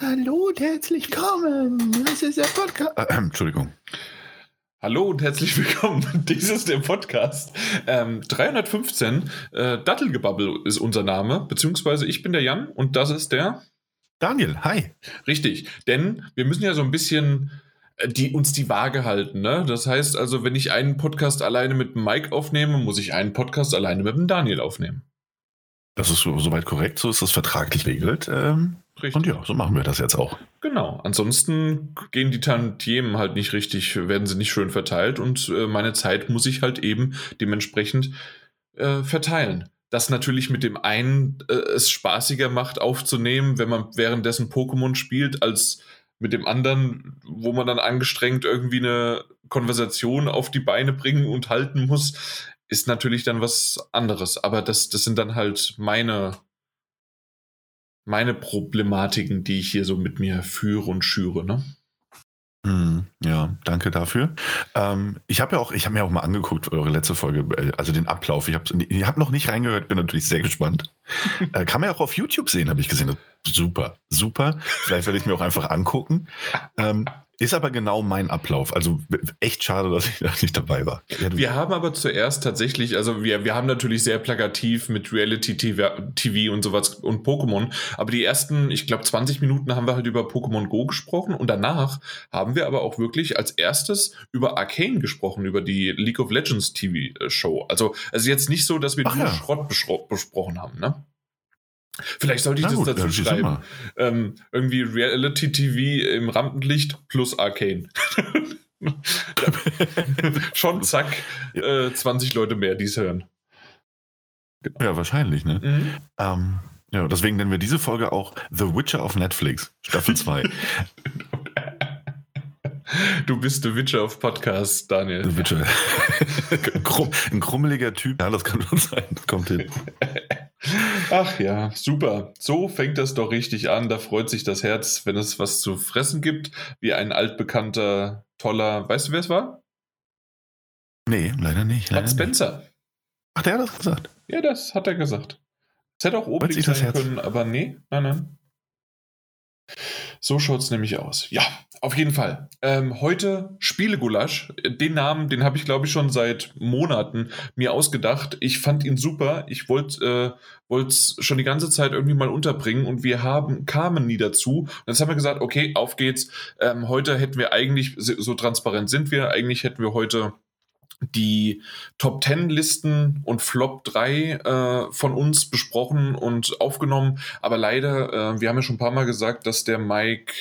Hallo und herzlich willkommen. Das ist der Podcast. Äh, Entschuldigung. Hallo und herzlich willkommen. Dies ist der Podcast. Ähm, 315, äh, Dattelgebabbel ist unser Name, beziehungsweise ich bin der Jan und das ist der Daniel. Hi. Richtig, denn wir müssen ja so ein bisschen äh, die, uns die Waage halten. Ne? Das heißt also, wenn ich einen Podcast alleine mit Mike aufnehme, muss ich einen Podcast alleine mit dem Daniel aufnehmen. Das ist soweit korrekt, so ist das vertraglich regelt. Ähm. Und ja, so machen wir das jetzt auch. Genau. Ansonsten gehen die Tantiemen halt nicht richtig, werden sie nicht schön verteilt und äh, meine Zeit muss ich halt eben dementsprechend äh, verteilen. Das natürlich mit dem einen äh, es spaßiger macht aufzunehmen, wenn man währenddessen Pokémon spielt, als mit dem anderen, wo man dann angestrengt irgendwie eine Konversation auf die Beine bringen und halten muss, ist natürlich dann was anderes. Aber das, das sind dann halt meine meine Problematiken, die ich hier so mit mir führe und schüre, ne? Hm, ja, danke dafür. Ähm, ich habe ja auch, ich habe mir auch mal angeguckt, eure letzte Folge, äh, also den Ablauf. Ich habe ich hab noch nicht reingehört, bin natürlich sehr gespannt. äh, kann man ja auch auf YouTube sehen, habe ich gesehen. Super, super. Vielleicht werde ich mir auch einfach angucken. Ähm, ist aber genau mein Ablauf. Also echt schade, dass ich da nicht dabei war. Ja, wir haben aber zuerst tatsächlich, also wir, wir haben natürlich sehr plakativ mit Reality TV, TV und sowas und Pokémon, aber die ersten, ich glaube, 20 Minuten haben wir halt über Pokémon Go gesprochen und danach haben wir aber auch wirklich als erstes über Arcane gesprochen, über die League of Legends TV-Show. Also es ist jetzt nicht so, dass wir Ach nur ja. Schrott besprochen haben, ne? Vielleicht sollte ich Na das gut, dazu schreiben. Ähm, irgendwie Reality TV im Rampenlicht plus Arcane. Schon zack, äh, 20 Leute mehr, die es hören. Genau. Ja, wahrscheinlich, ne? Mhm. Ähm, ja, deswegen nennen wir diese Folge auch The Witcher auf Netflix, Staffel 2. Du bist The Witcher auf Podcast, Daniel. The Witcher. ein, krummeliger Typ. Ja, das kann schon sein. Kommt hin. Ach ja, super. So fängt das doch richtig an. Da freut sich das Herz, wenn es was zu fressen gibt, wie ein altbekannter, toller. Weißt du, wer es war? Nee, leider nicht. Leider Bud Spencer. Nicht. Ach, der hat das gesagt. Ja, das hat er gesagt. Es hätte auch oben sein können, aber nee, nein, nein. So schaut es nämlich aus. Ja, auf jeden Fall. Ähm, heute Spielegulasch. Den Namen, den habe ich glaube ich schon seit Monaten mir ausgedacht. Ich fand ihn super. Ich wollte es äh, schon die ganze Zeit irgendwie mal unterbringen und wir haben kamen nie dazu. Und jetzt haben wir gesagt, okay, auf geht's. Ähm, heute hätten wir eigentlich, so transparent sind wir, eigentlich hätten wir heute die Top 10 Listen und Flop 3 äh, von uns besprochen und aufgenommen. Aber leider, äh, wir haben ja schon ein paar Mal gesagt, dass der Mike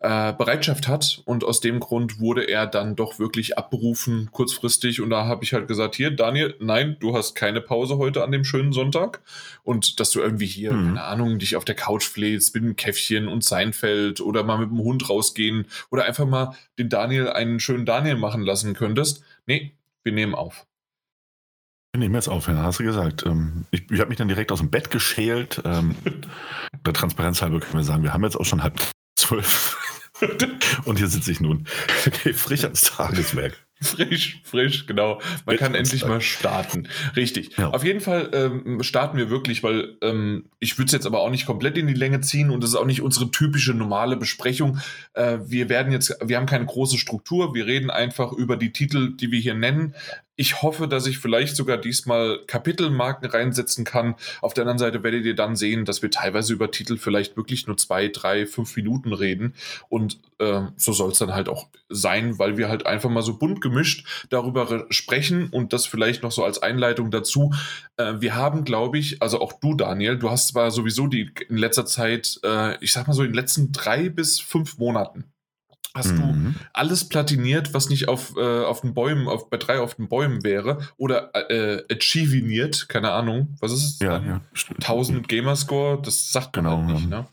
äh, Bereitschaft hat und aus dem Grund wurde er dann doch wirklich abberufen kurzfristig und da habe ich halt gesagt, hier Daniel, nein, du hast keine Pause heute an dem schönen Sonntag und dass du irgendwie hier, mhm. keine Ahnung, dich auf der Couch flähst mit einem Käffchen und Seinfeld oder mal mit dem Hund rausgehen oder einfach mal den Daniel einen schönen Daniel machen lassen könntest. Nee, wir nehmen auf. Wir nehmen jetzt auf, ja, hast du gesagt. Ähm, ich, ich habe mich dann direkt aus dem Bett geschält. Ähm, der Transparenz halber können wir sagen, wir haben jetzt auch schon halb zwölf. Und hier sitze ich nun. Okay, frisch ans Tageswerk. Frisch, frisch, genau. Man kann endlich mal starten. Richtig. Ja. Auf jeden Fall ähm, starten wir wirklich, weil ähm, ich würde es jetzt aber auch nicht komplett in die Länge ziehen und das ist auch nicht unsere typische normale Besprechung. Äh, wir werden jetzt, wir haben keine große Struktur, wir reden einfach über die Titel, die wir hier nennen. Ich hoffe, dass ich vielleicht sogar diesmal Kapitelmarken reinsetzen kann. Auf der anderen Seite werdet ihr dann sehen, dass wir teilweise über Titel vielleicht wirklich nur zwei, drei, fünf Minuten reden. Und äh, so soll es dann halt auch sein, weil wir halt einfach mal so bunt gemischt darüber sprechen und das vielleicht noch so als Einleitung dazu. Äh, wir haben, glaube ich, also auch du, Daniel, du hast zwar sowieso die in letzter Zeit, äh, ich sag mal so in den letzten drei bis fünf Monaten hast mhm. du alles platiniert, was nicht auf, äh, auf den Bäumen, auf, bei drei auf den Bäumen wäre oder äh, achieviniert, keine Ahnung, was ist es? Ja, ja. 1000 Gamerscore, das sagt man genau, halt nicht, ne?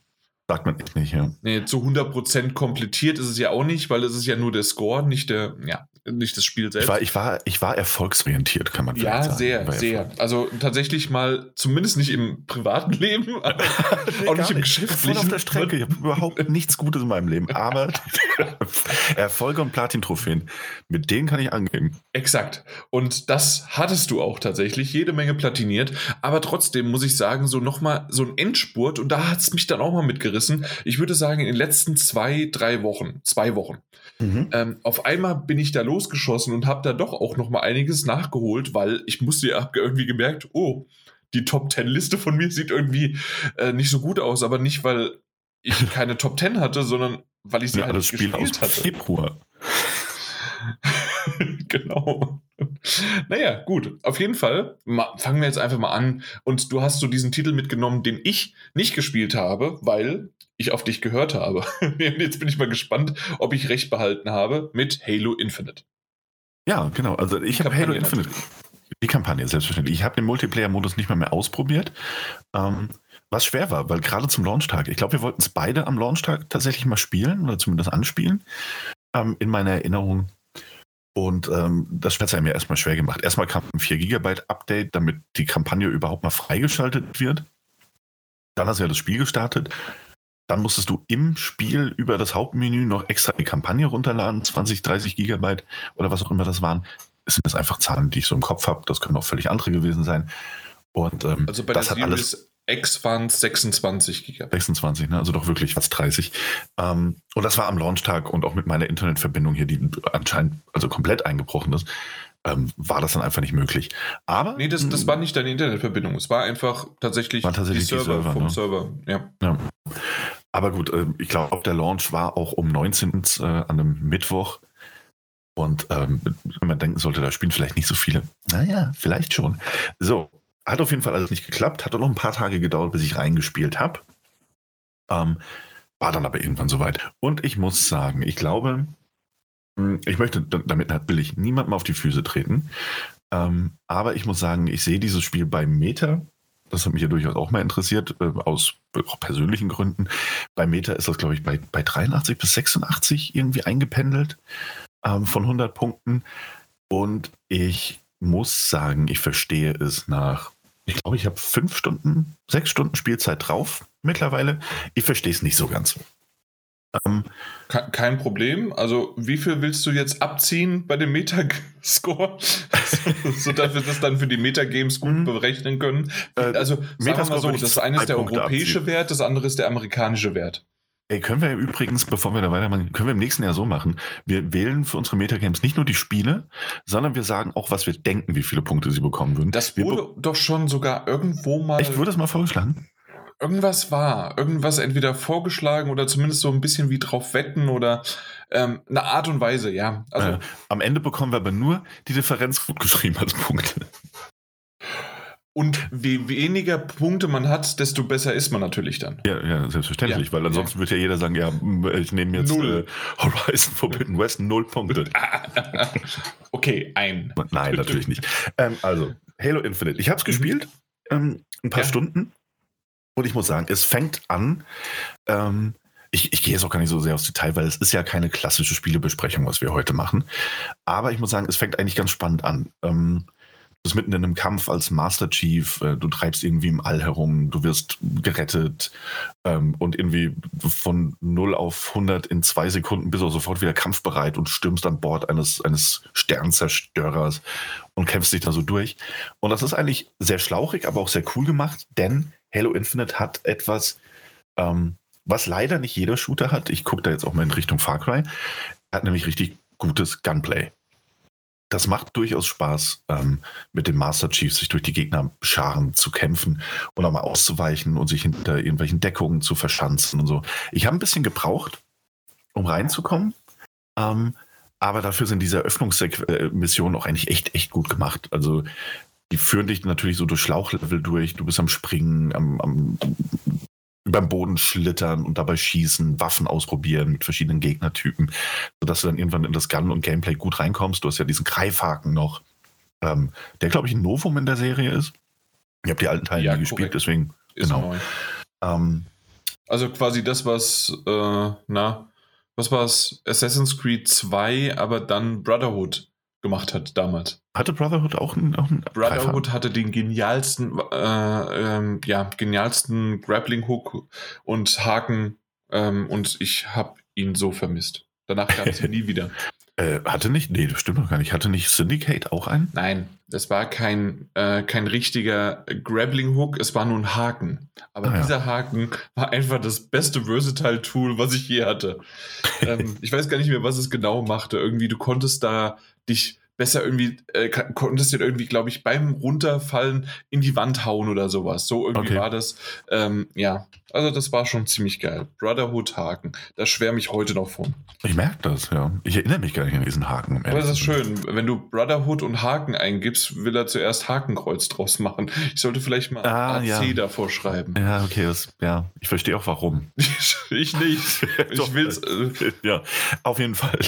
Sagt man echt nicht, ja. Nee, zu 100% komplettiert ist es ja auch nicht, weil es ist ja nur der Score, nicht der, ja, nicht das Spiel selbst. Ich war, ich war, ich war erfolgsorientiert, kann man ja, sagen. Ja, sehr, sehr. Also tatsächlich mal, zumindest nicht im privaten Leben, auch nicht im Geschäftlichen. Ich auf der Strecke. Ich habe überhaupt nichts Gutes in meinem Leben. Aber Erfolge und Platin-Trophäen, mit denen kann ich angeben. Exakt. Und das hattest du auch tatsächlich. Jede Menge platiniert. Aber trotzdem muss ich sagen, so nochmal so ein Endspurt. Und da hat es mich dann auch mal mitgerissen. Ich würde sagen, in den letzten zwei, drei Wochen, zwei Wochen. Mhm. Ähm, auf einmal bin ich da losgeschossen und habe da doch auch noch mal einiges nachgeholt, weil ich musste ja irgendwie gemerkt, oh, die Top Ten Liste von mir sieht irgendwie äh, nicht so gut aus, aber nicht weil ich keine Top Ten hatte, sondern weil ich sie ja, halt das Spiel gespielt aus hatte. Februar. genau. Naja, gut. Auf jeden Fall fangen wir jetzt einfach mal an. Und du hast so diesen Titel mitgenommen, den ich nicht gespielt habe, weil ich auf dich gehört habe. Jetzt bin ich mal gespannt, ob ich recht behalten habe mit Halo Infinite. Ja, genau. Also ich habe Halo Infinite. Die Kampagne, selbstverständlich. Ich habe den Multiplayer-Modus nicht mal mehr ausprobiert. Ähm, was schwer war, weil gerade zum Launchtag, ich glaube, wir wollten es beide am Launchtag tatsächlich mal spielen oder zumindest anspielen. Ähm, in meiner Erinnerung. Und ähm, das hat es mir erstmal schwer gemacht. Erstmal kam ein 4 GB Update, damit die Kampagne überhaupt mal freigeschaltet wird. Dann hast du ja das Spiel gestartet. Dann musstest du im Spiel über das Hauptmenü noch extra die Kampagne runterladen, 20, 30 Gigabyte oder was auch immer das waren. Das sind das einfach Zahlen, die ich so im Kopf habe. Das können auch völlig andere gewesen sein. Und ähm, also bei das der hat alles X waren es 26 Gigabyte. 26, ne? also doch wirklich fast 30. Ähm, und das war am Launchtag und auch mit meiner Internetverbindung hier, die anscheinend also komplett eingebrochen ist, ähm, war das dann einfach nicht möglich. Aber. Nee, das, das war nicht deine Internetverbindung. Es war einfach tatsächlich, war tatsächlich die Server, die Server vom ne? Server. Ja. ja. Aber gut, äh, ich glaube, der Launch war auch um 19. Äh, an einem Mittwoch. Und ähm, wenn man denken sollte, da spielen vielleicht nicht so viele. Naja, vielleicht schon. So, hat auf jeden Fall alles nicht geklappt. Hat auch noch ein paar Tage gedauert, bis ich reingespielt habe. Ähm, war dann aber irgendwann soweit. Und ich muss sagen, ich glaube, hm, ich möchte damit will ich niemandem auf die Füße treten. Ähm, aber ich muss sagen, ich sehe dieses Spiel bei Meta. Das hat mich ja durchaus auch mal interessiert, äh, aus persönlichen Gründen. Bei Meta ist das, glaube ich, bei, bei 83 bis 86 irgendwie eingependelt ähm, von 100 Punkten. Und ich muss sagen, ich verstehe es nach, ich glaube, ich habe fünf Stunden, sechs Stunden Spielzeit drauf mittlerweile. Ich verstehe es nicht so ganz. Ähm, Kein Problem. Also, wie viel willst du jetzt abziehen bei dem Metascore, so dass wir das dann für die Metagames gut mhm. berechnen können? Äh, also, Metascore so, das eine ist der europäische abziehen. Wert, das andere ist der amerikanische Wert. Ey, können wir übrigens, bevor wir da weitermachen, können wir im nächsten Jahr so machen. Wir wählen für unsere Metagames nicht nur die Spiele, sondern wir sagen auch, was wir denken, wie viele Punkte sie bekommen würden. Das wurde doch schon sogar irgendwo mal. Echt, wurde das mal vorgeschlagen? irgendwas war, irgendwas entweder vorgeschlagen oder zumindest so ein bisschen wie drauf wetten oder ähm, eine Art und Weise, ja. Also, äh, am Ende bekommen wir aber nur die Differenz gut geschrieben als Punkte. Und je weniger Punkte man hat, desto besser ist man natürlich dann. Ja, ja selbstverständlich, ja. weil ansonsten ja. wird ja jeder sagen, ja, ich nehme jetzt äh, Horizon Forbidden West null Punkte. okay, ein. Nein, natürlich nicht. Ähm, also, Halo Infinite. Ich habe es mhm. gespielt, ähm, ein paar. Stunden. Und ich muss sagen, es fängt an. Ähm, ich, ich gehe jetzt auch gar nicht so sehr aufs Detail, weil es ist ja keine klassische Spielebesprechung, was wir heute machen. Aber ich muss sagen, es fängt eigentlich ganz spannend an. Ähm, bist mitten in einem Kampf als Master Chief, äh, du treibst irgendwie im All herum, du wirst gerettet ähm, und irgendwie von 0 auf 100 in zwei Sekunden bist du sofort wieder kampfbereit und stürmst an Bord eines, eines Sternzerstörers und kämpfst dich da so durch. Und das ist eigentlich sehr schlauchig, aber auch sehr cool gemacht, denn Halo Infinite hat etwas, ähm, was leider nicht jeder Shooter hat. Ich gucke da jetzt auch mal in Richtung Far Cry. Er hat nämlich richtig gutes Gunplay. Das macht durchaus Spaß, ähm, mit dem Master Chief sich durch die Gegnerscharen zu kämpfen und auch mal auszuweichen und sich hinter irgendwelchen Deckungen zu verschanzen und so. Ich habe ein bisschen gebraucht, um reinzukommen. Ähm, aber dafür sind diese Eröffnungsmissionen auch eigentlich echt, echt gut gemacht. Also die führen dich natürlich so durch Schlauchlevel durch. Du bist am Springen, am, am beim Boden schlittern und dabei schießen, Waffen ausprobieren mit verschiedenen Gegnertypen, sodass du dann irgendwann in das Gun und Gameplay gut reinkommst. Du hast ja diesen Greifhaken noch, ähm, der glaube ich ein Novum in der Serie ist. Ich habe die alten Teile ja, nie gespielt, deswegen ist genau. Ähm, also quasi das, was äh, na was war es, Assassin's Creed 2, aber dann Brotherhood gemacht hat damals. Hatte Brotherhood auch einen, auch einen Brotherhood hatte den genialsten, äh, ähm, ja, genialsten Grappling-Hook und Haken ähm, und ich habe ihn so vermisst. Danach gab es ihn nie wieder. Äh, hatte nicht, nee, das stimmt doch gar nicht. Hatte nicht Syndicate auch einen? Nein, das war kein, äh, kein richtiger Grappling-Hook, es war nur ein Haken. Aber ah, dieser ja. Haken war einfach das beste Versatile-Tool, was ich je hatte. ähm, ich weiß gar nicht mehr, was es genau machte. Irgendwie, du konntest da dich besser irgendwie, äh, konntest du irgendwie, glaube ich, beim Runterfallen in die Wand hauen oder sowas. So irgendwie okay. war das. Ähm, ja, also das war schon ziemlich geil. Brotherhood Haken, da schwärme ich heute noch von. Ich merke das, ja. Ich erinnere mich gar nicht an diesen Haken. Um Aber das ist schön. Wenn du Brotherhood und Haken eingibst, will er zuerst Hakenkreuz draus machen. Ich sollte vielleicht mal ah, AC ja. davor schreiben. Ja, okay, das, ja. Ich verstehe auch warum. ich nicht. ich will's. Äh, ja, auf jeden Fall.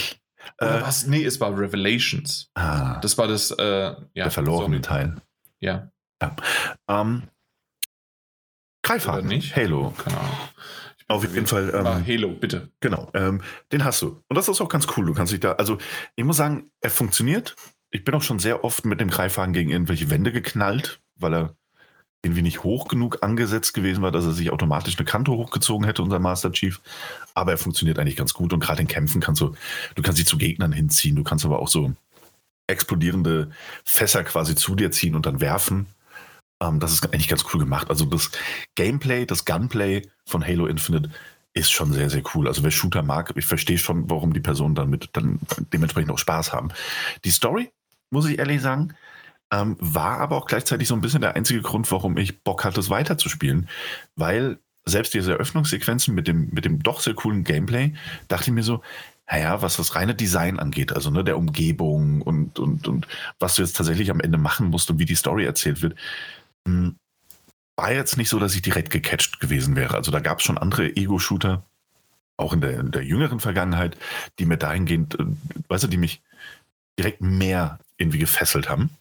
Oder äh, was? Nee, es war Revelations. Ah, das war das, äh, ja. Der verlorene so, Teil. Ja. ja. Ähm, Greifhaken. nicht? Halo. Genau. Auf jeden Fall. Ähm, ah, Halo, bitte. Genau, ähm, den hast du. Und das ist auch ganz cool. Du kannst dich da, also ich muss sagen, er funktioniert. Ich bin auch schon sehr oft mit dem Greifhaken gegen irgendwelche Wände geknallt, weil er irgendwie nicht hoch genug angesetzt gewesen war, dass er sich automatisch eine Kante hochgezogen hätte, unser Master Chief. Aber er funktioniert eigentlich ganz gut und gerade in Kämpfen kannst du, du kannst sie zu Gegnern hinziehen, du kannst aber auch so explodierende Fässer quasi zu dir ziehen und dann werfen. Ähm, das ist eigentlich ganz cool gemacht. Also das Gameplay, das Gunplay von Halo Infinite ist schon sehr, sehr cool. Also wer Shooter mag, ich verstehe schon, warum die Personen damit dann dementsprechend auch Spaß haben. Die Story, muss ich ehrlich sagen, ähm, war aber auch gleichzeitig so ein bisschen der einzige Grund, warum ich Bock hatte, es weiterzuspielen. Weil selbst diese Eröffnungssequenzen mit dem, mit dem doch sehr coolen Gameplay, dachte ich mir so, naja, was das reine Design angeht, also ne, der Umgebung und, und, und was du jetzt tatsächlich am Ende machen musst und wie die Story erzählt wird, hm, war jetzt nicht so, dass ich direkt gecatcht gewesen wäre. Also da gab es schon andere Ego-Shooter, auch in der, in der jüngeren Vergangenheit, die mir dahingehend, äh, weißt du, die mich direkt mehr irgendwie gefesselt haben.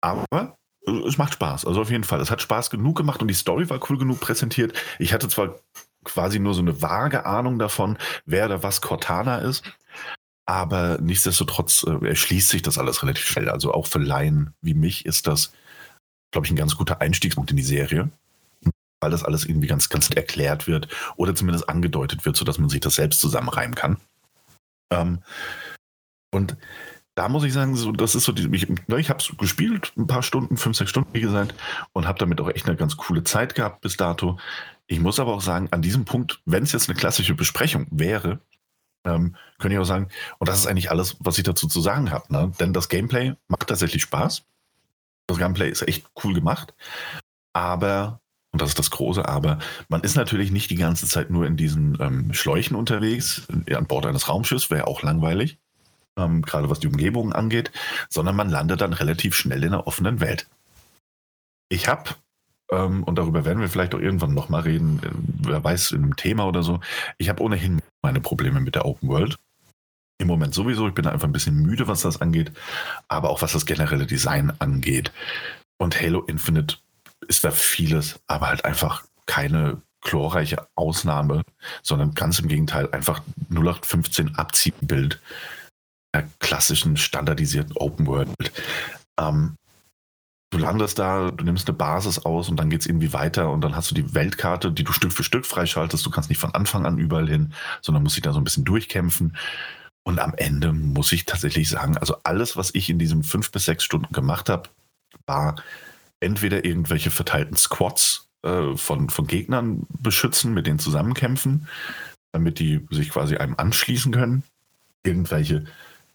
Aber äh, es macht Spaß. Also auf jeden Fall. Es hat Spaß genug gemacht und die Story war cool genug präsentiert. Ich hatte zwar quasi nur so eine vage Ahnung davon, wer da was Cortana ist. Aber nichtsdestotrotz äh, erschließt sich das alles relativ schnell. Also auch für Laien wie mich ist das, glaube ich, ein ganz guter Einstiegspunkt in die Serie. Weil das alles irgendwie ganz, ganz erklärt wird oder zumindest angedeutet wird, sodass man sich das selbst zusammenreimen kann. Ähm, und da muss ich sagen, so, das ist so, die, ich, ne, ich habe es gespielt, ein paar Stunden, fünf, sechs Stunden, wie gesagt, und habe damit auch echt eine ganz coole Zeit gehabt bis dato. Ich muss aber auch sagen, an diesem Punkt, wenn es jetzt eine klassische Besprechung wäre, ähm, könnte ich auch sagen, und das ist eigentlich alles, was ich dazu zu sagen habe, ne? denn das Gameplay macht tatsächlich Spaß. Das Gameplay ist echt cool gemacht, aber und das ist das große Aber. Man ist natürlich nicht die ganze Zeit nur in diesen ähm, Schläuchen unterwegs, an Bord eines Raumschiffs, wäre auch langweilig ähm, gerade was die Umgebung angeht, sondern man landet dann relativ schnell in der offenen Welt. Ich habe, ähm, und darüber werden wir vielleicht auch irgendwann nochmal reden, äh, wer weiß, in einem Thema oder so, ich habe ohnehin meine Probleme mit der Open World. Im Moment sowieso, ich bin einfach ein bisschen müde, was das angeht, aber auch was das generelle Design angeht. Und Halo Infinite ist da vieles, aber halt einfach keine chlorreiche Ausnahme, sondern ganz im Gegenteil einfach 0815 Abziehbild klassischen, standardisierten Open World. Ähm, du landest da, du nimmst eine Basis aus und dann geht es irgendwie weiter und dann hast du die Weltkarte, die du Stück für Stück freischaltest. Du kannst nicht von Anfang an überall hin, sondern musst dich da so ein bisschen durchkämpfen. Und am Ende muss ich tatsächlich sagen, also alles, was ich in diesen fünf bis sechs Stunden gemacht habe, war entweder irgendwelche verteilten Squads äh, von, von Gegnern beschützen, mit denen zusammenkämpfen, damit die sich quasi einem anschließen können. Irgendwelche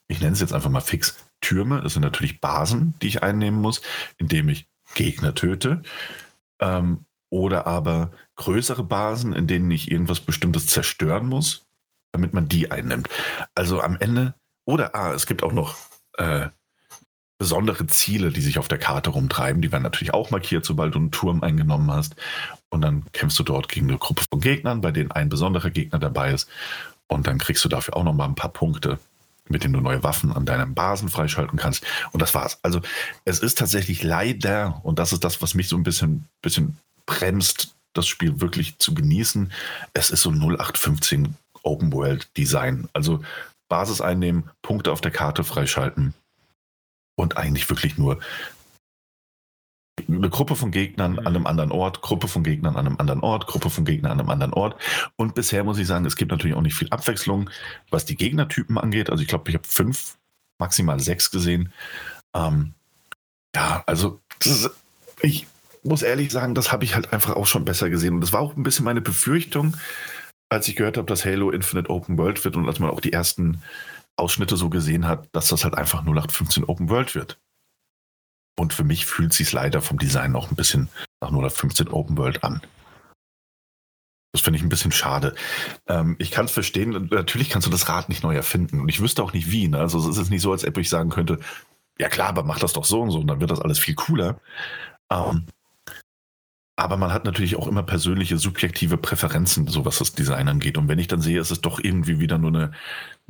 ich nenne es jetzt einfach mal fix, Türme. Das sind natürlich Basen, die ich einnehmen muss, indem ich Gegner töte. Ähm, oder aber größere Basen, in denen ich irgendwas Bestimmtes zerstören muss, damit man die einnimmt. Also am Ende, oder ah, es gibt auch noch äh, besondere Ziele, die sich auf der Karte rumtreiben. Die werden natürlich auch markiert, sobald du einen Turm eingenommen hast. Und dann kämpfst du dort gegen eine Gruppe von Gegnern, bei denen ein besonderer Gegner dabei ist. Und dann kriegst du dafür auch noch mal ein paar Punkte mit denen du neue Waffen an deinen Basen freischalten kannst. Und das war's. Also es ist tatsächlich leider, und das ist das, was mich so ein bisschen, bisschen bremst, das Spiel wirklich zu genießen. Es ist so 0815 Open World Design. Also Basis einnehmen, Punkte auf der Karte freischalten und eigentlich wirklich nur eine Gruppe von Gegnern mhm. an einem anderen Ort, Gruppe von Gegnern an einem anderen Ort, Gruppe von Gegnern an einem anderen Ort. Und bisher muss ich sagen, es gibt natürlich auch nicht viel Abwechslung, was die Gegnertypen angeht. Also ich glaube, ich habe fünf, maximal sechs gesehen. Ähm, ja, also ist, ich muss ehrlich sagen, das habe ich halt einfach auch schon besser gesehen. Und das war auch ein bisschen meine Befürchtung, als ich gehört habe, dass Halo Infinite Open World wird und als man auch die ersten Ausschnitte so gesehen hat, dass das halt einfach 0815 Open World wird. Und für mich fühlt sich leider vom Design noch ein bisschen nach 0815 Open World an. Das finde ich ein bisschen schade. Ähm, ich kann es verstehen, natürlich kannst du das Rad nicht neu erfinden. Und ich wüsste auch nicht wie. Ne? Also es ist nicht so, als ob ich sagen könnte, ja klar, aber mach das doch so und so und dann wird das alles viel cooler. Ähm, aber man hat natürlich auch immer persönliche, subjektive Präferenzen, so was das Design angeht. Und wenn ich dann sehe, es ist doch irgendwie wieder nur eine,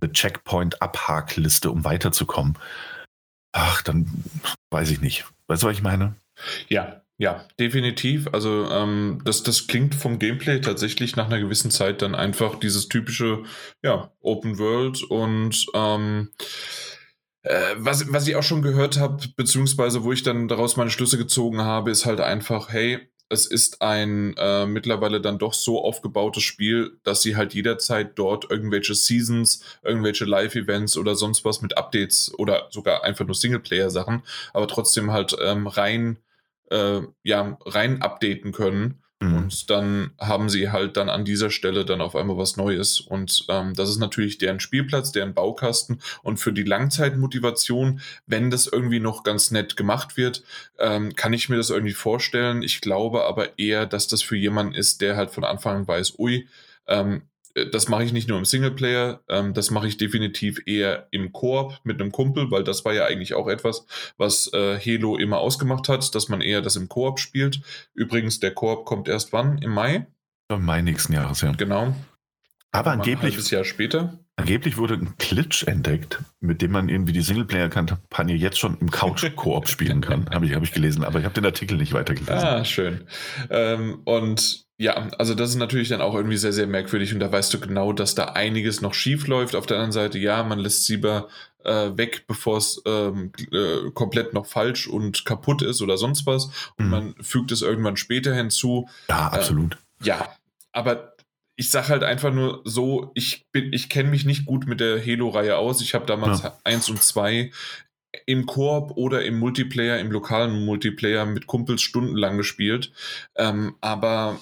eine Checkpoint-Abhakliste, um weiterzukommen, ach, dann weiß ich nicht. Weißt du, was ich meine? Ja, ja, definitiv. Also ähm, das, das klingt vom Gameplay tatsächlich nach einer gewissen Zeit dann einfach dieses typische, ja, Open World und ähm, äh, was, was ich auch schon gehört habe, beziehungsweise wo ich dann daraus meine Schlüsse gezogen habe, ist halt einfach, hey, es ist ein äh, mittlerweile dann doch so aufgebautes Spiel, dass sie halt jederzeit dort irgendwelche Seasons, irgendwelche Live-Events oder sonst was mit Updates oder sogar einfach nur Singleplayer-Sachen, aber trotzdem halt ähm, rein, äh, ja, rein updaten können. Mhm. Und dann haben sie halt dann an dieser Stelle dann auf einmal was Neues. Und ähm, das ist natürlich deren Spielplatz, deren Baukasten. Und für die Langzeitmotivation, wenn das irgendwie noch ganz nett gemacht wird, ähm, kann ich mir das irgendwie vorstellen. Ich glaube aber eher, dass das für jemanden ist, der halt von Anfang an weiß, ui, ähm, äh, das mache ich nicht nur im Singleplayer, ähm, das mache ich definitiv eher im Koop mit einem Kumpel, weil das war ja eigentlich auch etwas, was äh, Halo immer ausgemacht hat, dass man eher das im Koop spielt. Übrigens, der Koop kommt erst wann? Im Mai? Im Mai nächsten Jahres, ja. Genau. Aber angeblich. Ein Jahr später. Angeblich wurde ein Glitch entdeckt, mit dem man irgendwie die Singleplayer-Kampagne jetzt schon im Couch-Koop spielen kann. habe ich, hab ich gelesen, aber ich habe den Artikel nicht weitergelesen. Ah, schön. Ähm, und ja, also das ist natürlich dann auch irgendwie sehr, sehr merkwürdig und da weißt du genau, dass da einiges noch schief läuft. Auf der anderen Seite, ja, man lässt Sieber äh, weg, bevor es ähm, äh, komplett noch falsch und kaputt ist oder sonst was und mhm. man fügt es irgendwann später hinzu. Ja, absolut. Äh, ja, aber ich sage halt einfach nur so, ich bin, ich kenne mich nicht gut mit der Halo-Reihe aus. Ich habe damals ja. eins und zwei im Koop oder im Multiplayer, im lokalen Multiplayer mit Kumpels stundenlang gespielt. Ähm, aber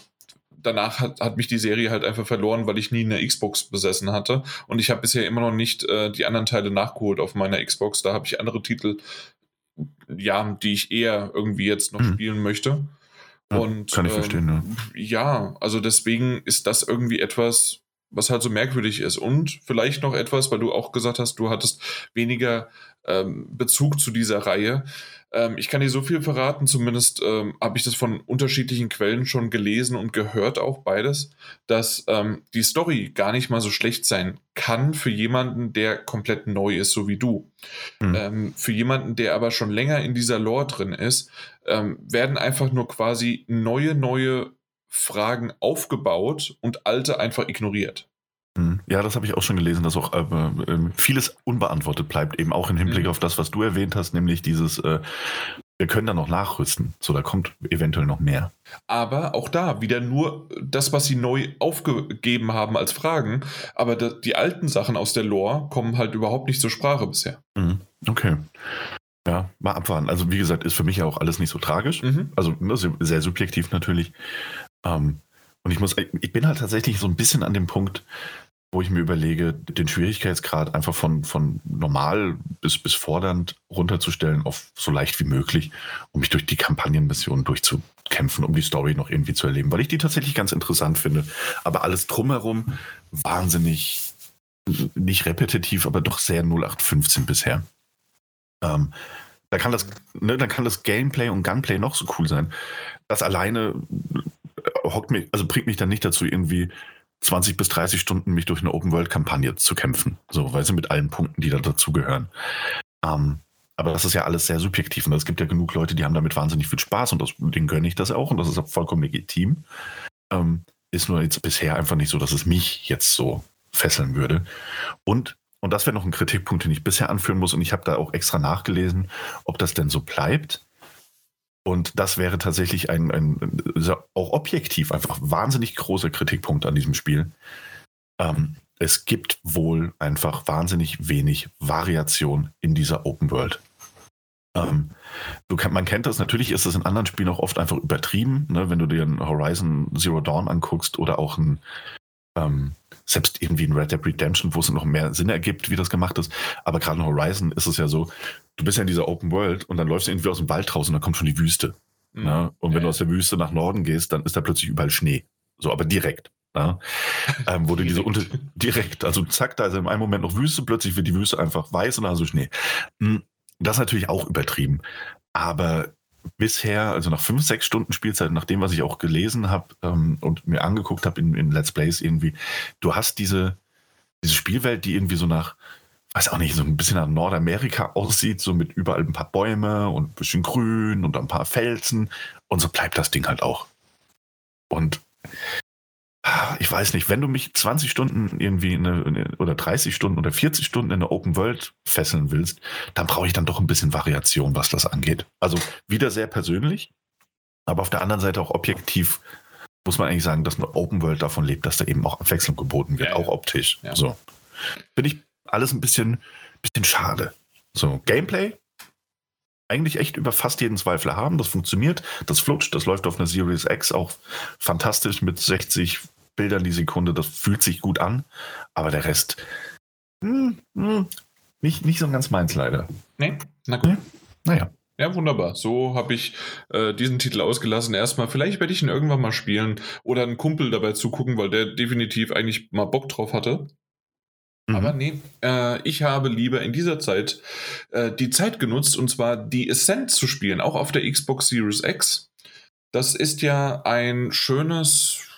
danach hat, hat mich die Serie halt einfach verloren, weil ich nie eine Xbox besessen hatte. Und ich habe bisher immer noch nicht äh, die anderen Teile nachgeholt auf meiner Xbox. Da habe ich andere Titel, ja, die ich eher irgendwie jetzt noch hm. spielen möchte. Ja, und, kann ich ähm, verstehen, ne? Ja, also deswegen ist das irgendwie etwas, was halt so merkwürdig ist. Und vielleicht noch etwas, weil du auch gesagt hast, du hattest weniger ähm, Bezug zu dieser Reihe. Ähm, ich kann dir so viel verraten, zumindest ähm, habe ich das von unterschiedlichen Quellen schon gelesen und gehört auch beides, dass ähm, die Story gar nicht mal so schlecht sein kann für jemanden, der komplett neu ist, so wie du. Mhm. für jemanden, der aber schon länger in dieser Lore drin ist, ähm, werden einfach nur quasi neue, neue Fragen aufgebaut und alte einfach ignoriert. Hm. Ja, das habe ich auch schon gelesen, dass auch äh, äh, vieles unbeantwortet bleibt, eben auch im Hinblick mhm. auf das, was du erwähnt hast, nämlich dieses, äh, wir können da noch nachrüsten. So, da kommt eventuell noch mehr. Aber auch da wieder nur das, was sie neu aufgegeben haben als Fragen, aber die alten Sachen aus der Lore kommen halt überhaupt nicht zur Sprache bisher. Mhm. Okay. Ja, mal abwarten. Also, wie gesagt, ist für mich ja auch alles nicht so tragisch. Mhm. Also, ne, sehr subjektiv natürlich. Ähm, und ich muss, ich bin halt tatsächlich so ein bisschen an dem Punkt, wo ich mir überlege, den Schwierigkeitsgrad einfach von, von normal bis, bis fordernd runterzustellen auf so leicht wie möglich, um mich durch die Kampagnenmission durchzukämpfen, um die Story noch irgendwie zu erleben, weil ich die tatsächlich ganz interessant finde. Aber alles drumherum wahnsinnig, nicht repetitiv, aber doch sehr 0815 bisher. Ähm, da kann das, ne, dann kann das Gameplay und Gunplay noch so cool sein. Das alleine hockt mich, also bringt mich dann nicht dazu, irgendwie 20 bis 30 Stunden mich durch eine Open-World-Kampagne zu kämpfen. So, weil sie mit allen Punkten, die da dazugehören. Ähm, aber das ist ja alles sehr subjektiv und es gibt ja genug Leute, die haben damit wahnsinnig viel Spaß und das, denen gönne ich das auch und das ist vollkommen legitim. Ähm, ist nur jetzt bisher einfach nicht so, dass es mich jetzt so fesseln würde. Und, und das wäre noch ein Kritikpunkt, den ich bisher anführen muss, und ich habe da auch extra nachgelesen, ob das denn so bleibt. Und das wäre tatsächlich ein, ein auch objektiv einfach wahnsinnig großer Kritikpunkt an diesem Spiel. Ähm, es gibt wohl einfach wahnsinnig wenig Variation in dieser Open World. Ähm, kann, man kennt das, natürlich ist das in anderen Spielen auch oft einfach übertrieben, ne? wenn du dir ein Horizon Zero Dawn anguckst oder auch ein ähm, selbst irgendwie ein Red Dead Redemption, wo es noch mehr Sinn ergibt, wie das gemacht ist. Aber gerade in Horizon ist es ja so, du bist ja in dieser Open World und dann läufst du irgendwie aus dem Wald raus und dann kommt schon die Wüste. Mhm. Ne? Und wenn ja, du aus der Wüste nach Norden gehst, dann ist da plötzlich überall Schnee. So, aber direkt. Ne? ähm, wo du diese unter direkt, also zack, da ist in einem Moment noch Wüste, plötzlich wird die Wüste einfach weiß und dann hast du Schnee. Hm, das ist natürlich auch übertrieben. Aber bisher, also nach fünf, sechs Stunden Spielzeit, nach dem, was ich auch gelesen habe ähm, und mir angeguckt habe in, in Let's Plays irgendwie, du hast diese, diese Spielwelt, die irgendwie so nach, weiß auch nicht, so ein bisschen nach Nordamerika aussieht, so mit überall ein paar Bäume und ein bisschen Grün und ein paar Felsen. Und so bleibt das Ding halt auch. Und ich weiß nicht, wenn du mich 20 Stunden irgendwie eine, oder 30 Stunden oder 40 Stunden in der Open World fesseln willst, dann brauche ich dann doch ein bisschen Variation, was das angeht. Also wieder sehr persönlich, aber auf der anderen Seite auch objektiv muss man eigentlich sagen, dass eine Open World davon lebt, dass da eben auch Abwechslung geboten wird, ja, auch optisch. Ja. So. Finde ich alles ein bisschen, bisschen schade. So, Gameplay eigentlich echt über fast jeden Zweifel haben. Das funktioniert, das flutscht, das läuft auf einer Series X auch fantastisch mit 60 Bildern die Sekunde. Das fühlt sich gut an, aber der Rest hm, hm, nicht, nicht so ganz meins leider. Nee, na gut. Nee. Naja. Ja, wunderbar. So habe ich äh, diesen Titel ausgelassen. Erstmal, vielleicht werde ich ihn irgendwann mal spielen oder einen Kumpel dabei zugucken, weil der definitiv eigentlich mal Bock drauf hatte. Mhm. Aber nee, äh, ich habe lieber in dieser Zeit äh, die Zeit genutzt, und zwar die Ascent zu spielen, auch auf der Xbox Series X. Das ist ja ein schönes,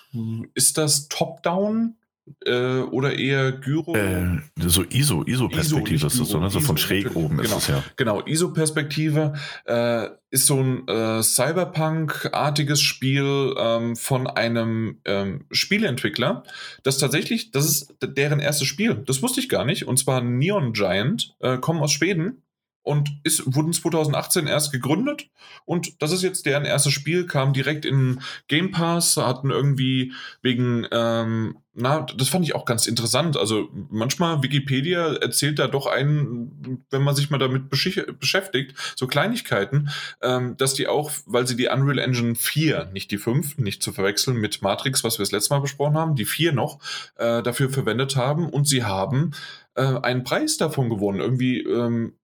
ist das Top-Down? Äh, oder eher Gyro? Äh, so ISO, ISO-Perspektive ISO, ist das so, ne? so von schräg oben genau, ist es ja. Genau, ISO-Perspektive äh, ist so ein äh, Cyberpunk-artiges Spiel ähm, von einem ähm, Spieleentwickler, das tatsächlich, das ist deren erstes Spiel, das wusste ich gar nicht, und zwar Neon Giant, äh, kommen aus Schweden und ist, wurden 2018 erst gegründet und das ist jetzt deren erstes Spiel, kam direkt in Game Pass, hatten irgendwie wegen, ähm, na, das fand ich auch ganz interessant. Also manchmal Wikipedia erzählt da doch einen, wenn man sich mal damit beschäftigt, so Kleinigkeiten, ähm, dass die auch, weil sie die Unreal Engine 4, nicht die 5, nicht zu verwechseln mit Matrix, was wir das letzte Mal besprochen haben, die 4 noch, äh, dafür verwendet haben und sie haben äh, einen Preis davon gewonnen. Irgendwie ähm,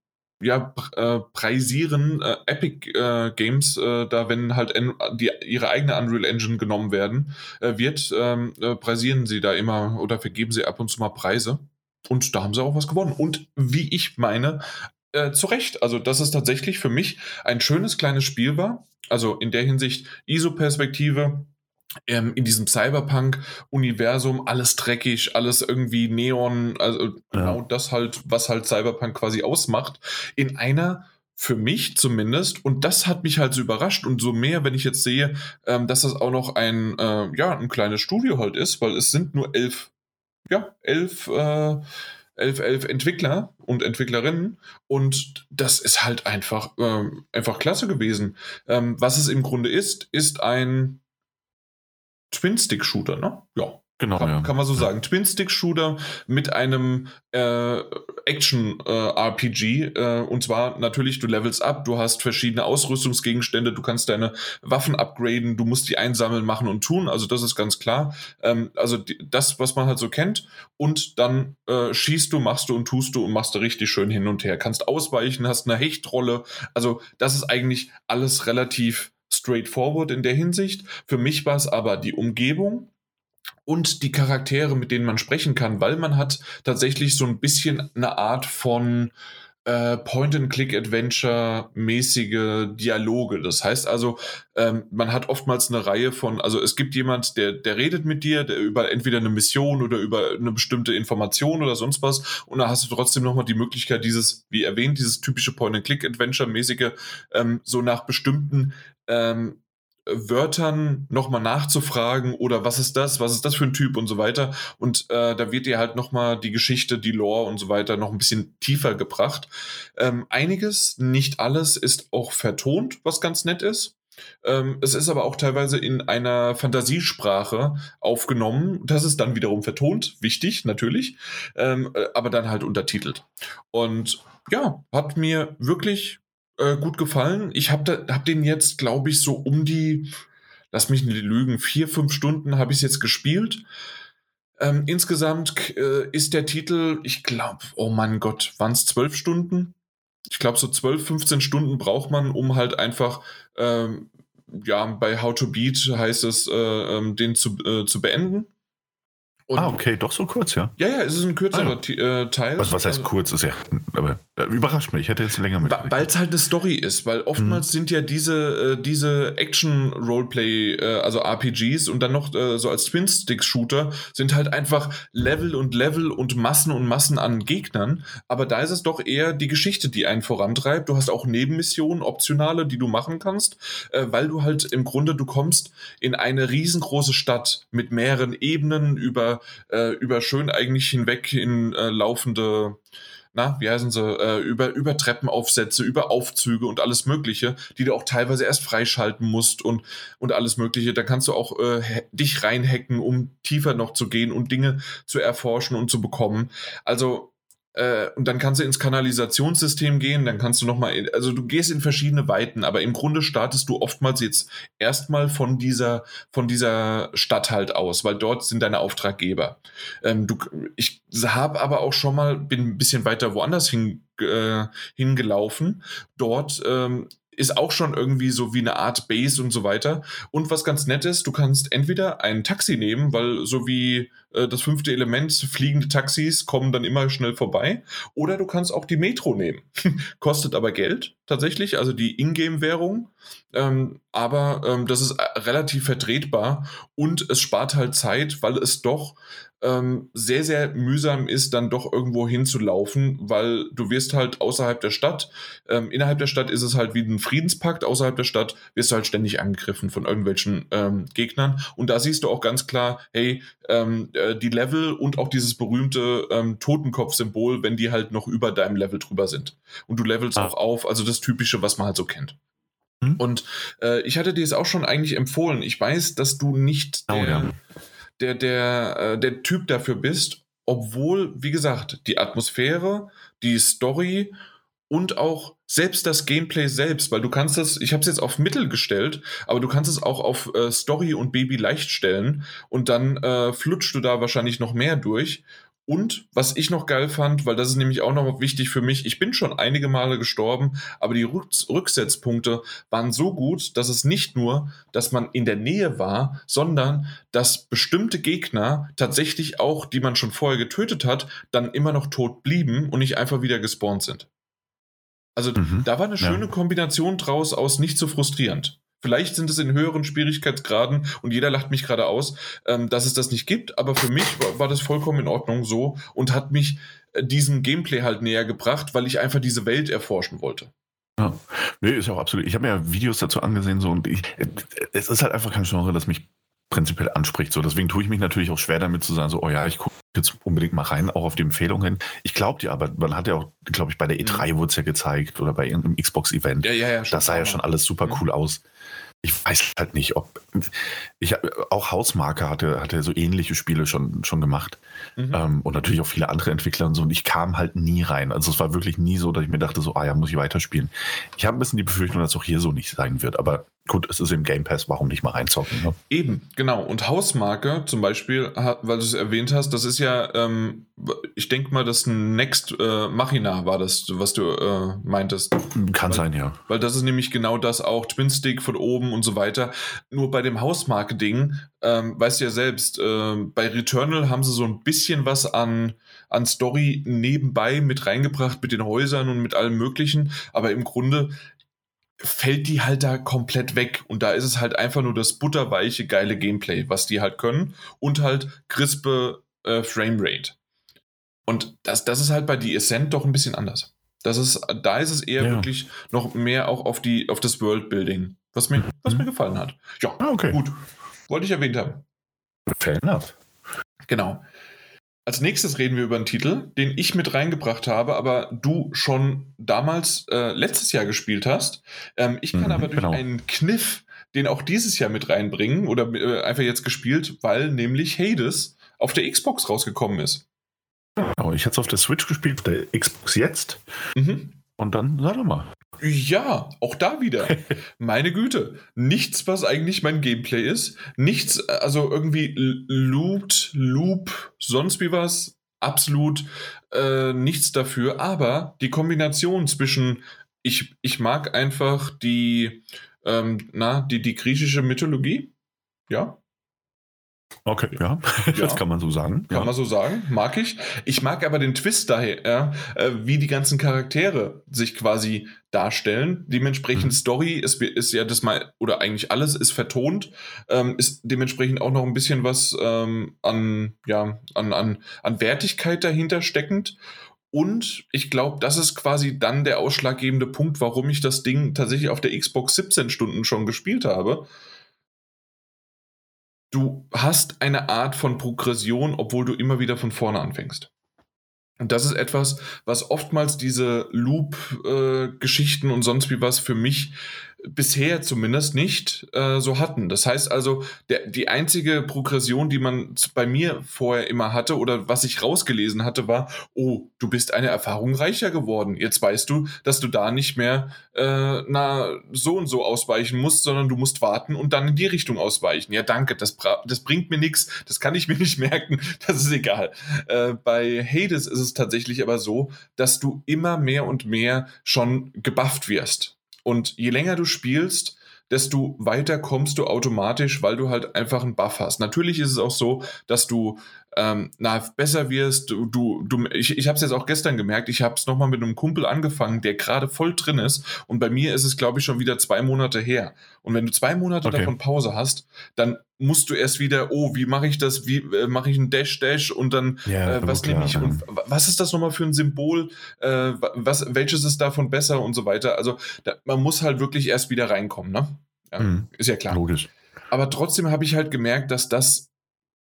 ja, äh, preisieren äh, Epic äh, Games äh, da, wenn halt die, ihre eigene Unreal Engine genommen werden, äh, wird, ähm, äh, preisieren sie da immer oder vergeben sie ab und zu mal Preise. Und da haben sie auch was gewonnen. Und wie ich meine, zu Recht. Also, dass es tatsächlich für mich ein schönes kleines Spiel war. Also in der Hinsicht ISO-Perspektive, ähm, in diesem Cyberpunk-Universum alles dreckig, alles irgendwie Neon, also ja. genau das halt, was halt Cyberpunk quasi ausmacht, in einer für mich zumindest, und das hat mich halt so überrascht und so mehr, wenn ich jetzt sehe, ähm, dass das auch noch ein, äh, ja, ein kleines Studio halt ist, weil es sind nur elf, ja, elf, äh, elf, elf Entwickler und Entwicklerinnen und das ist halt einfach, ähm, einfach klasse gewesen. Ähm, was es im Grunde ist, ist ein, Twin-Stick-Shooter, ne? Ja. Genau, kann, ja. kann man so sagen. Twin-Stick-Shooter mit einem äh, Action-RPG. Äh, äh, und zwar natürlich, du levelst ab, du hast verschiedene Ausrüstungsgegenstände, du kannst deine Waffen upgraden, du musst die einsammeln, machen und tun. Also das ist ganz klar. Ähm, also die, das, was man halt so kennt. Und dann äh, schießt du, machst du und tust du und machst du richtig schön hin und her. Kannst ausweichen, hast eine Hechtrolle. Also das ist eigentlich alles relativ straightforward in der Hinsicht. Für mich war es aber die Umgebung und die Charaktere, mit denen man sprechen kann, weil man hat tatsächlich so ein bisschen eine Art von äh, Point-and-Click-Adventure-mäßige Dialoge. Das heißt also, ähm, man hat oftmals eine Reihe von, also es gibt jemand, der, der redet mit dir, der über entweder eine Mission oder über eine bestimmte Information oder sonst was und da hast du trotzdem nochmal die Möglichkeit, dieses, wie erwähnt, dieses typische Point-and-Click-Adventure-mäßige, ähm, so nach bestimmten ähm, Wörtern nochmal nachzufragen oder was ist das, was ist das für ein Typ und so weiter. Und äh, da wird dir halt nochmal die Geschichte, die Lore und so weiter noch ein bisschen tiefer gebracht. Ähm, einiges, nicht alles, ist auch vertont, was ganz nett ist. Ähm, es ist aber auch teilweise in einer Fantasiesprache aufgenommen. Das ist dann wiederum vertont, wichtig natürlich, ähm, äh, aber dann halt untertitelt. Und ja, hat mir wirklich äh, gut gefallen. Ich habe hab den jetzt, glaube ich, so um die, lass mich nicht lügen, vier, fünf Stunden habe ich es jetzt gespielt. Ähm, insgesamt äh, ist der Titel, ich glaube, oh mein Gott, waren es zwölf Stunden? Ich glaube, so 12, 15 Stunden braucht man, um halt einfach, ähm, ja, bei How to Beat heißt es, äh, ähm, den zu, äh, zu beenden. Und ah, okay, doch so kurz, ja. Ja, ja, es ist ein kürzerer ah, ja. Äh, Teil. Was, was heißt also, kurz? Ist ja, aber überrascht mich. Ich hätte jetzt länger mit. Weil es halt eine Story ist, weil oftmals mhm. sind ja diese, äh, diese Action-Roleplay, äh, also RPGs und dann noch äh, so als Twin-Stick-Shooter sind halt einfach Level und Level und Massen und Massen an Gegnern. Aber da ist es doch eher die Geschichte, die einen vorantreibt. Du hast auch Nebenmissionen, optionale, die du machen kannst, äh, weil du halt im Grunde, du kommst in eine riesengroße Stadt mit mehreren Ebenen über äh, über schön eigentlich hinweg in äh, laufende na, wie heißen sie, äh, über, über Treppenaufsätze, über Aufzüge und alles Mögliche, die du auch teilweise erst freischalten musst und, und alles Mögliche. Da kannst du auch äh, dich reinhacken, um tiefer noch zu gehen und Dinge zu erforschen und zu bekommen. Also äh, und dann kannst du ins Kanalisationssystem gehen, dann kannst du nochmal, also du gehst in verschiedene Weiten, aber im Grunde startest du oftmals jetzt erstmal von dieser, von dieser Stadt halt aus, weil dort sind deine Auftraggeber. Ähm, du, ich habe aber auch schon mal, bin ein bisschen weiter woanders hin, äh, hingelaufen. Dort ähm, ist auch schon irgendwie so wie eine Art Base und so weiter. Und was ganz nett ist, du kannst entweder ein Taxi nehmen, weil so wie äh, das fünfte Element, fliegende Taxis kommen dann immer schnell vorbei, oder du kannst auch die Metro nehmen. Kostet aber Geld tatsächlich, also die Ingame-Währung. Ähm, aber ähm, das ist äh, relativ vertretbar und es spart halt Zeit, weil es doch ähm, sehr, sehr mühsam ist, dann doch irgendwo hinzulaufen, weil du wirst halt außerhalb der Stadt, ähm, innerhalb der Stadt ist es halt wie ein Friedenspakt, außerhalb der Stadt wirst du halt ständig angegriffen von irgendwelchen ähm, Gegnern und da siehst du auch ganz klar, hey, ähm, äh, die Level und auch dieses berühmte ähm, Totenkopf-Symbol, wenn die halt noch über deinem Level drüber sind. Und du levelst ah. auch auf, also das Typische, was man halt so kennt. Hm? Und äh, ich hatte dir es auch schon eigentlich empfohlen. Ich weiß, dass du nicht oh, der, ja der, der, äh, der Typ dafür bist, obwohl, wie gesagt, die Atmosphäre, die Story und auch selbst das Gameplay selbst, weil du kannst es, ich habe es jetzt auf Mittel gestellt, aber du kannst es auch auf äh, Story und Baby leicht stellen und dann äh, flutscht du da wahrscheinlich noch mehr durch und was ich noch geil fand, weil das ist nämlich auch noch wichtig für mich, ich bin schon einige Male gestorben, aber die Rücksetzpunkte waren so gut, dass es nicht nur, dass man in der Nähe war, sondern dass bestimmte Gegner tatsächlich auch, die man schon vorher getötet hat, dann immer noch tot blieben und nicht einfach wieder gespawnt sind. Also mhm, da war eine schöne ja. Kombination draus aus nicht so frustrierend. Vielleicht sind es in höheren Schwierigkeitsgraden und jeder lacht mich gerade aus, ähm, dass es das nicht gibt, aber für mich war, war, das vollkommen in Ordnung so und hat mich äh, diesem Gameplay halt näher gebracht, weil ich einfach diese Welt erforschen wollte. Ja, nee, ist auch absolut. Ich habe mir ja Videos dazu angesehen so und ich, äh, es ist halt einfach kein Genre, das mich prinzipiell anspricht. So, deswegen tue ich mich natürlich auch schwer damit zu sagen, so, oh ja, ich gucke jetzt unbedingt mal rein, auch auf die Empfehlungen. Ich glaube dir, aber man hat ja auch, glaube ich, bei der E3 mhm. wurde es ja gezeigt oder bei irgendeinem Xbox-Event. Ja, ja, ja. Das sah ja schon alles super cool aus ich weiß halt nicht, ob ich auch Hausmarke hatte, hatte so ähnliche Spiele schon, schon gemacht. Mhm. Ähm, und natürlich auch viele andere Entwickler und so. Und ich kam halt nie rein. Also es war wirklich nie so, dass ich mir dachte, so, ah ja, muss ich weiterspielen. Ich habe ein bisschen die Befürchtung, dass es auch hier so nicht sein wird. Aber gut, es ist im Game Pass, warum nicht mal reinzocken? Ne? Eben, genau. Und Hausmarke zum Beispiel, weil du es erwähnt hast, das ist ja, ähm, ich denke mal, das Next äh, Machina war das, was du äh, meintest. Kann weil, sein, ja. Weil das ist nämlich genau das auch, Twin Stick von oben und so weiter. Nur bei dem Hausmarke-Ding, ähm, weißt du ja selbst, äh, bei Returnal haben sie so ein bisschen was an an Story nebenbei mit reingebracht mit den Häusern und mit allem Möglichen. Aber im Grunde fällt die halt da komplett weg. Und da ist es halt einfach nur das butterweiche, geile Gameplay, was die halt können. Und halt crispe äh, Framerate. Und das, das ist halt bei The Ascent doch ein bisschen anders. Das ist, da ist es eher ja. wirklich noch mehr auch auf, die, auf das Worldbuilding was mir, was mir gefallen hat. Ja, ah, okay. gut. Wollte ich erwähnt haben. Fair enough. Genau. Als nächstes reden wir über einen Titel, den ich mit reingebracht habe, aber du schon damals äh, letztes Jahr gespielt hast. Ähm, ich kann mhm, aber durch genau. einen Kniff den auch dieses Jahr mit reinbringen oder äh, einfach jetzt gespielt, weil nämlich Hades auf der Xbox rausgekommen ist. Genau, ich hatte es auf der Switch gespielt, auf der Xbox jetzt. Mhm. Und dann, sag doch mal. Ja, auch da wieder. Meine Güte. Nichts, was eigentlich mein Gameplay ist. Nichts, also irgendwie Loot, Loop, sonst wie was. Absolut äh, nichts dafür. Aber die Kombination zwischen, ich, ich mag einfach die, ähm, na, die, die griechische Mythologie. Ja, Okay, ja, ja, das kann man so sagen. Kann ja. man so sagen, mag ich. Ich mag aber den Twist daher, ja, äh, wie die ganzen Charaktere sich quasi darstellen. Dementsprechend mhm. Story ist, ist ja das mal, oder eigentlich alles ist vertont, ähm, ist dementsprechend auch noch ein bisschen was ähm, an, ja, an, an, an Wertigkeit dahinter steckend. Und ich glaube, das ist quasi dann der ausschlaggebende Punkt, warum ich das Ding tatsächlich auf der Xbox 17 Stunden schon gespielt habe du hast eine Art von Progression, obwohl du immer wieder von vorne anfängst. Und das ist etwas, was oftmals diese Loop-Geschichten äh, und sonst wie was für mich bisher zumindest nicht äh, so hatten. Das heißt also, der, die einzige Progression, die man bei mir vorher immer hatte oder was ich rausgelesen hatte, war, oh, du bist eine Erfahrung reicher geworden. Jetzt weißt du, dass du da nicht mehr äh, na, so und so ausweichen musst, sondern du musst warten und dann in die Richtung ausweichen. Ja, danke, das, das bringt mir nichts, das kann ich mir nicht merken, das ist egal. Äh, bei Hades ist es tatsächlich aber so, dass du immer mehr und mehr schon gebufft wirst. Und je länger du spielst, desto weiter kommst du automatisch, weil du halt einfach einen Buff hast. Natürlich ist es auch so, dass du ähm, na, besser wirst. Du, du, du ich ich habe es jetzt auch gestern gemerkt. Ich habe es nochmal mit einem Kumpel angefangen, der gerade voll drin ist. Und bei mir ist es, glaube ich, schon wieder zwei Monate her. Und wenn du zwei Monate okay. davon Pause hast, dann musst du erst wieder, oh, wie mache ich das? Wie äh, mache ich ein Dash Dash? Und dann, ja, äh, was nehme ich? Und was ist das nochmal für ein Symbol? Äh, was, welches ist davon besser und so weiter? Also da, man muss halt wirklich erst wieder reinkommen, ne? Ja, mhm. Ist ja klar. Logisch. Aber trotzdem habe ich halt gemerkt, dass das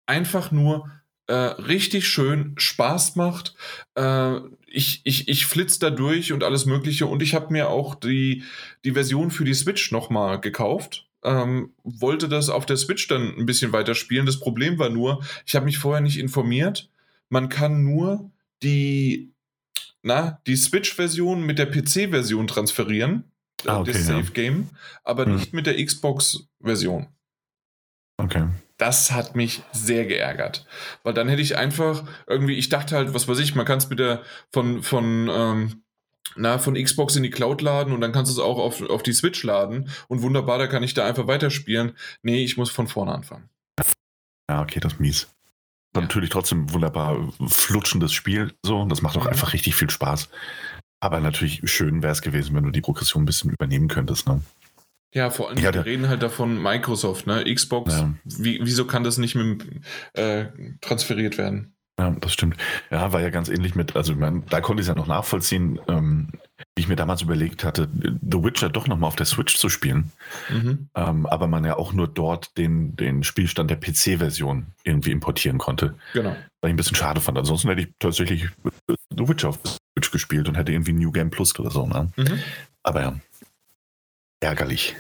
einfach nur äh, richtig schön Spaß macht. Äh, ich, ich, ich flitze da durch und alles Mögliche. Und ich habe mir auch die, die Version für die Switch nochmal gekauft. Ähm, wollte das auf der Switch dann ein bisschen weiter spielen. Das Problem war nur, ich habe mich vorher nicht informiert. Man kann nur die, na, die Switch-Version mit der PC-Version transferieren. Ah, okay, das Safe Game, aber hm. nicht mit der Xbox-Version. Okay das hat mich sehr geärgert. Weil dann hätte ich einfach irgendwie, ich dachte halt, was weiß ich, man kann es mit der von, von, ähm, na, von Xbox in die Cloud laden und dann kannst du es auch auf, auf die Switch laden und wunderbar, da kann ich da einfach weiterspielen. Nee, ich muss von vorne anfangen. Ja, okay, das ist mies. Ja. Natürlich trotzdem wunderbar flutschendes Spiel, so, das macht auch mhm. einfach richtig viel Spaß. Aber natürlich schön wäre es gewesen, wenn du die Progression ein bisschen übernehmen könntest, ne? Ja, vor allem, ja, wir reden halt davon Microsoft, ne? Xbox, ja. wie, wieso kann das nicht mit, äh, transferiert werden? Ja, das stimmt. Ja, war ja ganz ähnlich mit, also meine, da konnte ich es ja noch nachvollziehen, ähm, wie ich mir damals überlegt hatte, The Witcher doch nochmal auf der Switch zu spielen. Mhm. Ähm, aber man ja auch nur dort den, den Spielstand der PC-Version irgendwie importieren konnte. Genau. Was ich ein bisschen schade fand. Ansonsten hätte ich tatsächlich The Witcher auf der Switch gespielt und hätte irgendwie New Game Plus oder so. Ne? Mhm. Aber ja, ärgerlich.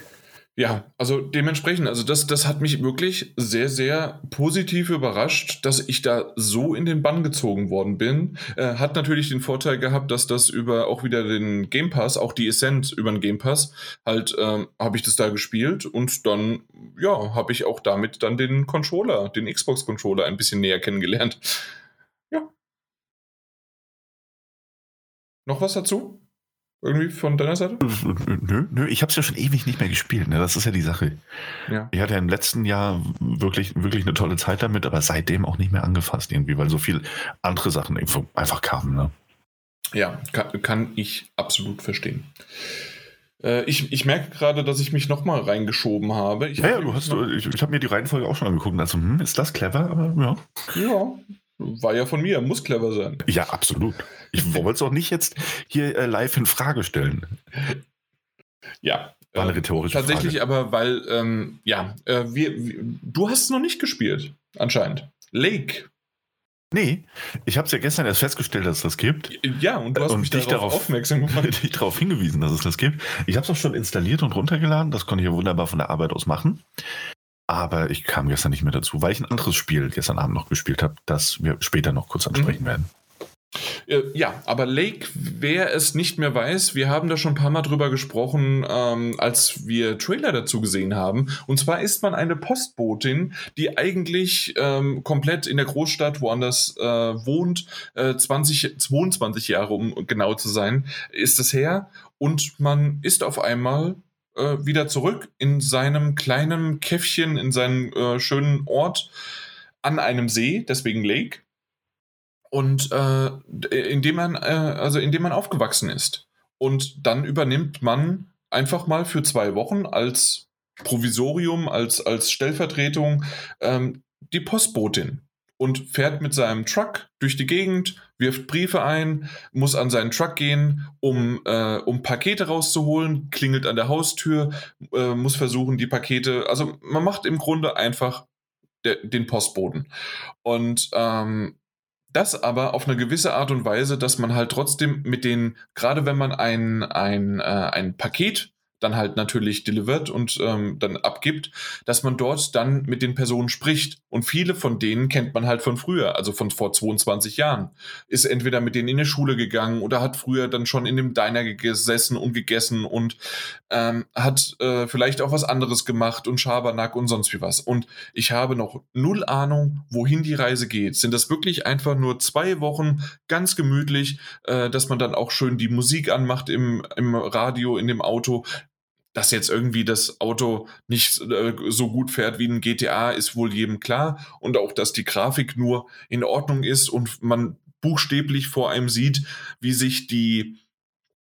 Ja, also dementsprechend, also das, das hat mich wirklich sehr, sehr positiv überrascht, dass ich da so in den Bann gezogen worden bin. Äh, hat natürlich den Vorteil gehabt, dass das über auch wieder den Game Pass, auch die Ascent über den Game Pass, halt ähm, habe ich das da gespielt und dann, ja, habe ich auch damit dann den Controller, den Xbox-Controller ein bisschen näher kennengelernt. Ja. Noch was dazu? Irgendwie von deiner Seite? Nö, nö, ich habe es ja schon ewig nicht mehr gespielt. Ne? Das ist ja die Sache. Ja. Ich hatte ja im letzten Jahr wirklich, wirklich eine tolle Zeit damit, aber seitdem auch nicht mehr angefasst irgendwie, weil so viel andere Sachen einfach kamen. Ne? Ja, kann, kann ich absolut verstehen. Äh, ich, ich merke gerade, dass ich mich nochmal reingeschoben habe. Ich ja, ja, du hast, ich, ich habe mir die Reihenfolge auch schon angeguckt. Also, hm, ist das clever? Aber ja. Ja, war ja von mir, muss clever sein. Ja, absolut. Ich wollte es auch nicht jetzt hier äh, live in Frage stellen. Ja, War eine rhetorische Tatsächlich Frage. aber, weil, ähm, ja, äh, wir, wir, du hast es noch nicht gespielt, anscheinend. Lake. Nee, ich habe es ja gestern erst festgestellt, dass es das gibt. Ja, und du hast und mich dich darauf, darauf, aufmerksam gemacht. dich darauf hingewiesen, dass es das gibt. Ich habe es auch schon installiert und runtergeladen. Das konnte ich ja wunderbar von der Arbeit aus machen. Aber ich kam gestern nicht mehr dazu, weil ich ein anderes Spiel gestern Abend noch gespielt habe, das wir später noch kurz ansprechen Mhm. werden. Äh, Ja, aber Lake, wer es nicht mehr weiß, wir haben da schon ein paar Mal drüber gesprochen, ähm, als wir Trailer dazu gesehen haben. Und zwar ist man eine Postbotin, die eigentlich ähm, komplett in der Großstadt woanders äh, wohnt, äh, 20, 22 Jahre, um genau zu sein, ist es her. Und man ist auf einmal äh, wieder zurück in seinem kleinen Käffchen, in seinem äh, schönen Ort an einem See, deswegen Lake. Und äh, indem man äh, also indem man aufgewachsen ist. Und dann übernimmt man einfach mal für zwei Wochen als Provisorium als als Stellvertretung ähm, die Postbotin und fährt mit seinem Truck durch die Gegend, wirft Briefe ein, muss an seinen Truck gehen, um, äh, um Pakete rauszuholen, klingelt an der Haustür, äh, muss versuchen, die Pakete, also man macht im Grunde einfach der, den Postboten. Und ähm, das aber auf eine gewisse Art und Weise, dass man halt trotzdem mit den, gerade wenn man ein, ein, äh, ein Paket dann halt natürlich delivert und ähm, dann abgibt, dass man dort dann mit den Personen spricht. Und viele von denen kennt man halt von früher, also von vor 22 Jahren. Ist entweder mit denen in die Schule gegangen oder hat früher dann schon in dem Diner gesessen und gegessen und ähm, hat äh, vielleicht auch was anderes gemacht und Schabernack und sonst wie was. Und ich habe noch null Ahnung, wohin die Reise geht. Sind das wirklich einfach nur zwei Wochen ganz gemütlich, äh, dass man dann auch schön die Musik anmacht im, im Radio, in dem Auto? Dass jetzt irgendwie das Auto nicht äh, so gut fährt wie ein GTA, ist wohl jedem klar. Und auch, dass die Grafik nur in Ordnung ist und man buchstäblich vor einem sieht, wie sich die,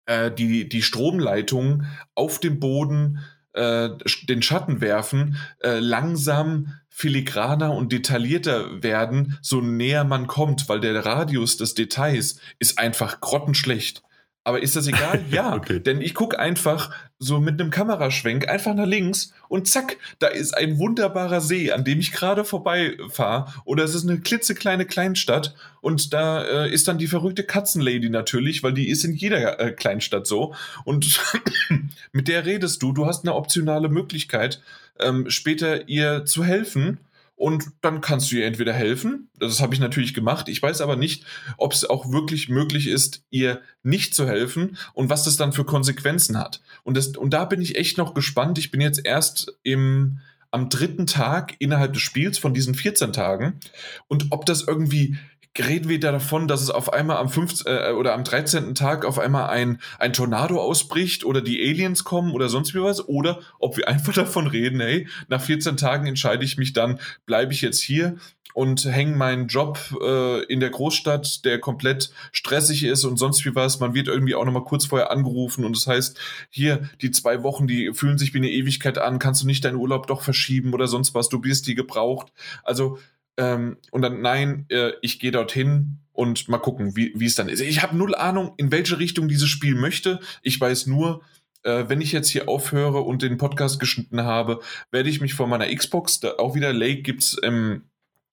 äh, die, die Stromleitungen auf dem Boden äh, den Schatten werfen, äh, langsam filigraner und detaillierter werden, so näher man kommt, weil der Radius des Details ist einfach grottenschlecht. Aber ist das egal? Ja, Okay. denn ich gucke einfach so mit einem Kameraschwenk einfach nach links und zack, da ist ein wunderbarer See, an dem ich gerade vorbeifahre. Oder es ist eine klitzekleine Kleinstadt und da äh, ist dann die verrückte Katzenlady natürlich, weil die ist in jeder äh, Kleinstadt so. Und mit der redest du, du hast eine optionale Möglichkeit, ähm, später ihr zu helfen. Und dann kannst du ihr entweder helfen, das habe ich natürlich gemacht, ich weiß aber nicht, ob es auch wirklich möglich ist, ihr nicht zu helfen und was das dann für Konsequenzen hat. Und, das, und da bin ich echt noch gespannt. Ich bin jetzt erst im, am dritten Tag innerhalb des Spiels von diesen 14 Tagen und ob das irgendwie reden wir da davon, dass es auf einmal am 15, äh, oder am 13. Tag auf einmal ein, ein Tornado ausbricht oder die Aliens kommen oder sonst wie was oder ob wir einfach davon reden, hey, nach 14 Tagen entscheide ich mich dann, bleibe ich jetzt hier und hänge meinen Job äh, in der Großstadt, der komplett stressig ist und sonst wie was. Man wird irgendwie auch nochmal kurz vorher angerufen und das heißt, hier die zwei Wochen, die fühlen sich wie eine Ewigkeit an, kannst du nicht deinen Urlaub doch verschieben oder sonst was, du bist die gebraucht. Also ähm, und dann, nein, äh, ich gehe dorthin und mal gucken, wie es dann ist. Ich habe null Ahnung, in welche Richtung dieses Spiel möchte. Ich weiß nur, äh, wenn ich jetzt hier aufhöre und den Podcast geschnitten habe, werde ich mich vor meiner Xbox, da auch wieder Lake gibt's im,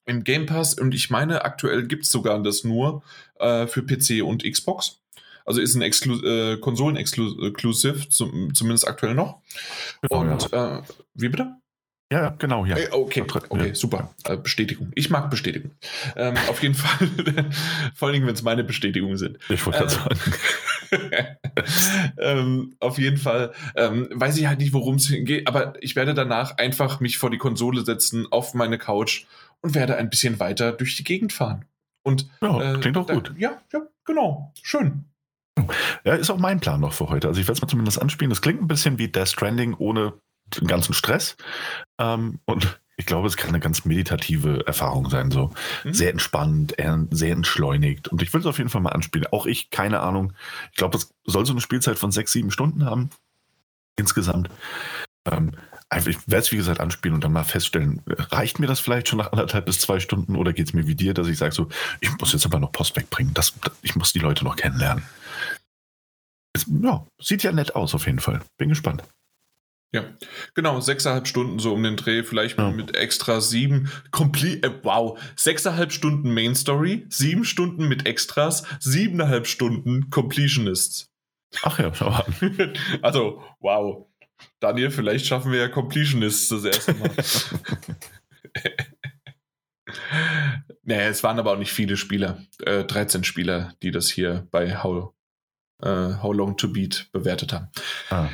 im Game Pass und ich meine, aktuell gibt's sogar das nur äh, für PC und Xbox. Also ist ein äh, Konsolen-Exclusive, zum, zumindest aktuell noch. Genau, Und äh, wie bitte? Ja, genau, ja. Äh, Okay, okay, super. Äh, Bestätigung. Ich mag Bestätigung. Ähm, auf jeden Fall, vor allen Dingen, wenn es meine Bestätigungen sind. Ich wollte gerade Ähm, sagen. ähm, auf jeden Fall ähm, weiß ich halt nicht, worum es geht, aber ich werde danach einfach mich vor die Konsole setzen, auf meine Couch und werde ein bisschen weiter durch die Gegend fahren. Und Ja, äh, klingt doch gut. Ja, ja, genau. Schön. Ja, ist auch mein Plan noch für heute. Also ich werde es mal zumindest anspielen. Das klingt ein bisschen wie Death Stranding ohne den ganzen Stress. Ähm, und ich glaube, es kann eine ganz meditative Erfahrung sein. So Mhm. sehr entspannt, eher sehr entschleunigt. Und ich will es auf jeden Fall mal anspielen. Auch ich, keine Ahnung. Ich glaube, das soll so eine Spielzeit von sechs, sieben Stunden haben. Insgesamt. Ähm, einfach, ich werde es, wie gesagt, anspielen und dann mal feststellen, reicht mir das vielleicht schon nach anderthalb bis zwei Stunden oder geht es mir wie dir, dass ich sage so, ich muss jetzt aber noch Post wegbringen. Das, ich muss die Leute noch kennenlernen. Es, ja, sieht ja nett aus auf jeden Fall. Bin gespannt. Ja, genau, sechseinhalb Stunden so um den Dreh, vielleicht ja. mit extra sieben, complete, äh, wow, sechseinhalb Stunden Main Story, sieben Stunden mit Extras, siebeneinhalb Stunden Completionists. Ach ja, schau an. also, wow. Daniel, vielleicht schaffen wir ja Completionists das erste Mal. naja, es waren aber auch nicht viele Spieler, äh, 13 Spieler, die das hier bei How, äh, How Long to Beat bewertet haben. Ah.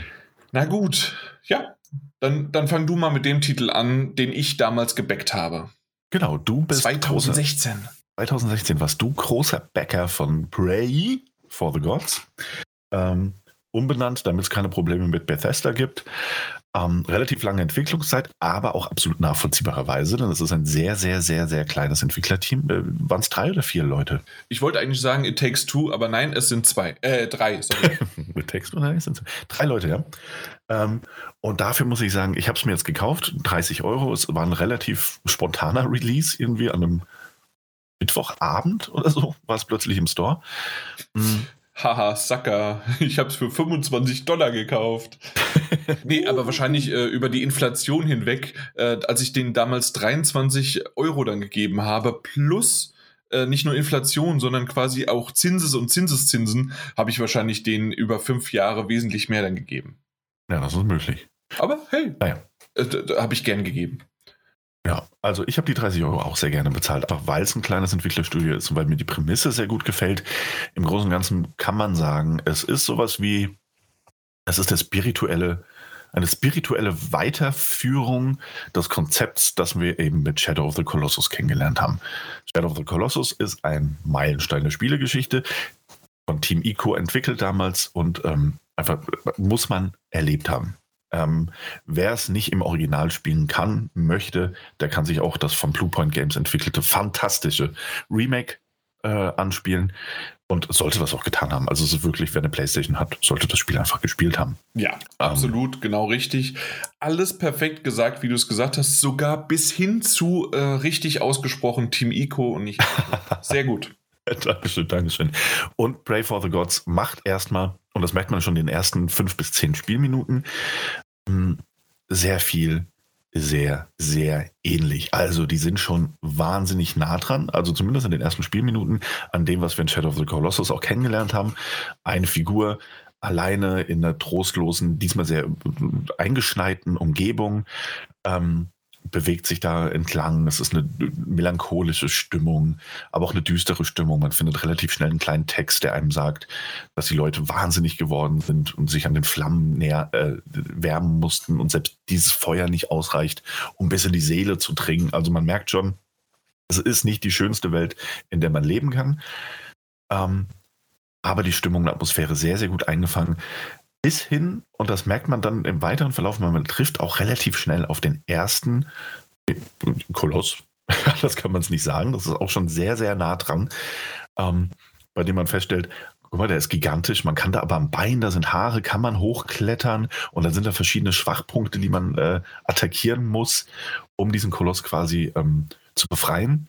Na gut, ja, dann, dann fang du mal mit dem Titel an, den ich damals gebackt habe. Genau, du bist 2016. Großer, 2016 warst du großer Bäcker von Prey for the Gods. Ähm, umbenannt, damit es keine Probleme mit Bethesda gibt. Ähm, relativ lange Entwicklungszeit, aber auch absolut nachvollziehbarerweise, denn es ist ein sehr, sehr, sehr, sehr kleines Entwicklerteam. Äh, Waren es drei oder vier Leute? Ich wollte eigentlich sagen, it takes two, aber nein, es sind zwei. Äh, drei, sorry. it takes two, nein, es sind zwei. Drei Leute, ja. Ähm, und dafür muss ich sagen, ich habe es mir jetzt gekauft, 30 Euro. Es war ein relativ spontaner Release, irgendwie an einem Mittwochabend oder so, war es plötzlich im Store. Mhm. Haha, Sucker, ich habe es für 25 Dollar gekauft. nee, aber wahrscheinlich äh, über die Inflation hinweg, äh, als ich den damals 23 Euro dann gegeben habe, plus äh, nicht nur Inflation, sondern quasi auch Zinses und Zinseszinsen, habe ich wahrscheinlich den über fünf Jahre wesentlich mehr dann gegeben. Ja, das ist möglich. Aber hey, naja. äh, habe ich gern gegeben. Ja, also ich habe die 30 Euro auch sehr gerne bezahlt, einfach weil es ein kleines Entwicklerstudio ist und weil mir die Prämisse sehr gut gefällt. Im Großen und Ganzen kann man sagen, es ist sowas wie, es ist der spirituelle, eine spirituelle Weiterführung des Konzepts, das wir eben mit Shadow of the Colossus kennengelernt haben. Shadow of the Colossus ist ein Meilenstein der Spielegeschichte, von Team Ico entwickelt damals und ähm, einfach muss man erlebt haben. Ähm, wer es nicht im Original spielen kann, möchte, der kann sich auch das von Bluepoint Games entwickelte fantastische Remake äh, anspielen und sollte das auch getan haben. Also so wirklich, wer eine Playstation hat, sollte das Spiel einfach gespielt haben. Ja, ähm, absolut, genau richtig. Alles perfekt gesagt, wie du es gesagt hast, sogar bis hin zu äh, richtig ausgesprochen Team Ico und nicht. Sehr gut. Dankeschön, Dankeschön. Und Pray for the Gods macht erstmal, und das merkt man schon in den ersten fünf bis zehn Spielminuten, hm, sehr viel, sehr, sehr ähnlich. Also die sind schon wahnsinnig nah dran, also zumindest in den ersten Spielminuten, an dem, was wir in Shadow of the Colossus auch kennengelernt haben. Eine Figur alleine in einer trostlosen, diesmal sehr eingeschneiten Umgebung. Ähm, bewegt sich da entlang. Es ist eine melancholische Stimmung, aber auch eine düstere Stimmung. Man findet relativ schnell einen kleinen Text, der einem sagt, dass die Leute wahnsinnig geworden sind und sich an den Flammen näher äh, wärmen mussten und selbst dieses Feuer nicht ausreicht, um bis in die Seele zu dringen. Also man merkt schon, es ist nicht die schönste Welt, in der man leben kann. Ähm, aber die Stimmung und Atmosphäre sehr, sehr gut eingefangen bis hin, und das merkt man dann im weiteren Verlauf, man trifft auch relativ schnell auf den ersten Koloss. das kann man es nicht sagen. Das ist auch schon sehr, sehr nah dran, ähm, bei dem man feststellt, guck mal, der ist gigantisch. Man kann da aber am Bein, da sind Haare, kann man hochklettern und dann sind da verschiedene Schwachpunkte, die man äh, attackieren muss, um diesen Koloss quasi ähm, zu befreien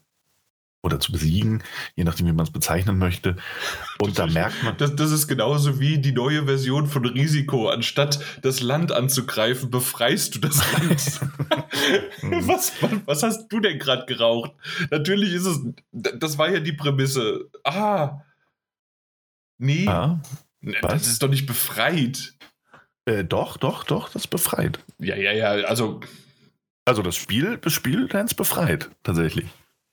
oder zu besiegen, je nachdem, wie man es bezeichnen möchte. Und da merkt man. Das, das, ist genauso wie die neue Version von Risiko. Anstatt das Land anzugreifen, befreist du das Land. was, was hast du denn gerade geraucht? Natürlich ist es. Das war ja die Prämisse. Ah. Nee. Ah, das ist doch nicht befreit. Äh, doch, doch, doch, das ist befreit. Ja, ja, ja. Also. Also das Spiel, das Spiel befreit, tatsächlich.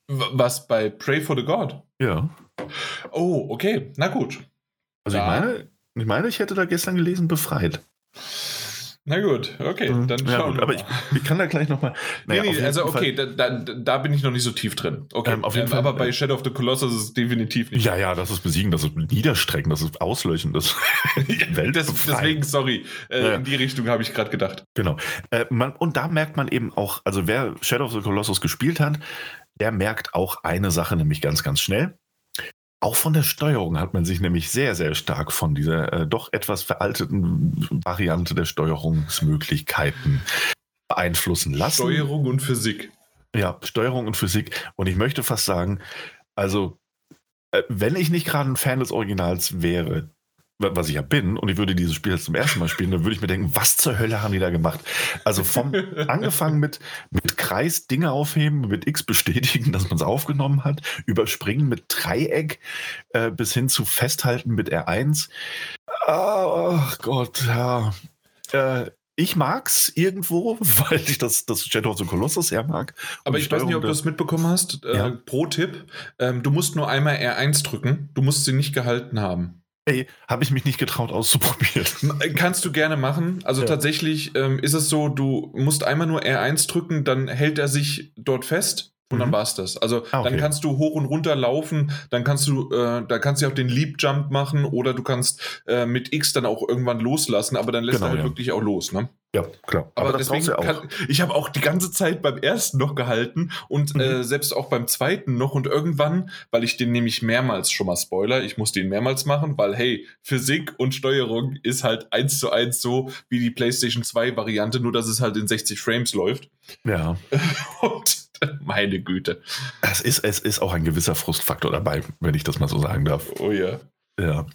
Was bei Pray for the God? Ja. Oh, okay. Na gut. Also ich meine, ich meine, ich hätte da gestern gelesen, befreit. Na gut, okay, mhm. dann ja, gut, Aber ich, ich, kann da gleich nochmal. Naja, nee, nee, also okay, da, da, da, bin ich noch nicht so tief drin. Okay, ähm, auf jeden ähm, Fall, aber bei Shadow of the Colossus ist es definitiv nicht. Ja, ja, das ist besiegen, das ist niederstrecken, das ist auslöschen, das Welt das, Deswegen, sorry, äh, ja. in die Richtung habe ich gerade gedacht. Genau. Äh, man, und da merkt man eben auch, also wer Shadow of the Colossus gespielt hat, der merkt auch eine Sache nämlich ganz, ganz schnell. Auch von der Steuerung hat man sich nämlich sehr, sehr stark von dieser äh, doch etwas veralteten Variante der Steuerungsmöglichkeiten beeinflussen lassen. Steuerung und Physik. Ja, Steuerung und Physik. Und ich möchte fast sagen, also, äh, wenn ich nicht gerade ein Fan des Originals wäre, was ich ja bin, und ich würde dieses Spiel jetzt zum ersten Mal spielen, dann würde ich mir denken, was zur Hölle haben die da gemacht? Also vom angefangen mit, mit Kreis Dinge aufheben, mit X bestätigen, dass man es aufgenommen hat, überspringen mit Dreieck äh, bis hin zu Festhalten mit R1. Ach Gott, ja. Äh, ich mag's irgendwo, weil ich das, das Shadow of the Colossus sehr mag. Aber ich weiß nicht, ob du das mitbekommen hast. Äh, ja. Pro-Tipp: ähm, Du musst nur einmal R1 drücken. Du musst sie nicht gehalten haben. Ey, habe ich mich nicht getraut auszuprobieren. Äh, kannst du gerne machen. Also ja. tatsächlich ähm, ist es so, du musst einmal nur R1 drücken, dann hält er sich dort fest und mhm. dann war's das. Also ah, okay. dann kannst du hoch und runter laufen, dann kannst du, äh, da kannst du auch den Leap Jump machen oder du kannst äh, mit X dann auch irgendwann loslassen, aber dann lässt genau, er halt ja. wirklich auch los, ne? Ja, klar. Aber, aber deswegen ja kann, ich habe auch die ganze Zeit beim ersten noch gehalten und mhm. äh, selbst auch beim zweiten noch und irgendwann, weil ich den nämlich mehrmals schon mal Spoiler, ich musste ihn mehrmals machen, weil hey, Physik und Steuerung ist halt eins zu eins so wie die PlayStation 2 Variante, nur dass es halt in 60 Frames läuft. Ja. und meine Güte. Es ist, es ist auch ein gewisser Frustfaktor dabei, wenn ich das mal so sagen darf. Oh ja. Ja.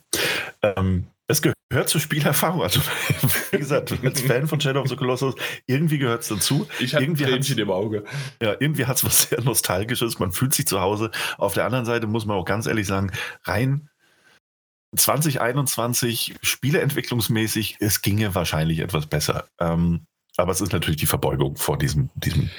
Ähm, es gehört zur Spielerfahrung. Also, wie gesagt, als Fan von Shadow of the Colossus, irgendwie gehört es dazu. Ich habe ein Tränchen im Auge. Ja, irgendwie hat es was sehr Nostalgisches. Man fühlt sich zu Hause. Auf der anderen Seite muss man auch ganz ehrlich sagen, rein 2021 spieleentwicklungsmäßig, es ginge wahrscheinlich etwas besser. Ähm, aber es ist natürlich die Verbeugung vor diesem, diesem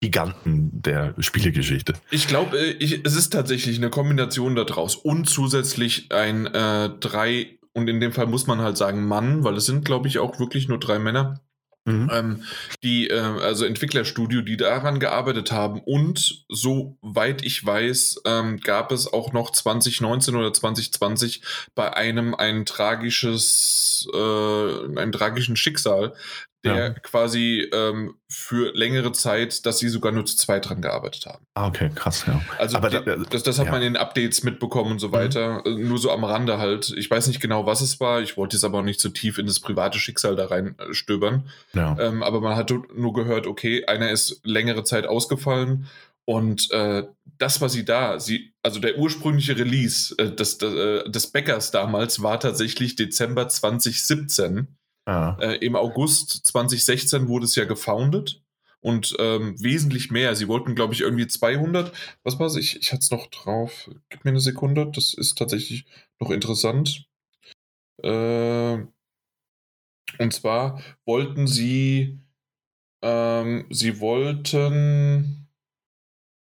Giganten der Spielegeschichte. Ich glaube, äh, es ist tatsächlich eine Kombination daraus und zusätzlich ein äh, drei und in dem Fall muss man halt sagen Mann, weil es sind, glaube ich, auch wirklich nur drei Männer. Mhm. Ähm, die, äh, also Entwicklerstudio, die daran gearbeitet haben. Und soweit ich weiß, ähm, gab es auch noch 2019 oder 2020 bei einem ein tragisches, äh, einen tragischen Schicksal, der ja. quasi ähm, für längere Zeit, dass sie sogar nur zu zweit dran gearbeitet haben. Ah, okay, krass, ja. Also Aber die, das, das hat ja. man in Updates mitbekommen und so mhm. weiter. Mhm. Nur so am Rande halt. Ich weiß nicht genau, was es war. Ich wollte jetzt aber auch nicht so tief in das private Schicksal da reinstöbern. Ja. Ähm, aber man hat nur gehört, okay, einer ist längere Zeit ausgefallen und äh, das, was sie da, sie, also der ursprüngliche Release äh, des, des, äh, des Bäckers damals war tatsächlich Dezember 2017. Ja. Äh, Im August 2016 wurde es ja gefoundet und ähm, wesentlich mehr. Sie wollten, glaube ich, irgendwie 200. Was war es? Ich, ich hatte es noch drauf. Gib mir eine Sekunde. Das ist tatsächlich noch interessant. Äh, und zwar wollten sie, ähm, sie wollten,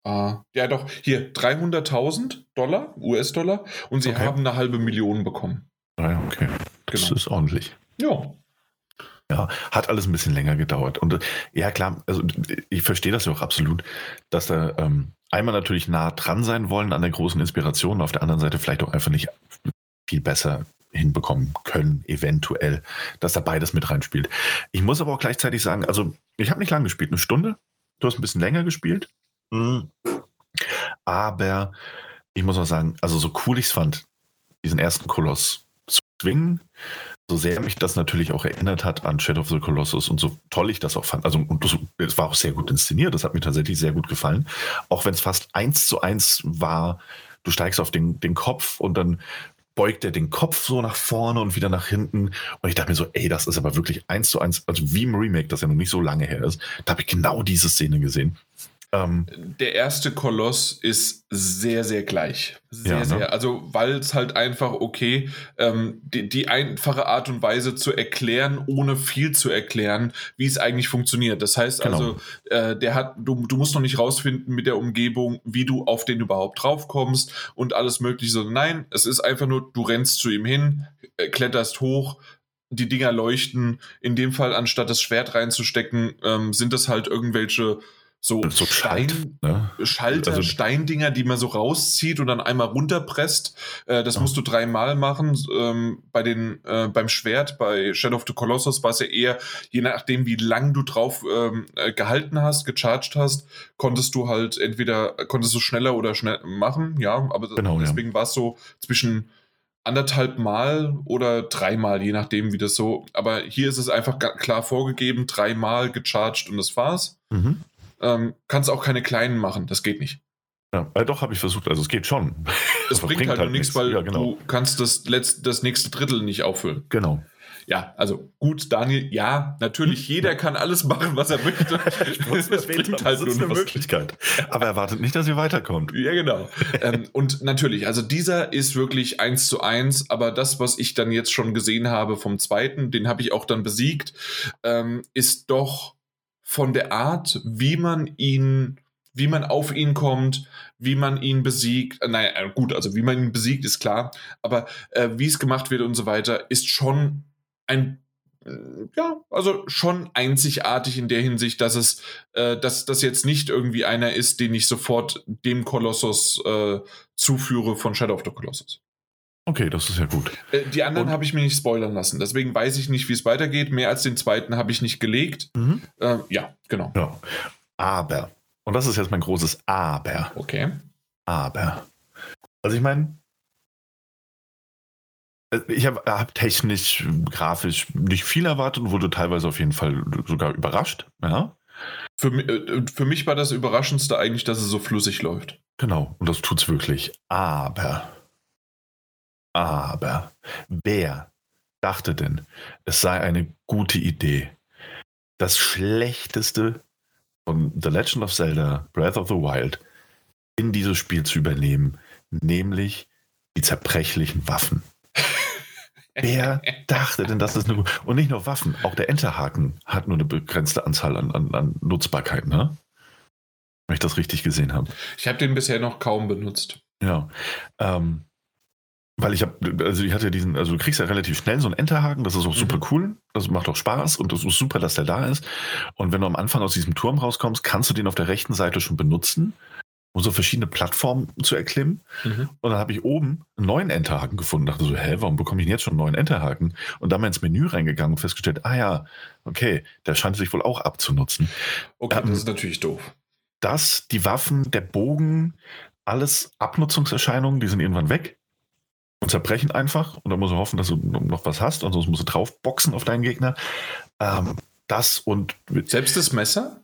ah, ja doch, hier 300.000 Dollar, US-Dollar, und sie okay. haben eine halbe Million bekommen. Ah okay. Das genau. ist ordentlich. Ja. Ja, hat alles ein bisschen länger gedauert. Und ja, klar, also ich verstehe das ja auch absolut, dass da ähm, einmal natürlich nah dran sein wollen an der großen Inspiration, auf der anderen Seite vielleicht auch einfach nicht viel besser hinbekommen können, eventuell, dass da beides mit reinspielt. Ich muss aber auch gleichzeitig sagen, also ich habe nicht lange gespielt, eine Stunde. Du hast ein bisschen länger gespielt. Mhm. Aber ich muss auch sagen, also so cool ich es fand, diesen ersten Koloss zu zwingen, so sehr mich das natürlich auch erinnert hat an Shadow of the Colossus und so toll ich das auch fand. Also, und es war auch sehr gut inszeniert, das hat mir tatsächlich sehr gut gefallen. Auch wenn es fast eins zu eins war, du steigst auf den, den Kopf und dann beugt er den Kopf so nach vorne und wieder nach hinten. Und ich dachte mir so, ey, das ist aber wirklich eins zu eins, also wie im Remake, das ja noch nicht so lange her ist, da habe ich genau diese Szene gesehen. Ähm, der erste Koloss ist sehr, sehr gleich. Sehr, ja, ne? sehr. Also, weil es halt einfach, okay, ähm, die, die, einfache Art und Weise zu erklären, ohne viel zu erklären, wie es eigentlich funktioniert. Das heißt genau. also, äh, der hat, du, du musst noch nicht rausfinden mit der Umgebung, wie du auf den überhaupt draufkommst und alles Mögliche. So, nein, es ist einfach nur, du rennst zu ihm hin, äh, kletterst hoch, die Dinger leuchten. In dem Fall, anstatt das Schwert reinzustecken, ähm, sind das halt irgendwelche so, so Stein, ne? Schalter, also, Steindinger, die man so rauszieht und dann einmal runterpresst. Äh, das ja. musst du dreimal machen. Ähm, bei den, äh, beim Schwert, bei Shadow of the Colossus war es ja eher, je nachdem, wie lang du drauf ähm, äh, gehalten hast, gecharged hast, konntest du halt entweder, konntest du schneller oder schnell machen, ja, aber genau, deswegen ja. war es so zwischen anderthalb Mal oder dreimal, je nachdem, wie das so. Aber hier ist es einfach klar vorgegeben, dreimal gecharged und das war's. Mhm. Ähm, kannst auch keine kleinen machen, das geht nicht. Ja, äh, doch, habe ich versucht. Also es geht schon. Es bringt, bringt, halt, halt nichts, weil ja, genau. du kannst das, letzte, das nächste Drittel nicht auffüllen. Genau. Ja, also gut, Daniel, ja, natürlich, jeder kann alles machen, was er möchte. das bringt halt nur eine Möglichkeit. Aber erwartet nicht, dass ihr weiterkommt. Ja, genau. ähm, und natürlich, also dieser ist wirklich eins zu eins, aber das, was ich dann jetzt schon gesehen habe vom zweiten, den habe ich auch dann besiegt, ähm, ist doch von der Art, wie man ihn wie man auf ihn kommt, wie man ihn besiegt. Naja, gut, also wie man ihn besiegt, ist klar. Aber äh, wie es gemacht wird und so weiter, ist schon ein äh, ja, also schon einzigartig in der Hinsicht, dass es, äh, dass das jetzt nicht irgendwie einer ist, den ich sofort dem Kolossus äh, zuführe von Shadow of the Colossus. Okay, das ist ja gut. Äh, die anderen habe ich mir nicht spoilern lassen, deswegen weiß ich nicht, wie es weitergeht. Mehr als den zweiten habe ich nicht gelegt. Mhm. Äh, ja, genau. Ja. Aber, und das ist jetzt mein großes Aber. Okay. Aber. Also ich meine, äh, ich habe hab technisch, grafisch nicht viel erwartet und wurde teilweise auf jeden Fall sogar überrascht. Ja. Für, äh, für mich war das Überraschendste eigentlich, dass es so flüssig läuft. Genau, und das tut es wirklich. Aber, aber, wer dachte denn, es sei eine gute Idee, das Schlechteste von The Legend of Zelda Breath of the Wild in dieses Spiel zu übernehmen, nämlich die zerbrechlichen Waffen. Wer dachte denn, dass das eine gute. Und nicht nur Waffen, auch der Enterhaken hat nur eine begrenzte Anzahl an, an, an Nutzbarkeit, ne? Wenn ich das richtig gesehen habe. Ich habe den bisher noch kaum benutzt. Ja. Ähm, weil ich habe, also ich hatte diesen, also du kriegst ja relativ schnell so einen Enterhaken, das ist auch super mhm. cool, das macht auch Spaß und das ist super, dass der da ist. Und wenn du am Anfang aus diesem Turm rauskommst, kannst du den auf der rechten Seite schon benutzen um so verschiedene Plattformen zu erklimmen. Mhm. Und dann habe ich oben einen neuen Enterhaken gefunden. Dachte so, hä, warum bekomme ich denn jetzt schon einen neuen Enterhaken? Und dann mal ins Menü reingegangen und festgestellt, ah ja, okay, der scheint sich wohl auch abzunutzen. Okay, ähm, das ist natürlich doof. Das, die Waffen, der Bogen, alles Abnutzungserscheinungen, die sind irgendwann weg und zerbrechen einfach. Und dann musst du hoffen, dass du noch was hast, ansonsten musst du draufboxen auf deinen Gegner. Ähm, das und. Selbst das Messer?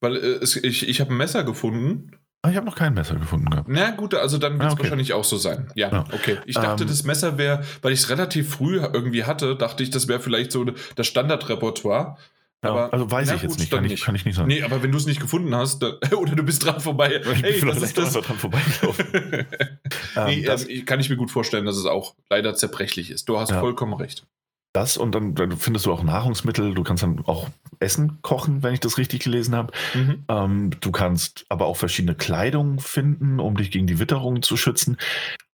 Weil äh, es, ich, ich habe ein Messer gefunden. Ah, ich habe noch kein Messer gefunden gehabt. Na gut, also dann wird es ah, okay. wahrscheinlich auch so sein. Ja, ja. okay. Ich dachte, ähm, das Messer wäre, weil ich es relativ früh irgendwie hatte, dachte ich, das wäre vielleicht so das Standardrepertoire. Ja, aber, also weiß ich gut, jetzt nicht kann, ich, kann ich nicht sagen. Nee, aber wenn du es nicht gefunden hast, dann, oder du bist dran vorbei. Ich hey, das ist das. dran vorbeigelaufen. nee, ähm, das, ähm, kann ich mir gut vorstellen, dass es auch leider zerbrechlich ist. Du hast ja. vollkommen recht. Das und dann, dann, findest du auch Nahrungsmittel, du kannst dann auch Essen kochen, wenn ich das richtig gelesen habe. Mhm. Ähm, du kannst aber auch verschiedene Kleidung finden, um dich gegen die Witterung zu schützen.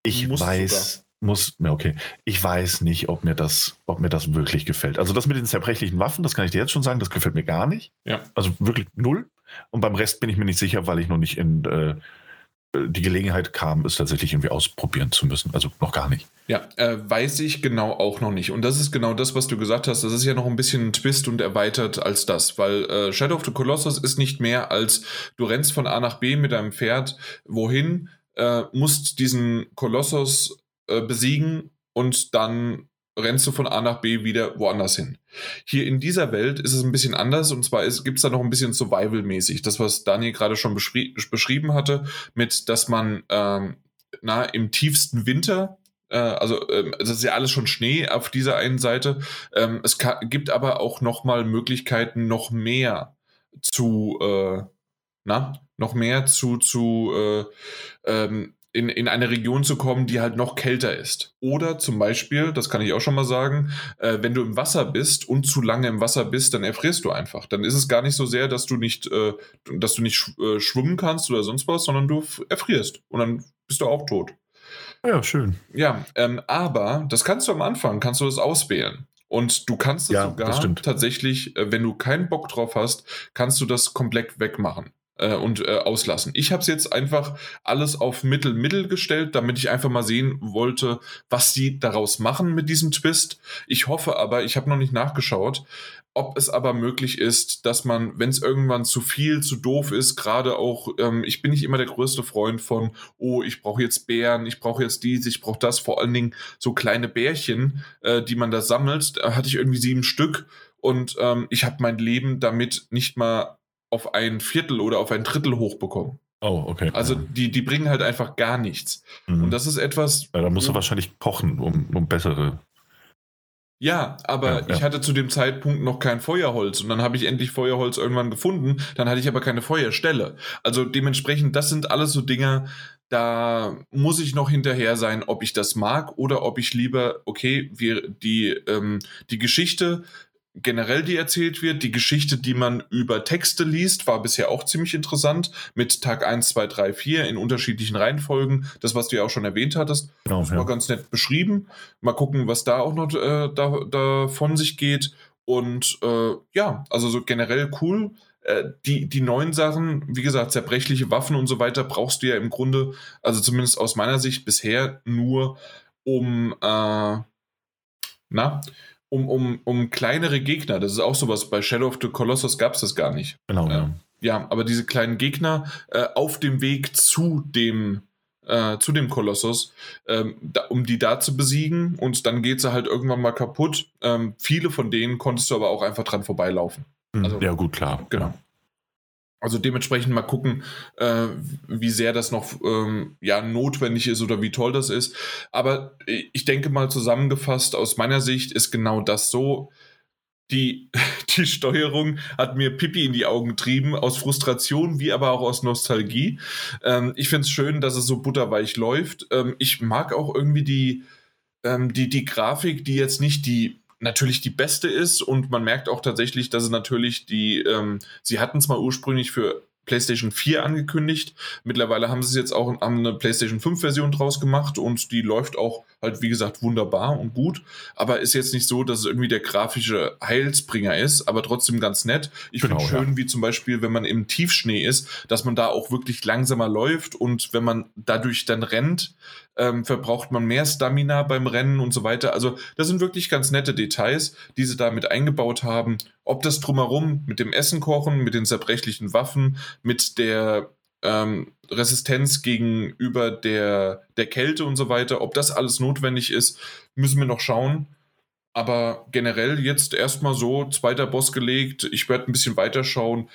Ich Musst weiß, muss, ja, okay, ich weiß nicht, ob mir das, ob mir das wirklich gefällt. Also das mit den zerbrechlichen Waffen, das kann ich dir jetzt schon sagen, das gefällt mir gar nicht. Ja. Also wirklich null. Und beim Rest bin ich mir nicht sicher, weil ich noch nicht in äh, die Gelegenheit kam, es tatsächlich irgendwie ausprobieren zu müssen. Also noch gar nicht. Ja, äh, weiß ich genau auch noch nicht. Und das ist genau das, was du gesagt hast. Das ist ja noch ein bisschen ein Twist und erweitert als das, weil äh, Shadow of the Colossus ist nicht mehr als du rennst von A nach B mit deinem Pferd, wohin, äh, musst diesen Kolossus äh, besiegen und dann rennst du von A nach B wieder woanders hin. Hier in dieser Welt ist es ein bisschen anders und zwar gibt es da noch ein bisschen Survival-mäßig. Das, was Daniel gerade schon beschri beschrieben hatte, mit, dass man ähm, na, im tiefsten Winter äh, also ähm, das ist ja alles schon Schnee auf dieser einen Seite. Ähm, es gibt aber auch noch mal Möglichkeiten, noch mehr zu, äh, na, noch mehr zu, zu äh, ähm, in, in eine Region zu kommen, die halt noch kälter ist. Oder zum Beispiel, das kann ich auch schon mal sagen, äh, wenn du im Wasser bist und zu lange im Wasser bist, dann erfrierst du einfach. Dann ist es gar nicht so sehr, dass du nicht, äh, dass du nicht sch äh, schwimmen kannst oder sonst was, sondern du erfrierst und dann bist du auch tot. Ja, schön. Ja, ähm, aber das kannst du am Anfang, kannst du das auswählen. Und du kannst es ja, sogar tatsächlich, äh, wenn du keinen Bock drauf hast, kannst du das komplett wegmachen äh, und äh, auslassen. Ich habe es jetzt einfach alles auf Mittel-Mittel gestellt, damit ich einfach mal sehen wollte, was sie daraus machen mit diesem Twist. Ich hoffe aber, ich habe noch nicht nachgeschaut, ob es aber möglich ist, dass man, wenn es irgendwann zu viel, zu doof ist, gerade auch, ähm, ich bin nicht immer der größte Freund von, oh, ich brauche jetzt Bären, ich brauche jetzt dies, ich brauche das, vor allen Dingen so kleine Bärchen, äh, die man da sammelt. Da hatte ich irgendwie sieben Stück und ähm, ich habe mein Leben damit nicht mal auf ein Viertel oder auf ein Drittel hochbekommen. Oh, okay. Also die, die bringen halt einfach gar nichts. Mhm. Und das ist etwas. Ja, da musst du wahrscheinlich kochen, um, um bessere. Ja, aber ja, ich hatte zu dem Zeitpunkt noch kein Feuerholz und dann habe ich endlich Feuerholz irgendwann gefunden, dann hatte ich aber keine Feuerstelle. Also dementsprechend, das sind alles so Dinge, da muss ich noch hinterher sein, ob ich das mag oder ob ich lieber, okay, wir die, ähm, die Geschichte generell, die erzählt wird. Die Geschichte, die man über Texte liest, war bisher auch ziemlich interessant. Mit Tag 1, 2, 3, 4 in unterschiedlichen Reihenfolgen. Das, was du ja auch schon erwähnt hattest, genau, das war ja. ganz nett beschrieben. Mal gucken, was da auch noch äh, da, da von sich geht. Und äh, ja, also so generell cool. Äh, die, die neuen Sachen, wie gesagt, zerbrechliche Waffen und so weiter, brauchst du ja im Grunde, also zumindest aus meiner Sicht bisher nur um, äh, na, um, um, um kleinere Gegner. Das ist auch sowas. Bei Shadow of the Colossus gab es das gar nicht. Genau, ja. Ja, aber diese kleinen Gegner äh, auf dem Weg zu dem äh, zu dem Kolossus, ähm, da, um die da zu besiegen und dann geht sie halt irgendwann mal kaputt. Ähm, viele von denen konntest du aber auch einfach dran vorbeilaufen. Hm, also, ja, gut, klar. Genau. Also dementsprechend mal gucken, äh, wie sehr das noch ähm, ja, notwendig ist oder wie toll das ist. Aber ich denke mal zusammengefasst, aus meiner Sicht ist genau das so. Die, die Steuerung hat mir Pipi in die Augen getrieben, aus Frustration wie aber auch aus Nostalgie. Ähm, ich finde es schön, dass es so butterweich läuft. Ähm, ich mag auch irgendwie die, ähm, die, die Grafik, die jetzt nicht die natürlich die beste ist und man merkt auch tatsächlich, dass es natürlich die, ähm, sie hatten es mal ursprünglich für PlayStation 4 angekündigt. Mittlerweile haben sie es jetzt auch haben eine PlayStation 5 Version draus gemacht und die läuft auch halt, wie gesagt, wunderbar und gut. Aber ist jetzt nicht so, dass es irgendwie der grafische Heilsbringer ist, aber trotzdem ganz nett. Ich genau, finde schön, ja. wie zum Beispiel, wenn man im Tiefschnee ist, dass man da auch wirklich langsamer läuft und wenn man dadurch dann rennt, ähm, verbraucht man mehr Stamina beim Rennen und so weiter. Also das sind wirklich ganz nette Details, die sie da mit eingebaut haben. Ob das drumherum mit dem Essen kochen, mit den zerbrechlichen Waffen, mit der ähm, Resistenz gegenüber der, der Kälte und so weiter, ob das alles notwendig ist, müssen wir noch schauen. Aber generell jetzt erstmal so, zweiter Boss gelegt, ich werde ein bisschen weiterschauen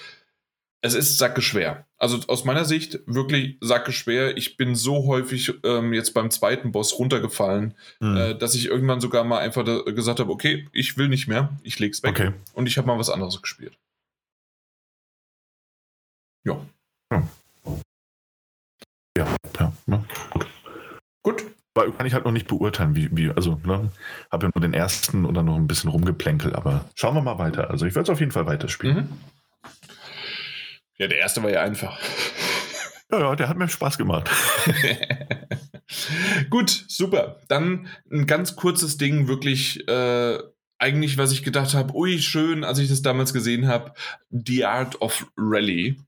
es ist sackeschwer. Also aus meiner Sicht wirklich sackeschwer. Ich bin so häufig ähm, jetzt beim zweiten Boss runtergefallen, mhm. äh, dass ich irgendwann sogar mal einfach gesagt habe, okay, ich will nicht mehr, ich leg's weg. Okay. Und ich habe mal was anderes gespielt. Ja. Ja, ja, ja ne? gut. Gut. Aber kann ich halt noch nicht beurteilen, wie, wie also, ne, habe ja nur den ersten und dann noch ein bisschen rumgeplänkelt, aber schauen wir mal weiter. Also ich werde es auf jeden Fall weiterspielen. Mhm. Ja, der erste war ja einfach. Ja, ja, der hat mir Spaß gemacht. Gut, super. Dann ein ganz kurzes Ding, wirklich äh, eigentlich, was ich gedacht habe, ui, schön, als ich das damals gesehen habe, The Art of Rally.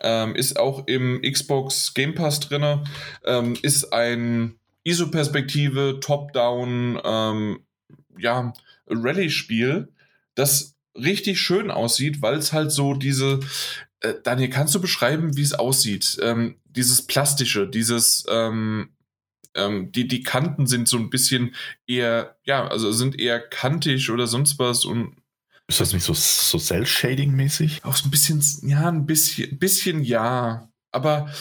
Ähm, ist auch im Xbox Game Pass drin. Ähm, ist ein ISO-Perspektive, Top-Down, ähm, ja, Rallye-Spiel, das richtig schön aussieht, weil es halt so diese, äh, Daniel, kannst du beschreiben, wie es aussieht? Ähm, dieses Plastische, dieses, ähm, ähm, die, die Kanten sind so ein bisschen eher, ja, also sind eher kantig oder sonst was und. Ist das nicht so, so Cell-Shading-mäßig? Auch so ein bisschen, ja, ein bisschen, bisschen ja. Aber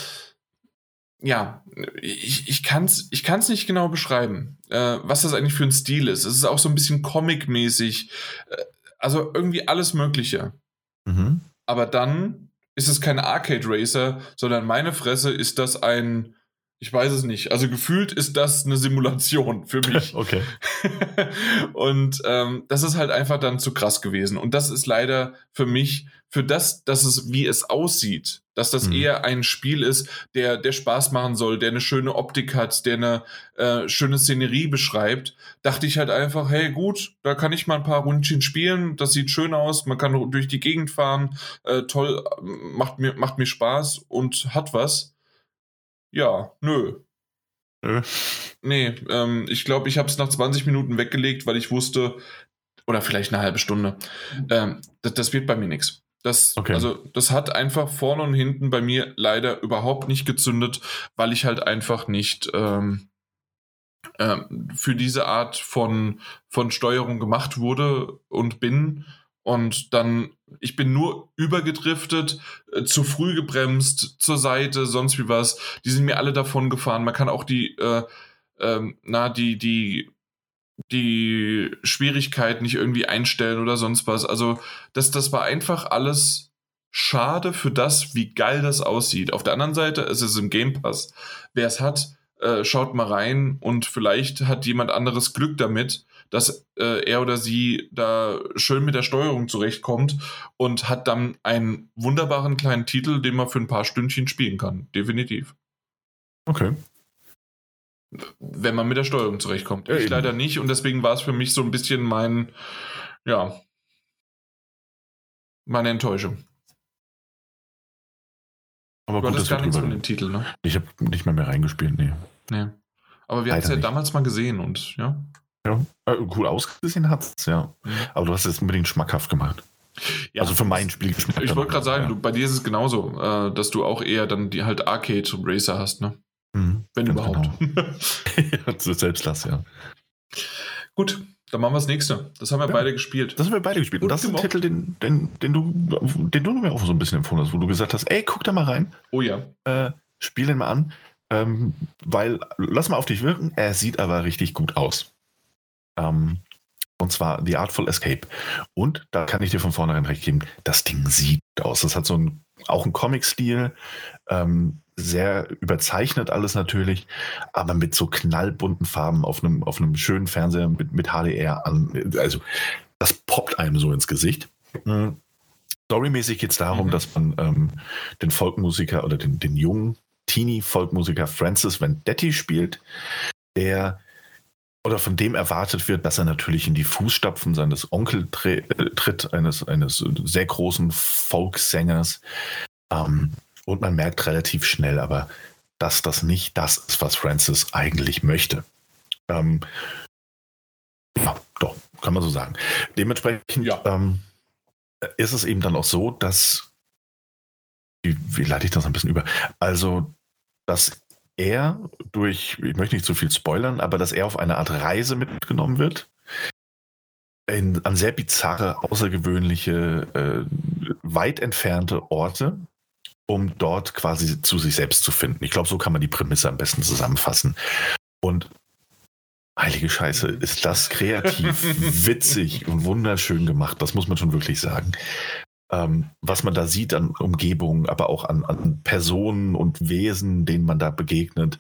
ja, ich, ich kann es ich kann's nicht genau beschreiben, äh, was das eigentlich für ein Stil ist. Es ist auch so ein bisschen Comic-mäßig. Äh, also irgendwie alles Mögliche. Mhm. Aber dann ist es kein Arcade Racer, sondern meine Fresse ist das ein, ich weiß es nicht. Also gefühlt ist das eine Simulation für mich. okay. und ähm, das ist halt einfach dann zu krass gewesen. Und das ist leider für mich, für das, dass es, wie es aussieht, dass das mhm. eher ein Spiel ist, der, der Spaß machen soll, der eine schöne Optik hat, der eine äh, schöne Szenerie beschreibt, dachte ich halt einfach, hey gut, da kann ich mal ein paar Rundchen spielen, das sieht schön aus, man kann durch die Gegend fahren, äh, toll, macht mir, macht mir Spaß und hat was. Ja, nö. Nö. Nee, ähm, ich glaube, ich habe es nach 20 Minuten weggelegt, weil ich wusste, oder vielleicht eine halbe Stunde, ähm, das, das wird bei mir nichts. Das, okay. also, das hat einfach vorne und hinten bei mir leider überhaupt nicht gezündet, weil ich halt einfach nicht ähm, ähm, für diese Art von, von Steuerung gemacht wurde und bin. Und dann, ich bin nur übergedriftet, äh, zu früh gebremst, zur Seite, sonst wie was. Die sind mir alle davon gefahren. Man kann auch die, äh, ähm, na, die, die, die Schwierigkeit nicht irgendwie einstellen oder sonst was. Also, das, das war einfach alles schade für das, wie geil das aussieht. Auf der anderen Seite ist es im Game Pass. Wer es hat, äh, schaut mal rein und vielleicht hat jemand anderes Glück damit, dass äh, er oder sie da schön mit der Steuerung zurechtkommt und hat dann einen wunderbaren kleinen Titel, den man für ein paar Stündchen spielen kann. Definitiv. Okay. Wenn man mit der Steuerung zurechtkommt. Ja, ich eben. leider nicht und deswegen war es für mich so ein bisschen mein, ja, meine Enttäuschung. Aber du gut, hattest gar nichts von dem Titel, ne? Ich habe nicht mehr mehr reingespielt, nee. Nee. Aber wir haben es ja damals mal gesehen und ja. Ja, äh, cool ausgesehen hat es, ja. Mhm. Aber du hast es unbedingt schmackhaft gemacht. Ja, also für mein Spiel geschmeckt. Ich wollte gerade sagen, ja. du, bei dir ist es genauso, äh, dass du auch eher dann die halt Arcade Racer hast, ne? Mhm, Wenn überhaupt. Genau. ja, so Selbstlass, ja. Gut, dann machen wir das nächste. Das haben wir ja, beide gespielt. Das haben wir beide gespielt. Und, Und das ist ein Titel, den, den, den, du, den du mir auch so ein bisschen empfohlen hast, wo du gesagt hast, ey, guck da mal rein. Oh ja. Äh, spiel den mal an. Ähm, weil, lass mal auf dich wirken, er sieht aber richtig gut aus. Ähm, und zwar The Artful Escape. Und da kann ich dir von vornherein recht geben, das Ding sieht aus. Das hat so ein, auch einen Comic-Stil, ähm, sehr überzeichnet alles natürlich, aber mit so knallbunten Farben auf einem, auf einem schönen Fernseher mit, mit HDR an. Also, das poppt einem so ins Gesicht. Mhm. Storymäßig geht es darum, mhm. dass man ähm, den Folkmusiker oder den, den jungen Teenie-Folkmusiker Francis Vendetti spielt, der oder von dem erwartet wird, dass er natürlich in die Fußstapfen seines Onkels äh, tritt, eines, eines sehr großen Folksängers. Ähm, und man merkt relativ schnell aber, dass das nicht das ist, was Francis eigentlich möchte. Ähm, ja, doch, kann man so sagen. Dementsprechend ja. ähm, ist es eben dann auch so, dass, wie, wie leite ich das ein bisschen über? Also, dass er durch, ich möchte nicht zu viel spoilern, aber dass er auf eine Art Reise mitgenommen wird. In, an sehr bizarre, außergewöhnliche, äh, weit entfernte Orte, um dort quasi zu sich selbst zu finden. Ich glaube, so kann man die Prämisse am besten zusammenfassen. Und heilige Scheiße, ist das kreativ, witzig und wunderschön gemacht. Das muss man schon wirklich sagen ähm, was man da sieht an Umgebung, aber auch an, an Personen und Wesen, denen man da begegnet,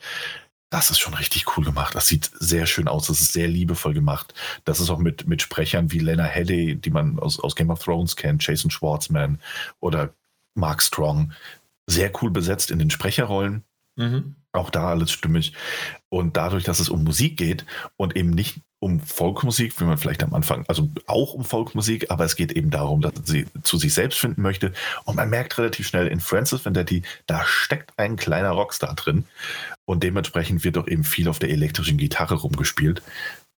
das ist schon richtig cool gemacht. Das sieht sehr schön aus. Das ist sehr liebevoll gemacht. Das ist auch mit, mit Sprechern wie Lena Headey, die man aus, aus Game of Thrones kennt, Jason Schwartzman oder Mark Strong. Sehr cool besetzt in den Sprecherrollen. Mhm. Auch da alles stimmig. Und dadurch, dass es um Musik geht und eben nicht um Folkmusik, wie man vielleicht am Anfang, also auch um Folkmusik, aber es geht eben darum, dass sie zu sich selbst finden möchte. Und man merkt relativ schnell in Francis Vendetti, da steckt ein kleiner Rockstar drin. Und dementsprechend wird auch eben viel auf der elektrischen Gitarre rumgespielt.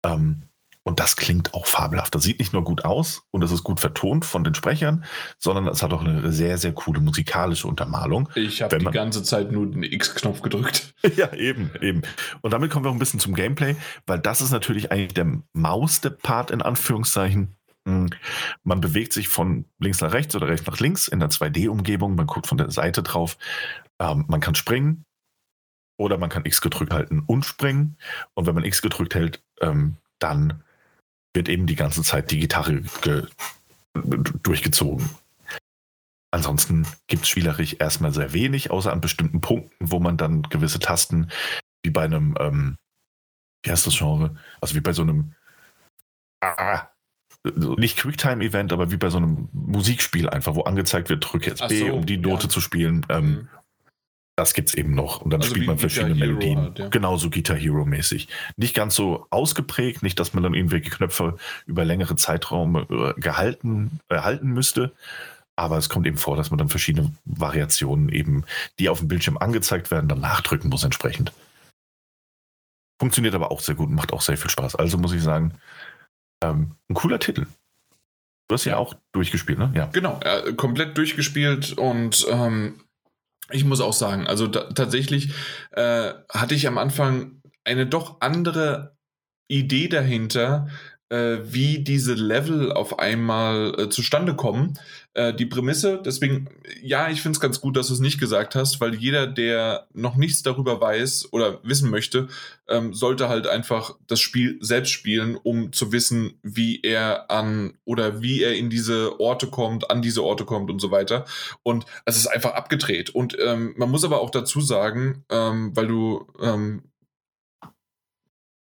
Ähm, und das klingt auch fabelhaft. Das sieht nicht nur gut aus und es ist gut vertont von den Sprechern, sondern es hat auch eine sehr, sehr coole musikalische Untermalung. Ich habe die ganze Zeit nur den X-Knopf gedrückt. ja, eben, eben. Und damit kommen wir auch ein bisschen zum Gameplay, weil das ist natürlich eigentlich der mauste Part in Anführungszeichen. Hm, man bewegt sich von links nach rechts oder rechts nach links in der 2D-Umgebung. Man guckt von der Seite drauf. Ähm, man kann springen oder man kann X gedrückt halten und springen. Und wenn man X gedrückt hält, ähm, dann wird eben die ganze Zeit die Gitarre durchgezogen. Ansonsten gibt es spielerisch erstmal sehr wenig, außer an bestimmten Punkten, wo man dann gewisse Tasten, wie bei einem, ähm, wie heißt das Genre? Also wie bei so einem, ah, nicht Quicktime-Event, aber wie bei so einem Musikspiel einfach, wo angezeigt wird, drücke jetzt B, so, um die Note ja. zu spielen. Ähm, mhm. Das gibt es eben noch. Und dann also spielt man verschiedene Guitar Melodien. Halt, ja. Genauso Guitar Hero-mäßig. Nicht ganz so ausgeprägt, nicht, dass man dann irgendwelche Knöpfe über längere Zeitraum äh, gehalten, erhalten müsste. Aber es kommt eben vor, dass man dann verschiedene Variationen eben, die auf dem Bildschirm angezeigt werden, dann nachdrücken muss entsprechend. Funktioniert aber auch sehr gut und macht auch sehr viel Spaß. Also muss ich sagen, ähm, ein cooler Titel. Du hast ja auch durchgespielt, ne? Ja. Genau, äh, komplett durchgespielt und ähm, ich muss auch sagen, also tatsächlich äh, hatte ich am Anfang eine doch andere Idee dahinter, äh, wie diese Level auf einmal äh, zustande kommen. Äh, die Prämisse, deswegen, ja, ich finde es ganz gut, dass du es nicht gesagt hast, weil jeder, der noch nichts darüber weiß oder wissen möchte, ähm, sollte halt einfach das Spiel selbst spielen, um zu wissen, wie er an oder wie er in diese Orte kommt, an diese Orte kommt und so weiter. Und es ist einfach abgedreht. Und ähm, man muss aber auch dazu sagen, ähm, weil du ähm,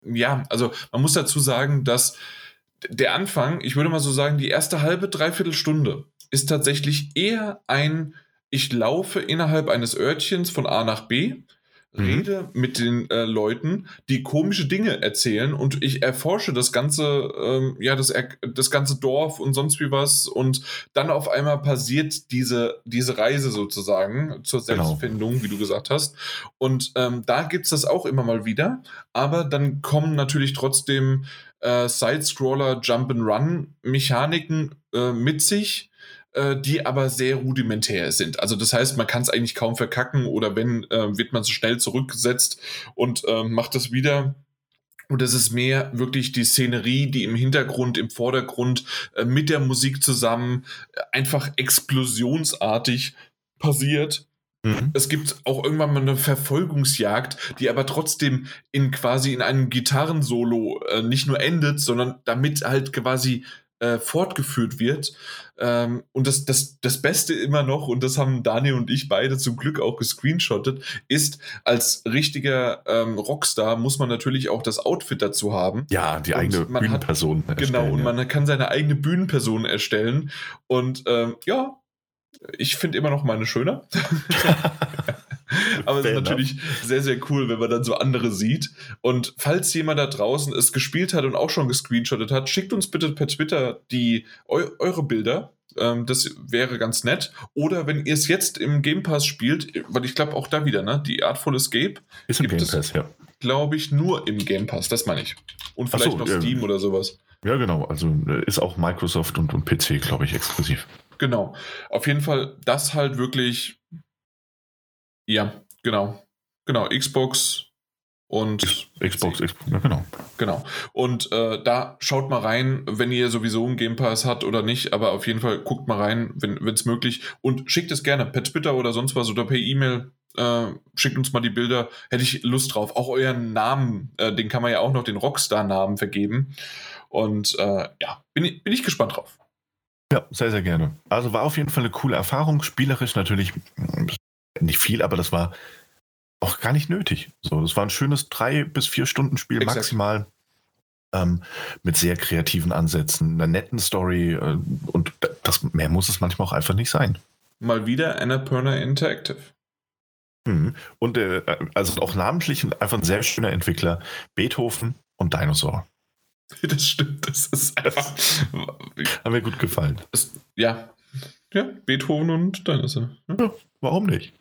ja, also man muss dazu sagen, dass der Anfang, ich würde mal so sagen, die erste halbe, dreiviertel Stunde ist tatsächlich eher ein, ich laufe innerhalb eines Örtchens von A nach B Mhm. rede mit den äh, Leuten, die komische Dinge erzählen und ich erforsche das ganze, ähm, ja, das, das ganze Dorf und sonst wie was und dann auf einmal passiert diese, diese Reise sozusagen zur genau. Selbstfindung, genau. wie du gesagt hast. Und ähm, da gibt es das auch immer mal wieder, aber dann kommen natürlich trotzdem äh, Side-Scroller, Jump-and-Run-Mechaniken äh, mit sich äh, die aber sehr rudimentär sind. Also das heißt, man kann es eigentlich kaum verkacken oder wenn, äh, wird man so schnell zurückgesetzt und äh, macht das wieder. Und es ist mehr wirklich die Szenerie, die im Hintergrund, im Vordergrund äh, mit der Musik zusammen äh, einfach explosionsartig passiert. Mhm. Es gibt auch irgendwann mal eine Verfolgungsjagd, die aber trotzdem in quasi in einem Gitarrensolo äh, nicht nur endet, sondern damit halt quasi äh, fortgeführt wird. Ähm, und das, das, das Beste immer noch, und das haben Daniel und ich beide zum Glück auch gescreenshottet, ist, als richtiger ähm, Rockstar muss man natürlich auch das Outfit dazu haben. Ja, die eigene Bühnenperson. Hat, genau, und man kann seine eigene Bühnenperson erstellen. Und ähm, ja, ich finde immer noch meine schöner. Aber es ist natürlich sehr, sehr cool, wenn man dann so andere sieht. Und falls jemand da draußen es gespielt hat und auch schon gescreenshottet hat, schickt uns bitte per Twitter die eu eure Bilder. Ähm, das wäre ganz nett. Oder wenn ihr es jetzt im Game Pass spielt, weil ich glaube auch da wieder, ne? Die Artful Escape. Ist im Game Pass, es, ja. Glaube ich, nur im Game Pass, das meine ich. Und vielleicht so, noch Steam äh, oder sowas. Ja, genau. Also äh, ist auch Microsoft und, und PC, glaube ich, exklusiv. Genau. Auf jeden Fall das halt wirklich. Ja, genau. Genau. Xbox und. Xbox, Xbox, ja, genau. Genau. Und äh, da schaut mal rein, wenn ihr sowieso einen Game Pass habt oder nicht, aber auf jeden Fall guckt mal rein, wenn es möglich. Und schickt es gerne per Twitter oder sonst was oder per E-Mail. Äh, schickt uns mal die Bilder. Hätte ich Lust drauf. Auch euren Namen, äh, den kann man ja auch noch den Rockstar-Namen vergeben. Und äh, ja, bin, bin ich gespannt drauf. Ja, sehr, sehr gerne. Also war auf jeden Fall eine coole Erfahrung. Spielerisch natürlich nicht viel, aber das war auch gar nicht nötig. So, das war ein schönes drei bis vier Stunden Spiel Exakt. maximal. Ähm, mit sehr kreativen Ansätzen, einer netten Story äh, und das mehr muss es manchmal auch einfach nicht sein. Mal wieder Annapurna Interactive. Mhm. Und äh, also auch namentlich einfach ein sehr schöner Entwickler, Beethoven und Dinosaur. Das stimmt, das ist einfach. Hat mir gut gefallen. Das, ja. Ja, Beethoven und Dinosaur. Ja. ja, warum nicht?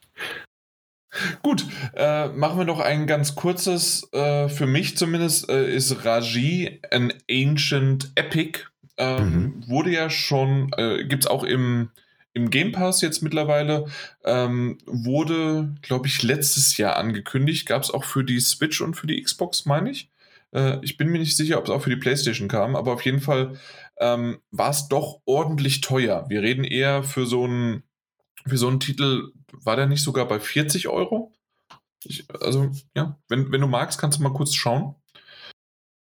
Gut, äh, machen wir noch ein ganz kurzes, äh, für mich zumindest, äh, ist Raji an Ancient Epic. Ähm, mhm. Wurde ja schon, äh, gibt es auch im, im Game Pass jetzt mittlerweile. Ähm, wurde, glaube ich, letztes Jahr angekündigt. Gab es auch für die Switch und für die Xbox, meine ich. Äh, ich bin mir nicht sicher, ob es auch für die PlayStation kam, aber auf jeden Fall ähm, war es doch ordentlich teuer. Wir reden eher für so einen für so einen Titel, war der nicht sogar bei 40 Euro? Ich, also, ja, wenn, wenn du magst, kannst du mal kurz schauen.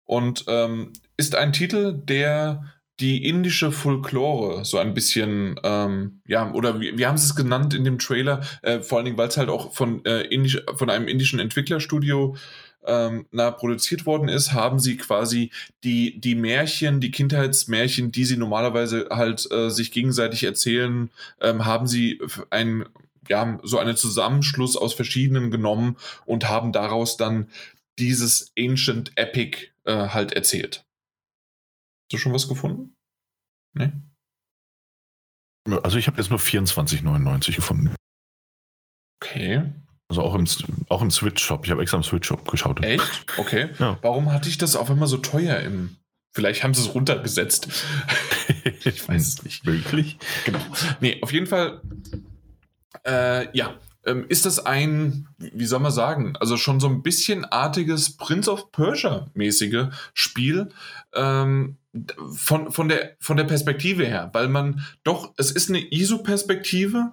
Und ähm, ist ein Titel, der die indische Folklore so ein bisschen, ähm, ja, oder wie, wie haben sie es genannt in dem Trailer, äh, vor allen Dingen, weil es halt auch von, äh, indisch, von einem indischen Entwicklerstudio ähm, na, produziert worden ist, haben sie quasi die, die Märchen, die Kindheitsmärchen, die sie normalerweise halt äh, sich gegenseitig erzählen, ähm, haben sie ein, ja, so einen Zusammenschluss aus verschiedenen genommen und haben daraus dann dieses Ancient Epic äh, halt erzählt. Hast du schon was gefunden? Nee? Also ich habe jetzt nur 24,99 gefunden. Okay. Also auch im, auch im Switch-Shop. Ich habe extra im Switch-Shop geschaut. Echt? Okay. Ja. Warum hatte ich das auf einmal so teuer im. Vielleicht haben sie es runtergesetzt. ich weiß es nicht. Möglich. Genau. Nee, auf jeden Fall. Äh, ja. ähm, ist das ein, wie soll man sagen, also schon so ein bisschen artiges Prince of Persia-mäßige Spiel. Ähm, von, von, der, von der Perspektive her, weil man doch, es ist eine ISO-Perspektive,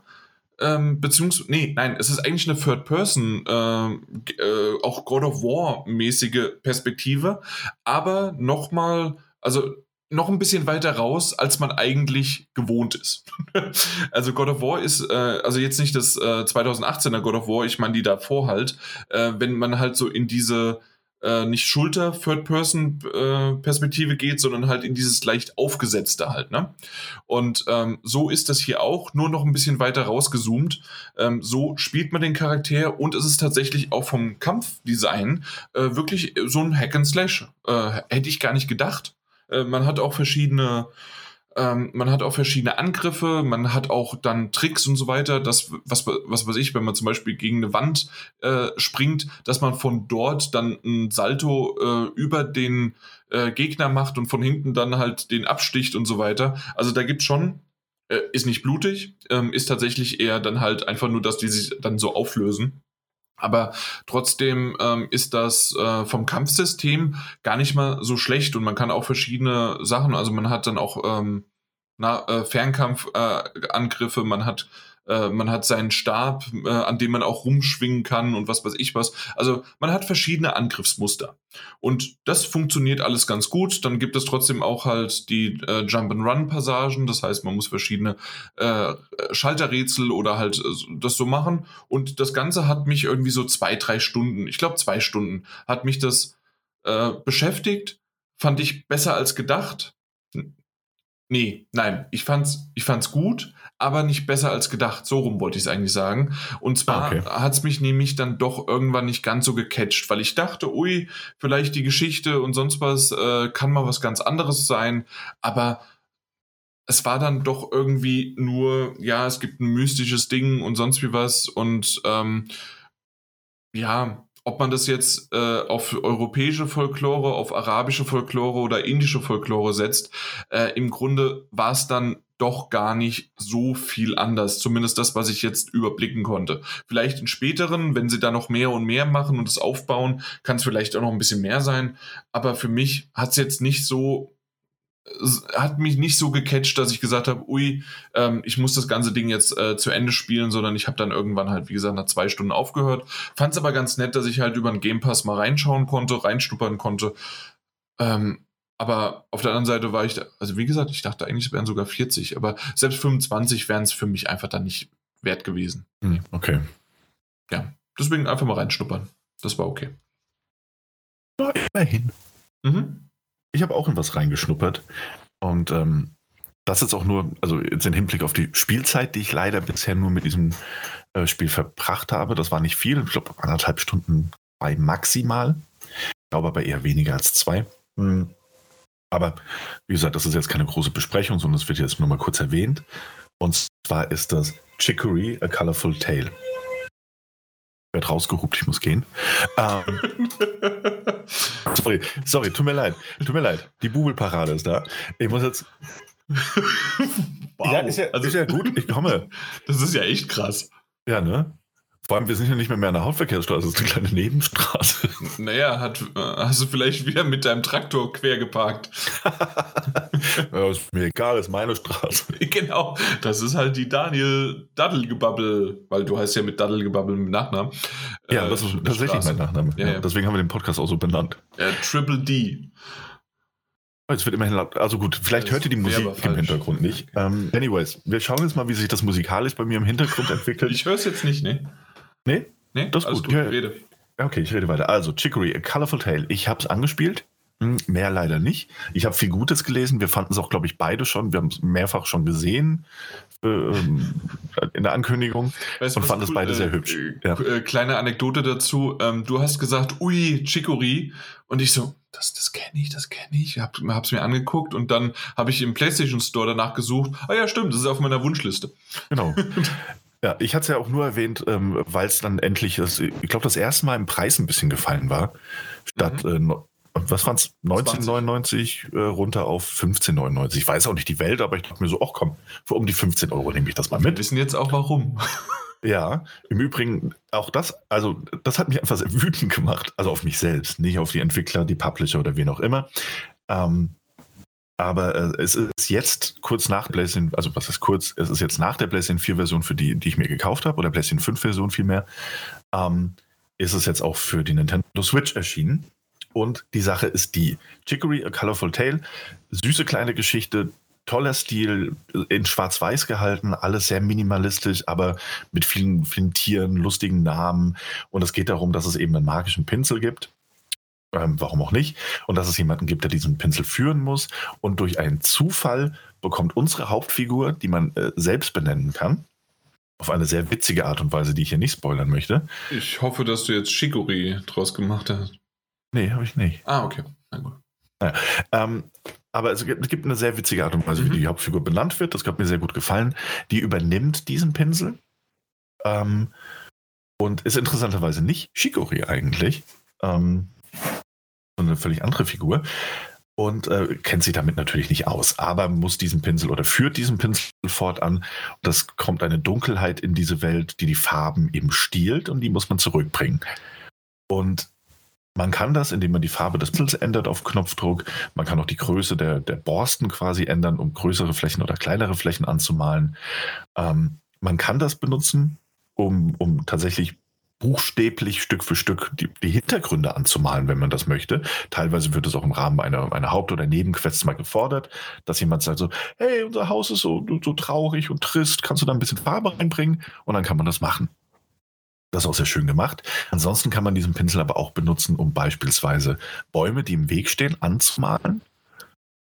ähm, beziehungsweise, nee, nein, es ist eigentlich eine Third-Person, äh, äh, auch God of War-mäßige Perspektive, aber nochmal, also noch ein bisschen weiter raus, als man eigentlich gewohnt ist. also God of War ist, äh, also jetzt nicht das äh, 2018er God of War, ich meine die davor halt, äh, wenn man halt so in diese äh, nicht Schulter-Third-Person-Perspektive äh, geht, sondern halt in dieses leicht aufgesetzte halt. Ne? Und ähm, so ist das hier auch, nur noch ein bisschen weiter rausgezoomt. Ähm, so spielt man den Charakter und es ist tatsächlich auch vom Kampfdesign äh, wirklich so ein Hack and Slash. Äh, hätte ich gar nicht gedacht. Äh, man hat auch verschiedene ähm, man hat auch verschiedene Angriffe, man hat auch dann Tricks und so weiter. Das, was, was weiß ich, wenn man zum Beispiel gegen eine Wand äh, springt, dass man von dort dann ein Salto äh, über den äh, Gegner macht und von hinten dann halt den absticht und so weiter. Also da gibt schon, äh, ist nicht blutig, ähm, ist tatsächlich eher dann halt einfach nur, dass die sich dann so auflösen. Aber trotzdem ähm, ist das äh, vom Kampfsystem gar nicht mal so schlecht. Und man kann auch verschiedene Sachen, also man hat dann auch ähm, na, äh, Fernkampfangriffe, äh, man hat äh, man hat seinen Stab, äh, an dem man auch rumschwingen kann und was weiß ich was. Also man hat verschiedene Angriffsmuster. Und das funktioniert alles ganz gut. Dann gibt es trotzdem auch halt die äh, Jump-and-Run-Passagen. Das heißt, man muss verschiedene äh, Schalterrätsel oder halt äh, das so machen. Und das Ganze hat mich irgendwie so zwei, drei Stunden, ich glaube zwei Stunden, hat mich das äh, beschäftigt. Fand ich besser als gedacht. Nee, nein, ich fand's, ich fand's gut, aber nicht besser als gedacht. So rum wollte ich es eigentlich sagen. Und zwar okay. hat es mich nämlich dann doch irgendwann nicht ganz so gecatcht, weil ich dachte, ui, vielleicht die Geschichte und sonst was äh, kann mal was ganz anderes sein, aber es war dann doch irgendwie nur, ja, es gibt ein mystisches Ding und sonst wie was und ähm, ja, ob man das jetzt äh, auf europäische Folklore, auf arabische Folklore oder indische Folklore setzt, äh, im Grunde war es dann doch gar nicht so viel anders. Zumindest das, was ich jetzt überblicken konnte. Vielleicht in späteren, wenn sie da noch mehr und mehr machen und es aufbauen, kann es vielleicht auch noch ein bisschen mehr sein. Aber für mich hat es jetzt nicht so hat mich nicht so gecatcht, dass ich gesagt habe, ui, ähm, ich muss das ganze Ding jetzt äh, zu Ende spielen, sondern ich habe dann irgendwann halt, wie gesagt, nach zwei Stunden aufgehört. Fand es aber ganz nett, dass ich halt über den Game Pass mal reinschauen konnte, reinstuppern konnte. Ähm, aber auf der anderen Seite war ich, da, also wie gesagt, ich dachte eigentlich, es wären sogar 40, aber selbst 25 wären es für mich einfach dann nicht wert gewesen. Hm, okay. Ja, deswegen einfach mal reinschnuppern. Das war okay. Ja, immerhin. Mhm. Ich habe auch in was reingeschnuppert. Und ähm, das ist auch nur, also jetzt im Hinblick auf die Spielzeit, die ich leider bisher nur mit diesem äh, Spiel verbracht habe. Das war nicht viel, ich glaube anderthalb Stunden bei maximal. Ich glaube aber eher weniger als zwei. Hm. Aber wie gesagt, das ist jetzt keine große Besprechung, sondern es wird jetzt nur mal kurz erwähnt. Und zwar ist das Chicory, A Colorful Tale. Wird rausgehupt, ich muss gehen. Ähm, sorry, sorry, tut mir leid. Tut mir leid. Die Bubelparade ist da. Ich muss jetzt. wow. Ja, ist ja, also, ist ja gut, ich komme. Das ist ja echt krass. Ja, ne? Vor allem, wir sind ja nicht mehr mehr an der Hauptverkehrsstraße, es ist eine kleine Nebenstraße. Naja, hat, äh, hast du vielleicht wieder mit deinem Traktor quer geparkt. ja, ist mir egal, ist meine Straße. Genau, das ist halt die Daniel Daddelgebabbel, weil du heißt ja mit Daddelgebabbel mit Nachnamen. Ja, das ist äh, tatsächlich Straße. mein Nachname. Ja, ja. Deswegen haben wir den Podcast auch so benannt. Ja, Triple D. Es wird immerhin laut. Also gut, vielleicht hört ihr die Musik im Hintergrund nicht. Ähm, anyways, wir schauen jetzt mal, wie sich das musikalisch bei mir im Hintergrund entwickelt. Ich höre es jetzt nicht, ne? Nee? Nee, das ist gut. gut. Ja, rede. Okay, ich rede weiter. Also, Chicory, A Colorful Tale. Ich habe es angespielt. Hm, mehr leider nicht. Ich habe viel Gutes gelesen. Wir fanden es auch, glaube ich, beide schon. Wir haben es mehrfach schon gesehen äh, in der Ankündigung weißt und fanden es cool, beide äh, sehr hübsch. Äh, ja. Äh, kleine Anekdote dazu. Ähm, du hast gesagt, ui, Chicory. Und ich so, das, das kenne ich, das kenne ich. Hab, hab's mir angeguckt und dann habe ich im PlayStation Store danach gesucht. Ah ja, stimmt, das ist auf meiner Wunschliste. Genau. Ja, ich hatte es ja auch nur erwähnt, ähm, weil es dann endlich, das, ich glaube, das erste Mal im Preis ein bisschen gefallen war. Statt, mhm. äh, was waren es, 1999 äh, runter auf 15,99. Ich weiß auch nicht die Welt, aber ich dachte mir so, ach komm, für um die 15 Euro nehme ich das mal mit. Wir wissen jetzt auch warum. Ja, im Übrigen auch das, also das hat mich einfach sehr wütend gemacht. Also auf mich selbst, nicht auf die Entwickler, die Publisher oder wen auch immer. Ähm, aber äh, es ist jetzt kurz nach PlayStation, also was ist kurz, es ist jetzt nach der PlayStation 4 Version, für die, die ich mir gekauft habe, oder PlayStation 5 Version vielmehr, ähm, ist es jetzt auch für die Nintendo Switch erschienen. Und die Sache ist die: Chicory, A Colorful Tale, süße kleine Geschichte, toller Stil, in Schwarz-Weiß gehalten, alles sehr minimalistisch, aber mit vielen, vielen Tieren, lustigen Namen. Und es geht darum, dass es eben einen magischen Pinsel gibt. Ähm, warum auch nicht? Und dass es jemanden gibt, der diesen Pinsel führen muss. Und durch einen Zufall bekommt unsere Hauptfigur, die man äh, selbst benennen kann, auf eine sehr witzige Art und Weise, die ich hier nicht spoilern möchte. Ich hoffe, dass du jetzt Shiguri draus gemacht hast. Nee, habe ich nicht. Ah, okay. Na gut. Naja, ähm, aber es gibt, es gibt, eine sehr witzige Art und Weise, mhm. wie die Hauptfigur benannt wird. Das hat mir sehr gut gefallen. Die übernimmt diesen Pinsel ähm, und ist interessanterweise nicht Shigori eigentlich, ähm, eine völlig andere Figur und äh, kennt sich damit natürlich nicht aus, aber muss diesen Pinsel oder führt diesen Pinsel fortan. Das kommt eine Dunkelheit in diese Welt, die die Farben eben stiehlt und die muss man zurückbringen. Und man kann das, indem man die Farbe des Pinsels ändert auf Knopfdruck. Man kann auch die Größe der, der Borsten quasi ändern, um größere Flächen oder kleinere Flächen anzumalen. Ähm, man kann das benutzen, um, um tatsächlich buchstäblich Stück für Stück die, die, Hintergründe anzumalen, wenn man das möchte. Teilweise wird es auch im Rahmen einer, einer Haupt- oder Nebenquest mal gefordert, dass jemand sagt so, hey, unser Haus ist so, so traurig und trist, kannst du da ein bisschen Farbe reinbringen? Und dann kann man das machen. Das ist auch sehr schön gemacht. Ansonsten kann man diesen Pinsel aber auch benutzen, um beispielsweise Bäume, die im Weg stehen, anzumalen.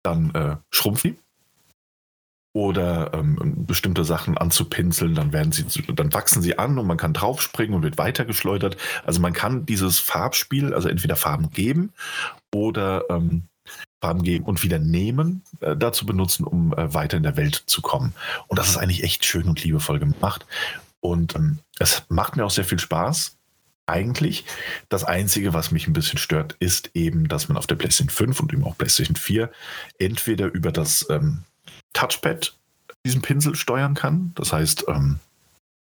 Dann äh, schrumpfen oder ähm, bestimmte Sachen anzupinseln, dann werden sie, dann wachsen sie an und man kann draufspringen und wird weitergeschleudert. Also man kann dieses Farbspiel, also entweder Farben geben oder ähm, Farben geben und wieder nehmen, äh, dazu benutzen, um äh, weiter in der Welt zu kommen. Und das ist eigentlich echt schön und liebevoll gemacht. Und ähm, es macht mir auch sehr viel Spaß. Eigentlich. Das Einzige, was mich ein bisschen stört, ist eben, dass man auf der PlayStation 5 und eben auch PlayStation 4 entweder über das ähm, Touchpad diesen Pinsel steuern kann. Das heißt, ähm,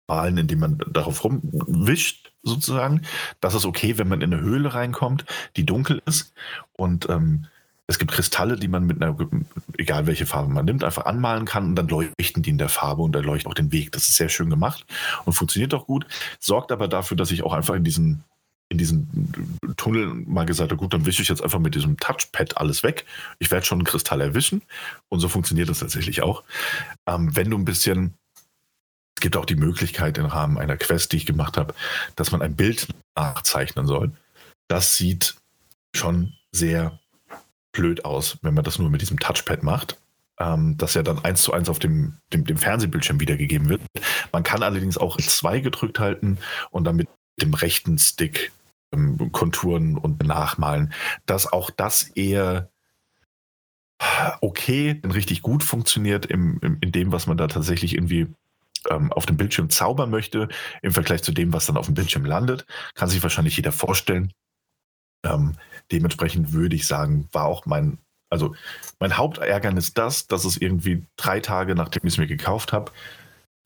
malen, indem man darauf rumwischt, sozusagen. Das ist okay, wenn man in eine Höhle reinkommt, die dunkel ist. Und ähm, es gibt Kristalle, die man mit einer, egal welche Farbe man nimmt, einfach anmalen kann und dann leuchten die in der Farbe und erleuchten auch den Weg. Das ist sehr schön gemacht und funktioniert auch gut. Sorgt aber dafür, dass ich auch einfach in diesen in diesen Tunnel mal gesagt, gut, dann wische ich jetzt einfach mit diesem Touchpad alles weg. Ich werde schon einen Kristall erwischen. Und so funktioniert das tatsächlich auch. Ähm, wenn du ein bisschen, es gibt auch die Möglichkeit im Rahmen einer Quest, die ich gemacht habe, dass man ein Bild nachzeichnen soll. Das sieht schon sehr blöd aus, wenn man das nur mit diesem Touchpad macht. Ähm, das ja dann eins zu eins auf dem, dem, dem Fernsehbildschirm wiedergegeben wird. Man kann allerdings auch zwei gedrückt halten und dann mit dem rechten Stick ähm, Konturen und nachmalen, dass auch das eher okay, richtig gut funktioniert im, im, in dem, was man da tatsächlich irgendwie ähm, auf dem Bildschirm zaubern möchte, im Vergleich zu dem, was dann auf dem Bildschirm landet. Kann sich wahrscheinlich jeder vorstellen. Ähm, dementsprechend würde ich sagen, war auch mein, also mein Hauptärgernis das, dass es irgendwie drei Tage, nachdem ich es mir gekauft habe,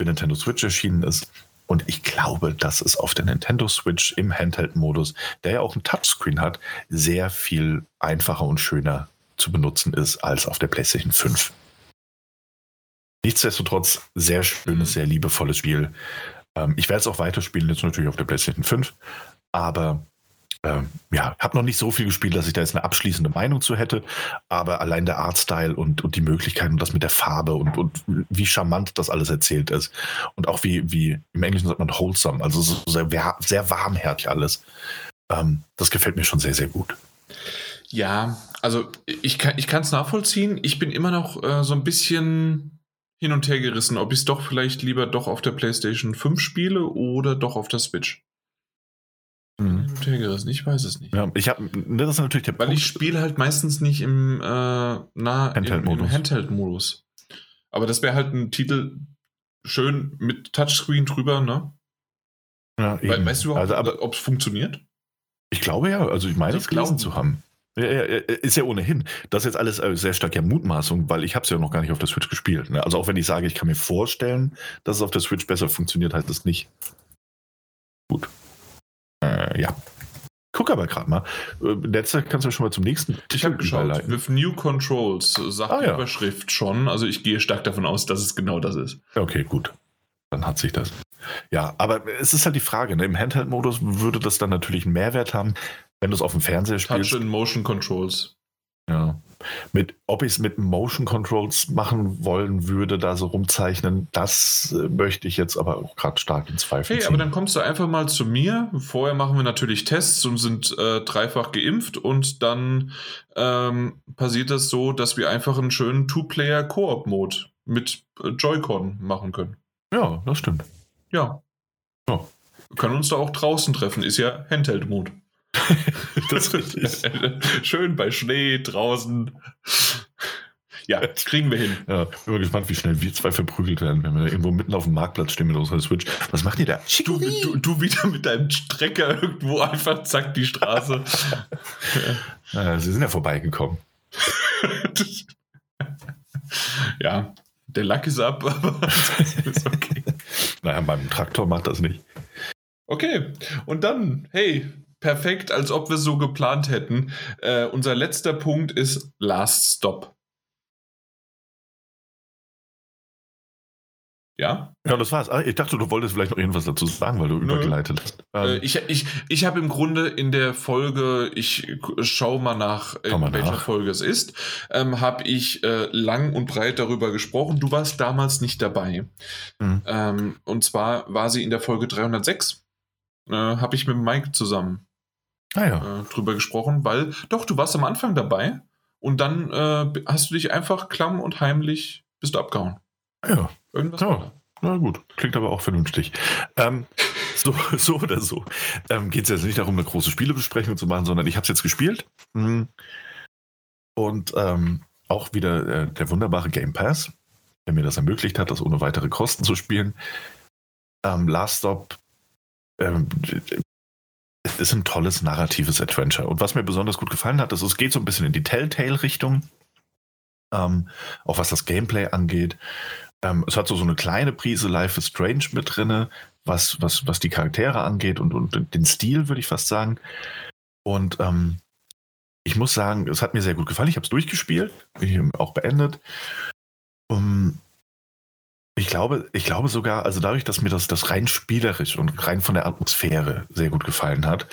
für Nintendo Switch erschienen ist, und ich glaube, dass es auf der Nintendo Switch im Handheld-Modus, der ja auch ein Touchscreen hat, sehr viel einfacher und schöner zu benutzen ist als auf der PlayStation 5. Nichtsdestotrotz sehr schönes, sehr liebevolles Spiel. Ähm, ich werde es auch weiterspielen, jetzt natürlich auf der PlayStation 5, aber ähm, ja, habe noch nicht so viel gespielt, dass ich da jetzt eine abschließende Meinung zu hätte, aber allein der Artstyle und, und die Möglichkeiten und das mit der Farbe und, und wie charmant das alles erzählt ist und auch wie, wie im Englischen sagt man wholesome, also so sehr, sehr warmherzig alles. Ähm, das gefällt mir schon sehr, sehr gut. Ja, also ich kann es nachvollziehen. Ich bin immer noch äh, so ein bisschen hin und her gerissen, ob ich es doch vielleicht lieber doch auf der PlayStation 5 spiele oder doch auf der Switch. Mhm. gerissen, ich weiß es nicht. Ja, ich habe, das ist natürlich der Weil Punkt. ich spiele halt meistens nicht im, äh, Handheld-Modus. Handheld Aber das wäre halt ein Titel schön mit Touchscreen drüber, ne? Ja, We weißt du, also, ob es funktioniert? Ich glaube ja, also ich meine, also es gelesen zu haben. Ja, ja, ist ja ohnehin. Das ist jetzt alles äh, sehr stark ja Mutmaßung, weil ich habe es ja noch gar nicht auf der Switch gespielt. Ne? Also auch wenn ich sage, ich kann mir vorstellen, dass es auf der Switch besser funktioniert, heißt das nicht. Gut. Äh, ja. Guck aber gerade mal. Letzter kannst du schon mal zum nächsten. Ich habe geschaut. With New Controls sagt ah, die ja. Überschrift schon. Also ich gehe stark davon aus, dass es genau das ist. Okay, gut. Dann hat sich das. Ja, aber es ist halt die Frage. Ne? Im Handheld-Modus würde das dann natürlich einen Mehrwert haben, wenn du es auf dem Fernseher spielst. Touch and Motion Controls. Ja. Mit, ob ich es mit Motion Controls machen wollen würde, da so rumzeichnen, das äh, möchte ich jetzt aber auch gerade stark ins Zweifel Hey, ziehen. aber dann kommst du einfach mal zu mir. Vorher machen wir natürlich Tests und sind äh, dreifach geimpft und dann ähm, passiert das so, dass wir einfach einen schönen Two-Player-Koop-Mode mit äh, Joy-Con machen können. Ja, das stimmt. Ja. ja. Wir können uns da auch draußen treffen, ist ja Handheld-Mode. das ist richtig. Schön bei Schnee draußen. Ja, das kriegen wir hin. Ja, bin mal gespannt, wie schnell wir zwei verprügelt werden, wenn wir irgendwo mitten auf dem Marktplatz stehen mit unserer Switch. Was macht ihr da? Du, du, du wieder mit deinem Strecker irgendwo einfach zack die Straße. ja, sie sind ja vorbeigekommen. ja, der Lack ist ab, aber ist okay. Naja, beim Traktor macht das nicht. Okay, und dann, hey, perfekt, als ob wir so geplant hätten. Äh, unser letzter Punkt ist Last Stop. Ja? Ja, das war's. Ah, ich dachte, du wolltest vielleicht noch irgendwas dazu sagen, weil du Nö. übergeleitet hast. Ähm. Äh, ich ich, ich habe im Grunde in der Folge, ich schaue mal nach, in mal welcher nach. Folge es ist, ähm, habe ich äh, lang und breit darüber gesprochen. Du warst damals nicht dabei. Mhm. Ähm, und zwar war sie in der Folge 306. Äh, habe ich mit Mike zusammen ah, ja. äh, drüber gesprochen, weil doch, du warst am Anfang dabei und dann äh, hast du dich einfach klamm und heimlich bist du abgehauen. Ja. Irgendwas. Ja. Na gut, klingt aber auch vernünftig. Ähm, so, so oder so. Ähm, Geht es jetzt nicht darum, eine große Spielebesprechung zu machen, sondern ich habe es jetzt gespielt. Mhm. Und ähm, auch wieder äh, der wunderbare Game Pass, der mir das ermöglicht hat, das ohne weitere Kosten zu spielen. Ähm, Last Stop ähm, es ist ein tolles narratives Adventure. Und was mir besonders gut gefallen hat, ist, es geht so ein bisschen in die Telltale-Richtung. Ähm, auch was das Gameplay angeht. Ähm, es hat so, so eine kleine Prise Life is Strange mit drin, was, was, was die Charaktere angeht und, und den Stil, würde ich fast sagen. Und ähm, ich muss sagen, es hat mir sehr gut gefallen. Ich habe es durchgespielt, auch beendet. Um, ich glaube, ich glaube sogar, also dadurch, dass mir das, das rein spielerisch und rein von der Atmosphäre sehr gut gefallen hat,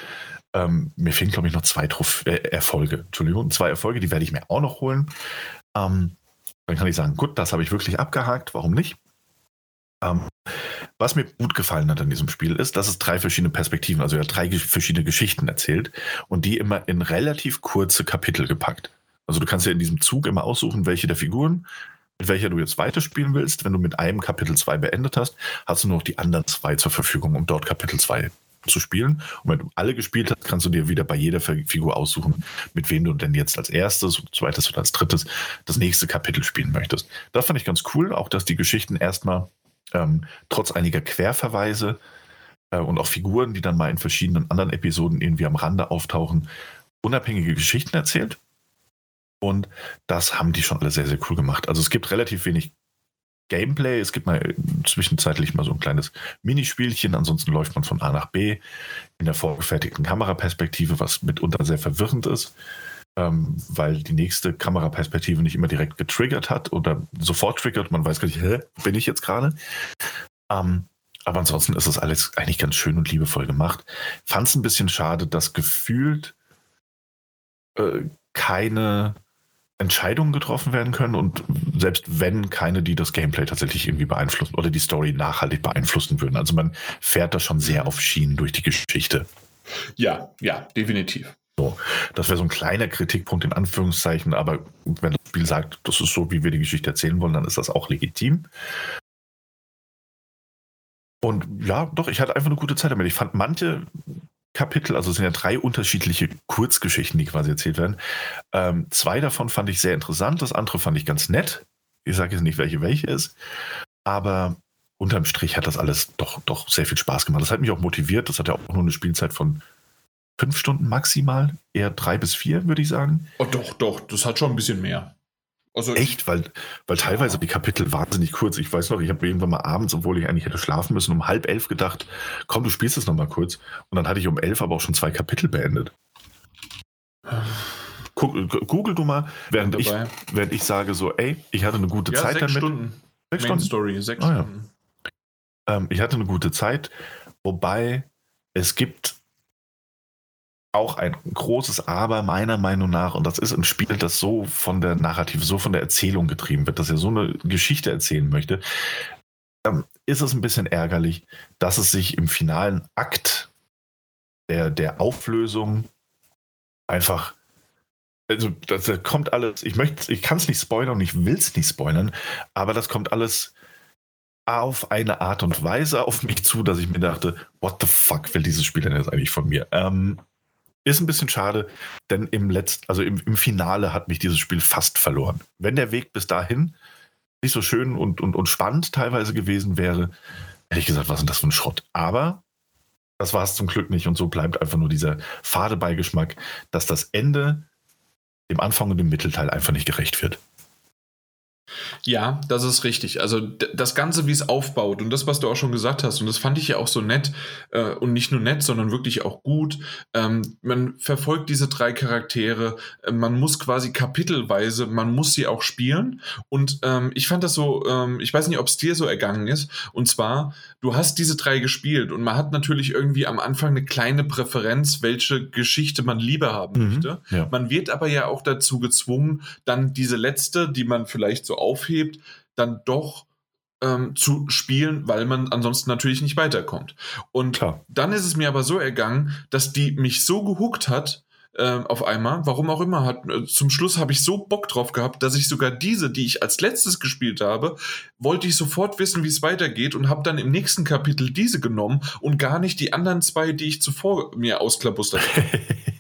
ähm, mir fehlen, glaube ich, noch zwei Trof äh, Erfolge. Entschuldigung, zwei Erfolge, die werde ich mir auch noch holen. Ähm, dann kann ich sagen, gut, das habe ich wirklich abgehakt, warum nicht? Ähm, was mir gut gefallen hat an diesem Spiel ist, dass es drei verschiedene Perspektiven, also ja drei verschiedene Geschichten erzählt und die immer in relativ kurze Kapitel gepackt. Also du kannst ja in diesem Zug immer aussuchen, welche der Figuren mit welcher du jetzt weiterspielen willst. Wenn du mit einem Kapitel 2 beendet hast, hast du nur noch die anderen zwei zur Verfügung, um dort Kapitel 2 zu spielen. Und wenn du alle gespielt hast, kannst du dir wieder bei jeder Figur aussuchen, mit wem du denn jetzt als erstes, zweites oder als drittes das nächste Kapitel spielen möchtest. Das fand ich ganz cool, auch dass die Geschichten erstmal ähm, trotz einiger Querverweise äh, und auch Figuren, die dann mal in verschiedenen anderen Episoden irgendwie am Rande auftauchen, unabhängige Geschichten erzählt. Und das haben die schon alle sehr, sehr cool gemacht. Also es gibt relativ wenig Gameplay. Es gibt mal zwischenzeitlich mal so ein kleines Minispielchen. Ansonsten läuft man von A nach B in der vorgefertigten Kameraperspektive, was mitunter sehr verwirrend ist, ähm, weil die nächste Kameraperspektive nicht immer direkt getriggert hat oder sofort triggert. Man weiß gar nicht, hä, bin ich jetzt gerade? Ähm, aber ansonsten ist das alles eigentlich ganz schön und liebevoll gemacht. Fand es ein bisschen schade, dass gefühlt äh, keine Entscheidungen getroffen werden können und selbst wenn keine, die das Gameplay tatsächlich irgendwie beeinflussen oder die Story nachhaltig beeinflussen würden. Also man fährt da schon sehr auf Schienen durch die Geschichte. Ja, ja, definitiv. So, das wäre so ein kleiner Kritikpunkt in Anführungszeichen, aber wenn das Spiel sagt, das ist so, wie wir die Geschichte erzählen wollen, dann ist das auch legitim. Und ja, doch, ich hatte einfach eine gute Zeit damit. Ich fand manche Kapitel, also es sind ja drei unterschiedliche Kurzgeschichten, die quasi erzählt werden. Ähm, zwei davon fand ich sehr interessant, das andere fand ich ganz nett. Ich sage jetzt nicht, welche welche ist, aber unterm Strich hat das alles doch, doch sehr viel Spaß gemacht. Das hat mich auch motiviert. Das hat ja auch nur eine Spielzeit von fünf Stunden maximal, eher drei bis vier, würde ich sagen. Oh, doch, doch, das hat schon ein bisschen mehr. Also Echt? Weil, weil teilweise die Kapitel wahnsinnig kurz. Ich weiß noch, ich habe irgendwann mal abends, obwohl ich eigentlich hätte schlafen müssen, um halb elf gedacht, komm, du spielst es nochmal kurz. Und dann hatte ich um elf aber auch schon zwei Kapitel beendet. Guck, Google du mal, während ich, während ich sage so, ey, ich hatte eine gute ja, Zeit sechs damit. Stunden. Sechs Main Stunden. Story, sechs ah, Stunden. Ja. Ähm, ich hatte eine gute Zeit, wobei es gibt auch ein großes Aber meiner Meinung nach, und das ist ein Spiel, das so von der Narrative, so von der Erzählung getrieben wird, dass er so eine Geschichte erzählen möchte, ähm, ist es ein bisschen ärgerlich, dass es sich im finalen Akt der, der Auflösung einfach also das, das kommt alles, ich möchte, ich kann es nicht spoilern und ich will es nicht spoilern, aber das kommt alles auf eine Art und Weise auf mich zu, dass ich mir dachte, what the fuck will dieses Spiel denn jetzt eigentlich von mir? Ähm, ist ein bisschen schade, denn im letzten, also im, im, Finale hat mich dieses Spiel fast verloren. Wenn der Weg bis dahin nicht so schön und, und, und spannend teilweise gewesen wäre, hätte ich gesagt, was ist denn das für ein Schrott? Aber das war es zum Glück nicht und so bleibt einfach nur dieser fade Beigeschmack, dass das Ende dem Anfang und dem Mittelteil einfach nicht gerecht wird. Ja, das ist richtig. Also das Ganze, wie es aufbaut und das, was du auch schon gesagt hast, und das fand ich ja auch so nett äh, und nicht nur nett, sondern wirklich auch gut. Ähm, man verfolgt diese drei Charaktere, äh, man muss quasi kapitelweise, man muss sie auch spielen. Und ähm, ich fand das so, ähm, ich weiß nicht, ob es dir so ergangen ist. Und zwar, du hast diese drei gespielt und man hat natürlich irgendwie am Anfang eine kleine Präferenz, welche Geschichte man lieber haben mhm, möchte. Ja. Man wird aber ja auch dazu gezwungen, dann diese letzte, die man vielleicht so aufhebt, dann doch ähm, zu spielen, weil man ansonsten natürlich nicht weiterkommt. Und Klar. dann ist es mir aber so ergangen, dass die mich so gehuckt hat, äh, auf einmal, warum auch immer, hat, äh, zum Schluss habe ich so Bock drauf gehabt, dass ich sogar diese, die ich als letztes gespielt habe, wollte ich sofort wissen, wie es weitergeht und habe dann im nächsten Kapitel diese genommen und gar nicht die anderen zwei, die ich zuvor mir ausklabustert habe.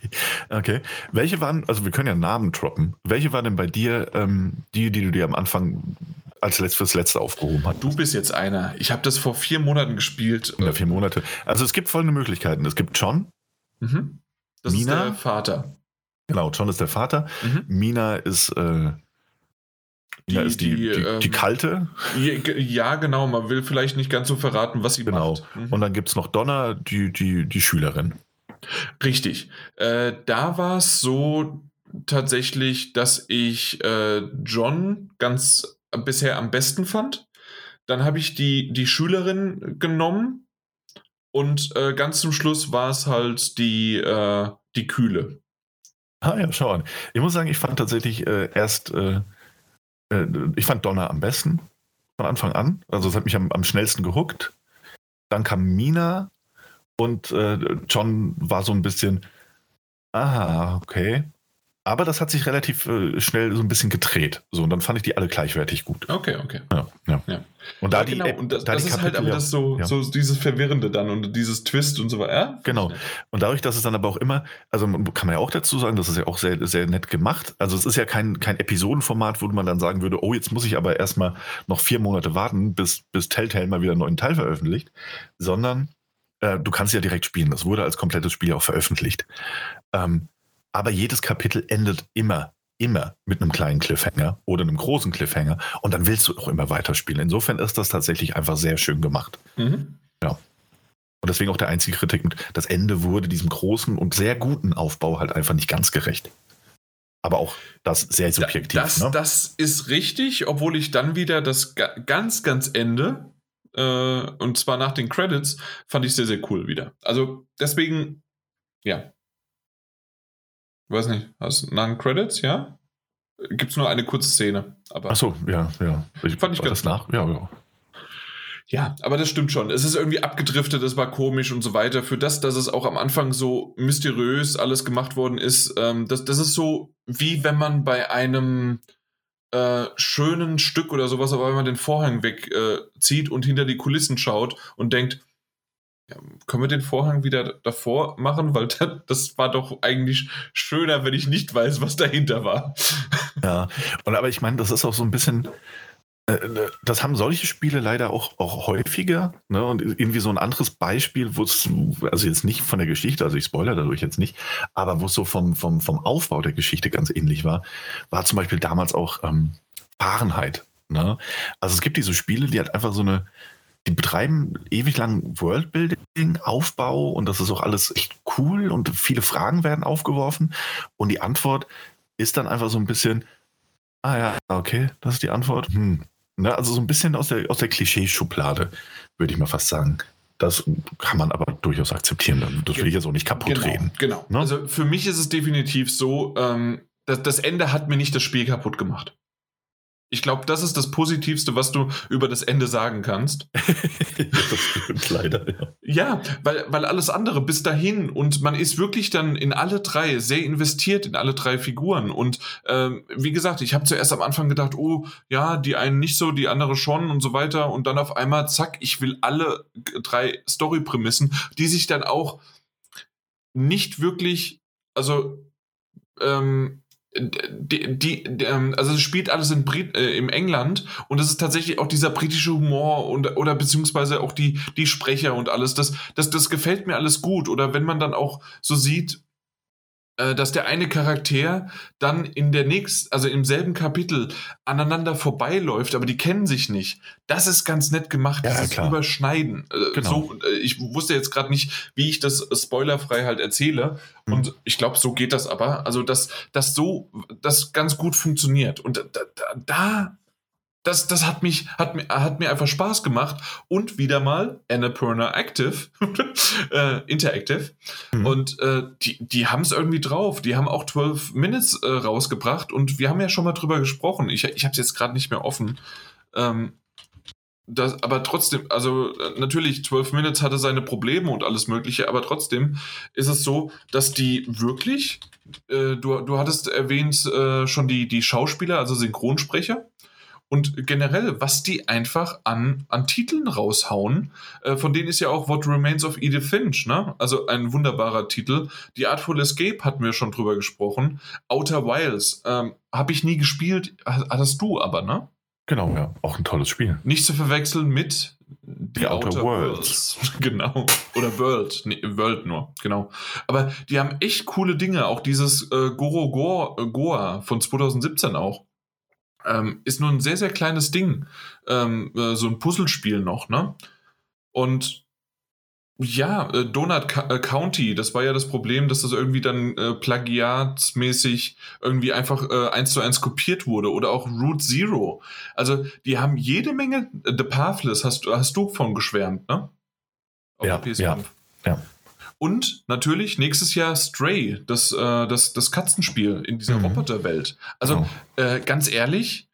Okay. Welche waren, also wir können ja Namen droppen. Welche waren denn bei dir ähm, die, die du dir am Anfang als letzt, fürs letzte aufgehoben hast? Du bist jetzt einer. Ich habe das vor vier Monaten gespielt. Ja, vier Monate. Also es gibt folgende Möglichkeiten. Es gibt John. Mhm. Das Mina, ist der Vater. Genau, John ist der Vater. Mhm. Mina ist äh, die, ja, ist die, die, die, die ähm, kalte. Ja, genau. Man will vielleicht nicht ganz so verraten, was sie genau. macht. Genau. Mhm. Und dann gibt es noch Donna, die, die, die Schülerin. Richtig. Äh, da war es so tatsächlich, dass ich äh, John ganz bisher am besten fand. Dann habe ich die, die Schülerin genommen und äh, ganz zum Schluss war es halt die, äh, die Kühle. Ah ja, schau an. Ich muss sagen, ich fand tatsächlich äh, erst, äh, äh, ich fand Donner am besten von Anfang an. Also es hat mich am, am schnellsten gehuckt. Dann kam Mina und äh, John war so ein bisschen, aha, okay. Aber das hat sich relativ äh, schnell so ein bisschen gedreht. So, und dann fand ich die alle gleichwertig gut. Okay, okay. Ja, ja. ja. Und da ja, die, genau. und das, da das ist halt aber das so, ja. so dieses Verwirrende dann und dieses Twist und so weiter. Genau. Und dadurch, dass es dann aber auch immer, also kann man ja auch dazu sagen, das ist ja auch sehr, sehr nett gemacht. Also es ist ja kein, kein Episodenformat, wo man dann sagen würde, oh, jetzt muss ich aber erstmal noch vier Monate warten, bis, bis Telltale mal wieder einen neuen Teil veröffentlicht, sondern äh, du kannst ja direkt spielen. Das wurde als komplettes Spiel auch veröffentlicht. Ähm, aber jedes Kapitel endet immer, immer mit einem kleinen Cliffhanger oder einem großen Cliffhanger. Und dann willst du auch immer weiterspielen. Insofern ist das tatsächlich einfach sehr schön gemacht. Mhm. Ja. Und deswegen auch der einzige Kritik, das Ende wurde diesem großen und sehr guten Aufbau halt einfach nicht ganz gerecht. Aber auch das sehr subjektiv. Das, ne? das ist richtig, obwohl ich dann wieder das ganz, ganz Ende äh, und zwar nach den Credits, fand ich sehr, sehr cool wieder. Also deswegen, ja. Ich weiß nicht, hast du nach den Credits, ja? Gibt es nur eine kurze Szene. Aber Ach ja, ja. Ich, fand ich ganz nach, ja, ja. Ja, aber das stimmt schon. Es ist irgendwie abgedriftet, es war komisch und so weiter. Für das, dass es auch am Anfang so mysteriös alles gemacht worden ist, ähm, das, das ist so wie wenn man bei einem äh, schönen Stück oder sowas, aber wenn man den Vorhang wegzieht äh, und hinter die Kulissen schaut und denkt, ja, können wir den Vorhang wieder davor machen, weil das war doch eigentlich schöner, wenn ich nicht weiß, was dahinter war. Ja, und aber ich meine, das ist auch so ein bisschen, das haben solche Spiele leider auch, auch häufiger. Ne? Und irgendwie so ein anderes Beispiel, wo es, also jetzt nicht von der Geschichte, also ich spoilere dadurch jetzt nicht, aber wo es so vom, vom, vom Aufbau der Geschichte ganz ähnlich war, war zum Beispiel damals auch ähm, Fahrenheit. Ne? Also es gibt diese Spiele, die halt einfach so eine, die betreiben ewig lang Worldbuilding, Aufbau und das ist auch alles echt cool und viele Fragen werden aufgeworfen und die Antwort ist dann einfach so ein bisschen, ah ja, okay, das ist die Antwort. Hm. Ne, also so ein bisschen aus der, aus der Klischeeschublade, würde ich mal fast sagen. Das kann man aber durchaus akzeptieren. Das will ich jetzt auch nicht kaputt genau, reden. Genau. Ne? Also für mich ist es definitiv so, ähm, das, das Ende hat mir nicht das Spiel kaputt gemacht. Ich glaube, das ist das Positivste, was du über das Ende sagen kannst. das stimmt leider. Ja, ja weil, weil alles andere bis dahin und man ist wirklich dann in alle drei sehr investiert, in alle drei Figuren. Und ähm, wie gesagt, ich habe zuerst am Anfang gedacht, oh ja, die einen nicht so, die andere schon und so weiter. Und dann auf einmal, zack, ich will alle drei Story-Prämissen, die sich dann auch nicht wirklich, also ähm, die, die, die, ähm, also es spielt alles in Brit äh, im England und es ist tatsächlich auch dieser britische Humor und oder beziehungsweise auch die die Sprecher und alles. Das das das gefällt mir alles gut. Oder wenn man dann auch so sieht dass der eine Charakter dann in der nächsten, also im selben Kapitel aneinander vorbeiläuft, aber die kennen sich nicht. Das ist ganz nett gemacht, ja, dieses klar. Überschneiden. Äh, genau. So, äh, ich wusste jetzt gerade nicht, wie ich das spoilerfrei halt erzähle. Mhm. Und ich glaube, so geht das aber. Also, dass das so, das ganz gut funktioniert. Und da, da, da das, das hat mich, hat mir, hat mir einfach Spaß gemacht und wieder mal Annapurna Active, äh, Interactive. Mhm. Und äh, die, die haben es irgendwie drauf. Die haben auch 12 Minutes äh, rausgebracht und wir haben ja schon mal drüber gesprochen. Ich, ich habe es jetzt gerade nicht mehr offen. Ähm, das, aber trotzdem, also natürlich, 12 Minutes hatte seine Probleme und alles Mögliche, aber trotzdem ist es so, dass die wirklich, äh, du, du hattest erwähnt äh, schon die, die Schauspieler, also Synchronsprecher, und generell, was die einfach an, an Titeln raushauen, äh, von denen ist ja auch What Remains of Edith Finch, ne? Also ein wunderbarer Titel. Die Artful Escape hatten wir schon drüber gesprochen. Outer Wilds ähm, habe ich nie gespielt, hast du aber, ne? Genau, ja, auch ein tolles Spiel. Nicht zu verwechseln mit The Outer, Outer Worlds. Worlds. genau. Oder World. Nee, World nur, genau. Aber die haben echt coole Dinge. Auch dieses äh, Goro Goa von 2017 auch. Ähm, ist nur ein sehr, sehr kleines Ding. Ähm, äh, so ein Puzzlespiel noch, ne? Und ja, äh, Donut äh, County, das war ja das Problem, dass das irgendwie dann äh, plagiatsmäßig irgendwie einfach äh, eins zu eins kopiert wurde. Oder auch Root Zero. Also, die haben jede Menge. Äh, The Pathless hast, hast du von geschwärmt, ne? Auf ja, ja, ja. Und natürlich nächstes Jahr Stray, das, äh, das, das Katzenspiel in dieser mhm. Roboterwelt. Also oh. äh, ganz ehrlich,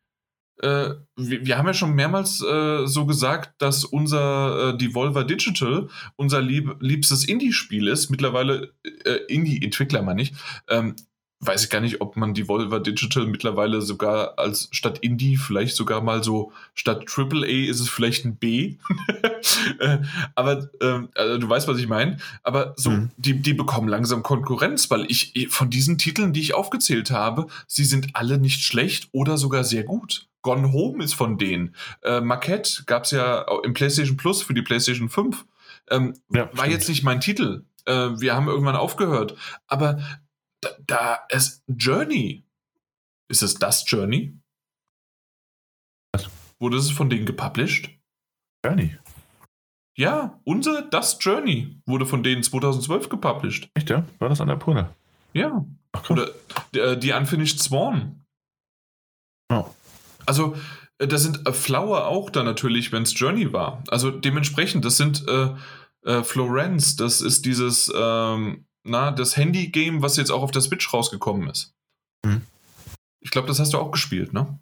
äh, wir, wir, haben ja schon mehrmals äh, so gesagt, dass unser äh, Devolver Digital unser lieb, liebstes Indie-Spiel ist. Mittlerweile äh, Indie-Entwickler, meine ich. Ähm, weiß ich gar nicht, ob man die Volver Digital mittlerweile sogar als statt Indie vielleicht sogar mal so statt AAA ist es vielleicht ein B. Äh, aber ähm, also du weißt, was ich meine. Aber so, mhm. die, die bekommen langsam Konkurrenz, weil ich von diesen Titeln, die ich aufgezählt habe, sie sind alle nicht schlecht oder sogar sehr gut. Gone Home ist von denen. Äh, Marquette gab es ja im PlayStation Plus für die PlayStation 5. Ähm, ja, war jetzt nicht mein Titel. Äh, wir haben irgendwann aufgehört. Aber da, da ist Journey. Ist es das Journey? Was? Wurde es von denen gepublished? Journey. Ja, unser Das Journey wurde von denen 2012 gepublished. Echt, ja? War das an der Pune? Ja. Ach, Oder äh, die Unfinished Sworn. Oh. Also, äh, da sind äh, Flower auch da natürlich, wenn es Journey war. Also dementsprechend, das sind äh, äh, Florence, das ist dieses ähm, na, das Handy-Game, was jetzt auch auf der Switch rausgekommen ist. Mhm. Ich glaube, das hast du auch gespielt, ne?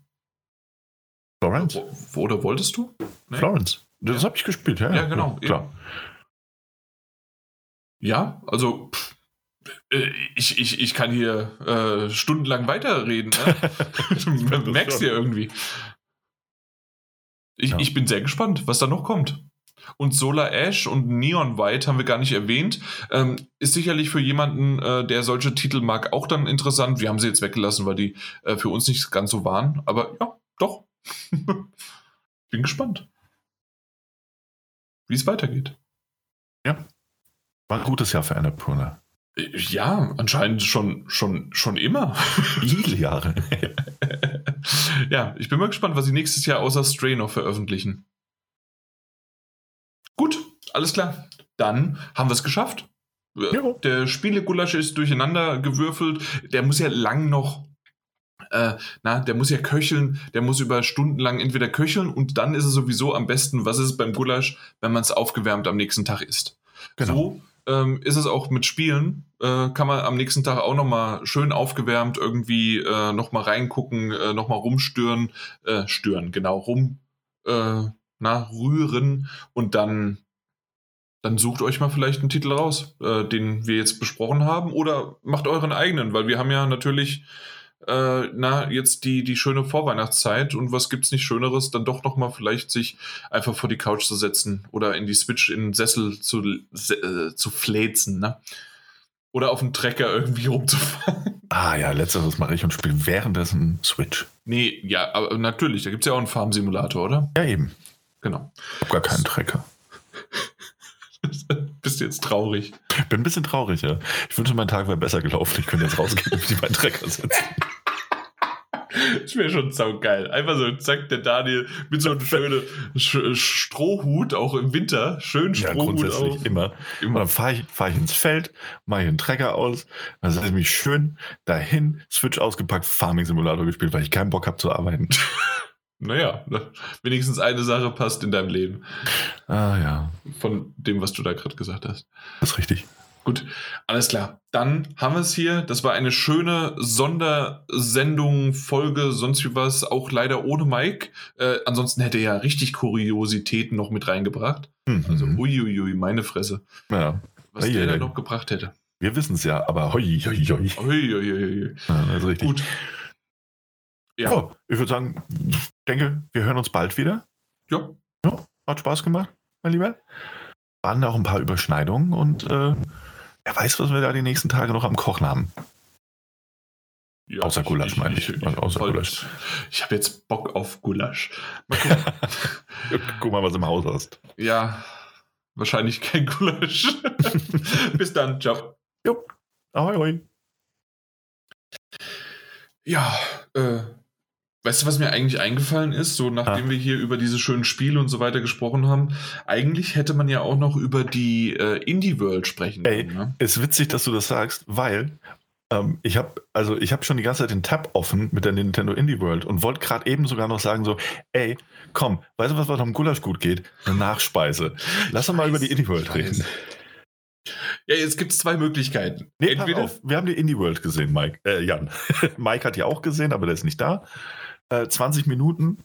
Florence? Wo, oder wolltest du? Nee? Florence. Das ja. habe ich gespielt, ja. Ja, genau. Ja, klar. Ja, also pff, äh, ich, ich, ich kann hier äh, stundenlang weiterreden. Ne? du merkst ja irgendwie. Ich, ja. ich bin sehr gespannt, was da noch kommt. Und Solar Ash und Neon White haben wir gar nicht erwähnt. Ähm, ist sicherlich für jemanden, äh, der solche Titel mag, auch dann interessant. Wir haben sie jetzt weggelassen, weil die äh, für uns nicht ganz so waren. Aber ja, doch. bin gespannt, wie es weitergeht. Ja. War ein gutes Jahr für Annapurna. Ja, anscheinend schon, schon, schon immer. Viele Jahre. ja, ich bin mal gespannt, was sie nächstes Jahr außer Stray noch veröffentlichen. Gut, alles klar. Dann haben wir es geschafft. Ja. Der Spielegulasch ist durcheinander gewürfelt. Der muss ja lang noch äh, na, der muss ja köcheln, der muss über Stunden lang entweder köcheln und dann ist es sowieso am besten, was ist es beim Gulasch, wenn man es aufgewärmt am nächsten Tag isst. Genau. So ähm, ist es auch mit Spielen. Äh, kann man am nächsten Tag auch nochmal schön aufgewärmt irgendwie äh, nochmal reingucken, äh, nochmal rumstören, äh, stören, genau, rum, äh, na, rühren und dann, dann sucht euch mal vielleicht einen Titel raus, äh, den wir jetzt besprochen haben oder macht euren eigenen, weil wir haben ja natürlich äh, na, jetzt die, die schöne Vorweihnachtszeit und was gibt's nicht Schöneres, dann doch nochmal vielleicht sich einfach vor die Couch zu setzen oder in die Switch in den Sessel zu, äh, zu fläzen, ne? Oder auf dem Trecker irgendwie rumzufahren. Ah ja, letzteres mache ich und spiele währenddessen Switch. Nee, ja, aber natürlich, da gibt es ja auch einen Farm-Simulator, oder? Ja, eben. Genau. Ich habe gar keinen Trecker. Bist du jetzt traurig? Bin ein bisschen traurig, ja. Ich wünsche, mein Tag wäre besser gelaufen. Ich könnte jetzt rausgehen und die beiden Trecker sitzen. Das wäre schon saugeil. Einfach so, zack, der Daniel mit so einem schönen Strohhut, auch im Winter. Schön Strohhut. Ja, grundsätzlich auf. immer. immer. Und dann fahre ich, fahr ich ins Feld, mache ich einen Trecker aus, dann setze ich mich schön dahin, Switch ausgepackt, Farming Simulator gespielt, weil ich keinen Bock habe zu arbeiten. Naja, ne, wenigstens eine Sache passt in deinem Leben. Ah ja. Von dem, was du da gerade gesagt hast. Das ist richtig. Gut, alles klar. Dann haben wir es hier. Das war eine schöne Sondersendung, Folge, sonst wie was. Auch leider ohne Mike. Äh, ansonsten hätte er ja richtig Kuriositäten noch mit reingebracht. Mhm. Also uiuiui, meine Fresse. Ja. Was hey, der hey, da noch gebracht hätte. Wir wissen es ja, aber hoi, hoi, hoi. Hoi, hoi, hoi. Ja, das ist richtig. Gut. Ja. Oh, ich würde sagen, ich denke, wir hören uns bald wieder. Ja. ja hat Spaß gemacht, mein Lieber. Waren auch ein paar Überschneidungen und äh, wer weiß, was wir da die nächsten Tage noch am Kochen haben. Ja, außer ich, Gulasch, meine ich. ich, also außer Gulasch. Ich habe jetzt Bock auf Gulasch. Mal Guck mal, was im Haus hast. Ja, wahrscheinlich kein Gulasch. Bis dann, ciao. Jo, ahoi, ahoi. Ja, äh, Weißt du, was mir eigentlich eingefallen ist, so nachdem ah. wir hier über diese schönen Spiele und so weiter gesprochen haben? Eigentlich hätte man ja auch noch über die äh, Indie-World sprechen können. Ey, ne? Ist witzig, dass du das sagst, weil ähm, ich habe also ich habe schon die ganze Zeit den Tab offen mit der Nintendo Indie World und wollte gerade eben sogar noch sagen so, ey, komm, weißt du was, was am Gulasch gut geht? Eine Nachspeise. Lass uns mal über die Indie World reden. Ja, jetzt gibt es zwei Möglichkeiten. Nee, Entweder auf, wir haben die Indie World gesehen, Mike. Äh, Jan. Mike hat die auch gesehen, aber der ist nicht da äh, 20 Minuten.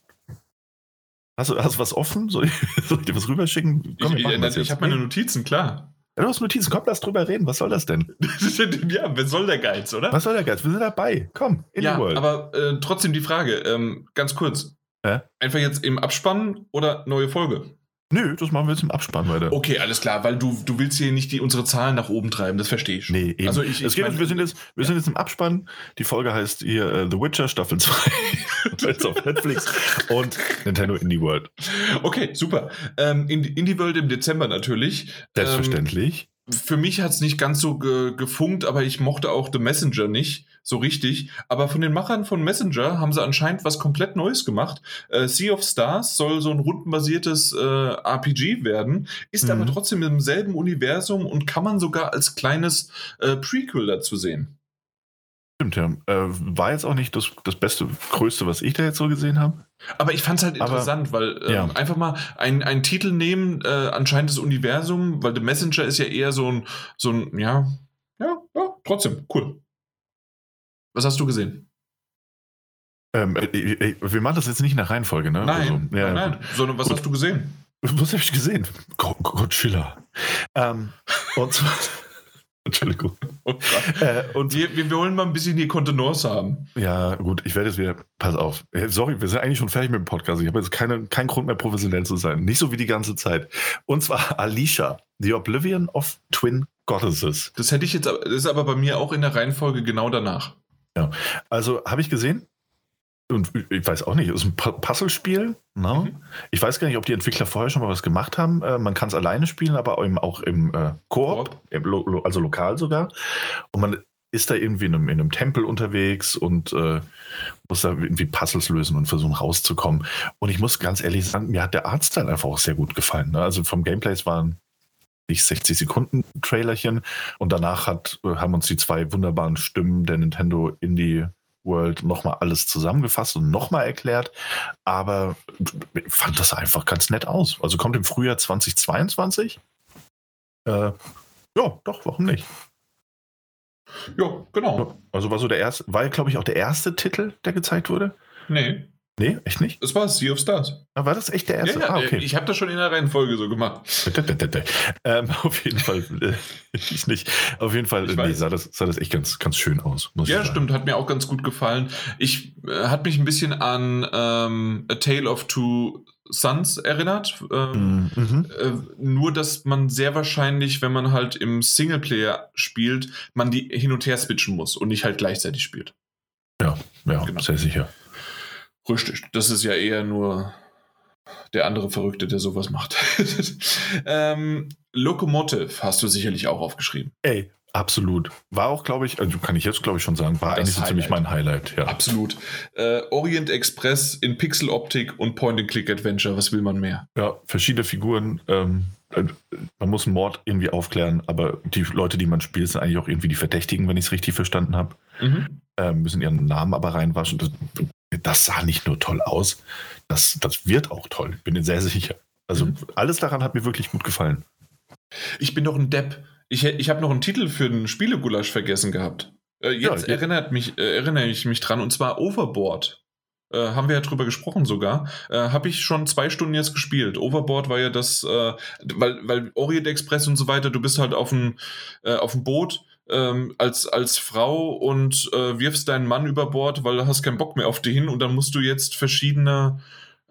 Hast du, hast du was offen? Soll ich, soll ich dir was rüberschicken? Komm, ich ich, ich habe meine Notizen, klar. Ja, du hast Notizen, komm, lass drüber reden. Was soll das denn? ja, was soll der Geiz, oder? Was soll der Geiz? Wir sind dabei. Komm, in ja, World. aber äh, trotzdem die Frage, ähm, ganz kurz. Äh? Einfach jetzt im Abspann oder neue Folge? Nö, das machen wir jetzt im Abspann weiter. Okay, alles klar, weil du, du willst hier nicht die, unsere Zahlen nach oben treiben, das verstehe ich. Nee, eben. Also ich, ich geht, mein, wir, sind jetzt, wir sind jetzt im Abspann. Die Folge heißt hier uh, The Witcher Staffel 2. jetzt auf Netflix und Nintendo Indie World. Okay, super. Ähm, Indie World im Dezember natürlich. Selbstverständlich. Ähm, für mich hat es nicht ganz so ge gefunkt, aber ich mochte auch The Messenger nicht so richtig. Aber von den Machern von Messenger haben sie anscheinend was komplett Neues gemacht. Äh, sea of Stars soll so ein rundenbasiertes äh, RPG werden, ist mhm. aber trotzdem im selben Universum und kann man sogar als kleines äh, Prequel dazu sehen. Stimmt, ja. Äh, war jetzt auch nicht das, das Beste, Größte, was ich da jetzt so gesehen habe. Aber ich fand es halt interessant, Aber, weil äh, ja. einfach mal einen Titel nehmen, äh, anscheinend das Universum, weil The Messenger ist ja eher so ein, so ein, ja, ja, ja, trotzdem, cool. Was hast du gesehen? Ähm, äh, äh, wir machen das jetzt nicht nach Reihenfolge, ne? Nein, also, ja, nein, nein. sondern was gut. hast du gesehen? Was habe ich gesehen? Godzilla. Ähm, und zwar. Entschuldigung. Oh äh, und wir, wir, wollen mal ein bisschen die Kontenance haben. Ja, gut, ich werde jetzt wieder. Pass auf. Äh, sorry, wir sind eigentlich schon fertig mit dem Podcast. Ich habe jetzt keine, keinen Grund mehr, professionell zu sein. Nicht so wie die ganze Zeit. Und zwar Alicia, The Oblivion of Twin Goddesses. Das hätte ich jetzt, das ist aber bei mir auch in der Reihenfolge genau danach. Ja, also habe ich gesehen. Und ich weiß auch nicht, es ist ein Puzzlespiel. Ne? Mhm. Ich weiß gar nicht, ob die Entwickler vorher schon mal was gemacht haben. Äh, man kann es alleine spielen, aber eben auch im äh, Koop, Koop, also lokal sogar. Und man ist da irgendwie in einem, in einem Tempel unterwegs und äh, muss da irgendwie Puzzles lösen und versuchen rauszukommen. Und ich muss ganz ehrlich sagen, mir hat der Artstyle einfach auch sehr gut gefallen. Ne? Also vom Gameplay waren nicht 60 Sekunden Trailerchen und danach hat, äh, haben uns die zwei wunderbaren Stimmen der Nintendo Indie World nochmal alles zusammengefasst und nochmal erklärt. Aber fand das einfach ganz nett aus. Also kommt im Frühjahr 2022. Äh, ja, doch, warum nicht? Ja, genau. Also war so der erste, war glaube ich auch der erste Titel, der gezeigt wurde. Nee. Nee, echt nicht? Das war Sea of Stars. Ah, war das echt der erste? Ja, ja, ah, okay. Ich habe das schon in der Reihenfolge so gemacht. ähm, auf jeden Fall, ich nicht. Auf jeden Fall nee, sah, das, sah das echt ganz, ganz schön aus. ja, stimmt, hat mir auch ganz gut gefallen. Ich äh, hat mich ein bisschen an ähm, A Tale of Two Sons erinnert. Ähm, mhm. äh, nur, dass man sehr wahrscheinlich, wenn man halt im Singleplayer spielt, man die hin und her switchen muss und nicht halt gleichzeitig spielt. Ja, ja, genau. sehr sicher. Richtig, das ist ja eher nur der andere Verrückte, der sowas macht. ähm, Locomotive hast du sicherlich auch aufgeschrieben. Ey, absolut. War auch, glaube ich, also kann ich jetzt, glaube ich, schon sagen, war das eigentlich so ziemlich mein Highlight. Ja. Absolut. Äh, Orient Express in Pixel-Optik und Point-and-Click-Adventure, was will man mehr? Ja, verschiedene Figuren. Ähm, äh, man muss einen Mord irgendwie aufklären, aber die Leute, die man spielt, sind eigentlich auch irgendwie die Verdächtigen, wenn ich es richtig verstanden habe. Mhm. Ähm, müssen ihren Namen aber reinwaschen. Das das sah nicht nur toll aus, das, das wird auch toll. Bin mir sehr sicher. Also mhm. alles daran hat mir wirklich gut gefallen. Ich bin doch ein Depp. Ich, ich habe noch einen Titel für den Spielegulasch vergessen gehabt. Äh, jetzt ja, erinnert mich, äh, erinnere ich mich dran, und zwar Overboard. Äh, haben wir ja drüber gesprochen sogar. Äh, habe ich schon zwei Stunden jetzt gespielt. Overboard war ja das, äh, weil, weil Orient Express und so weiter, du bist halt auf dem, äh, auf dem Boot ähm, als, als Frau und äh, wirfst deinen Mann über Bord, weil du hast keinen Bock mehr auf den und dann musst du jetzt verschiedene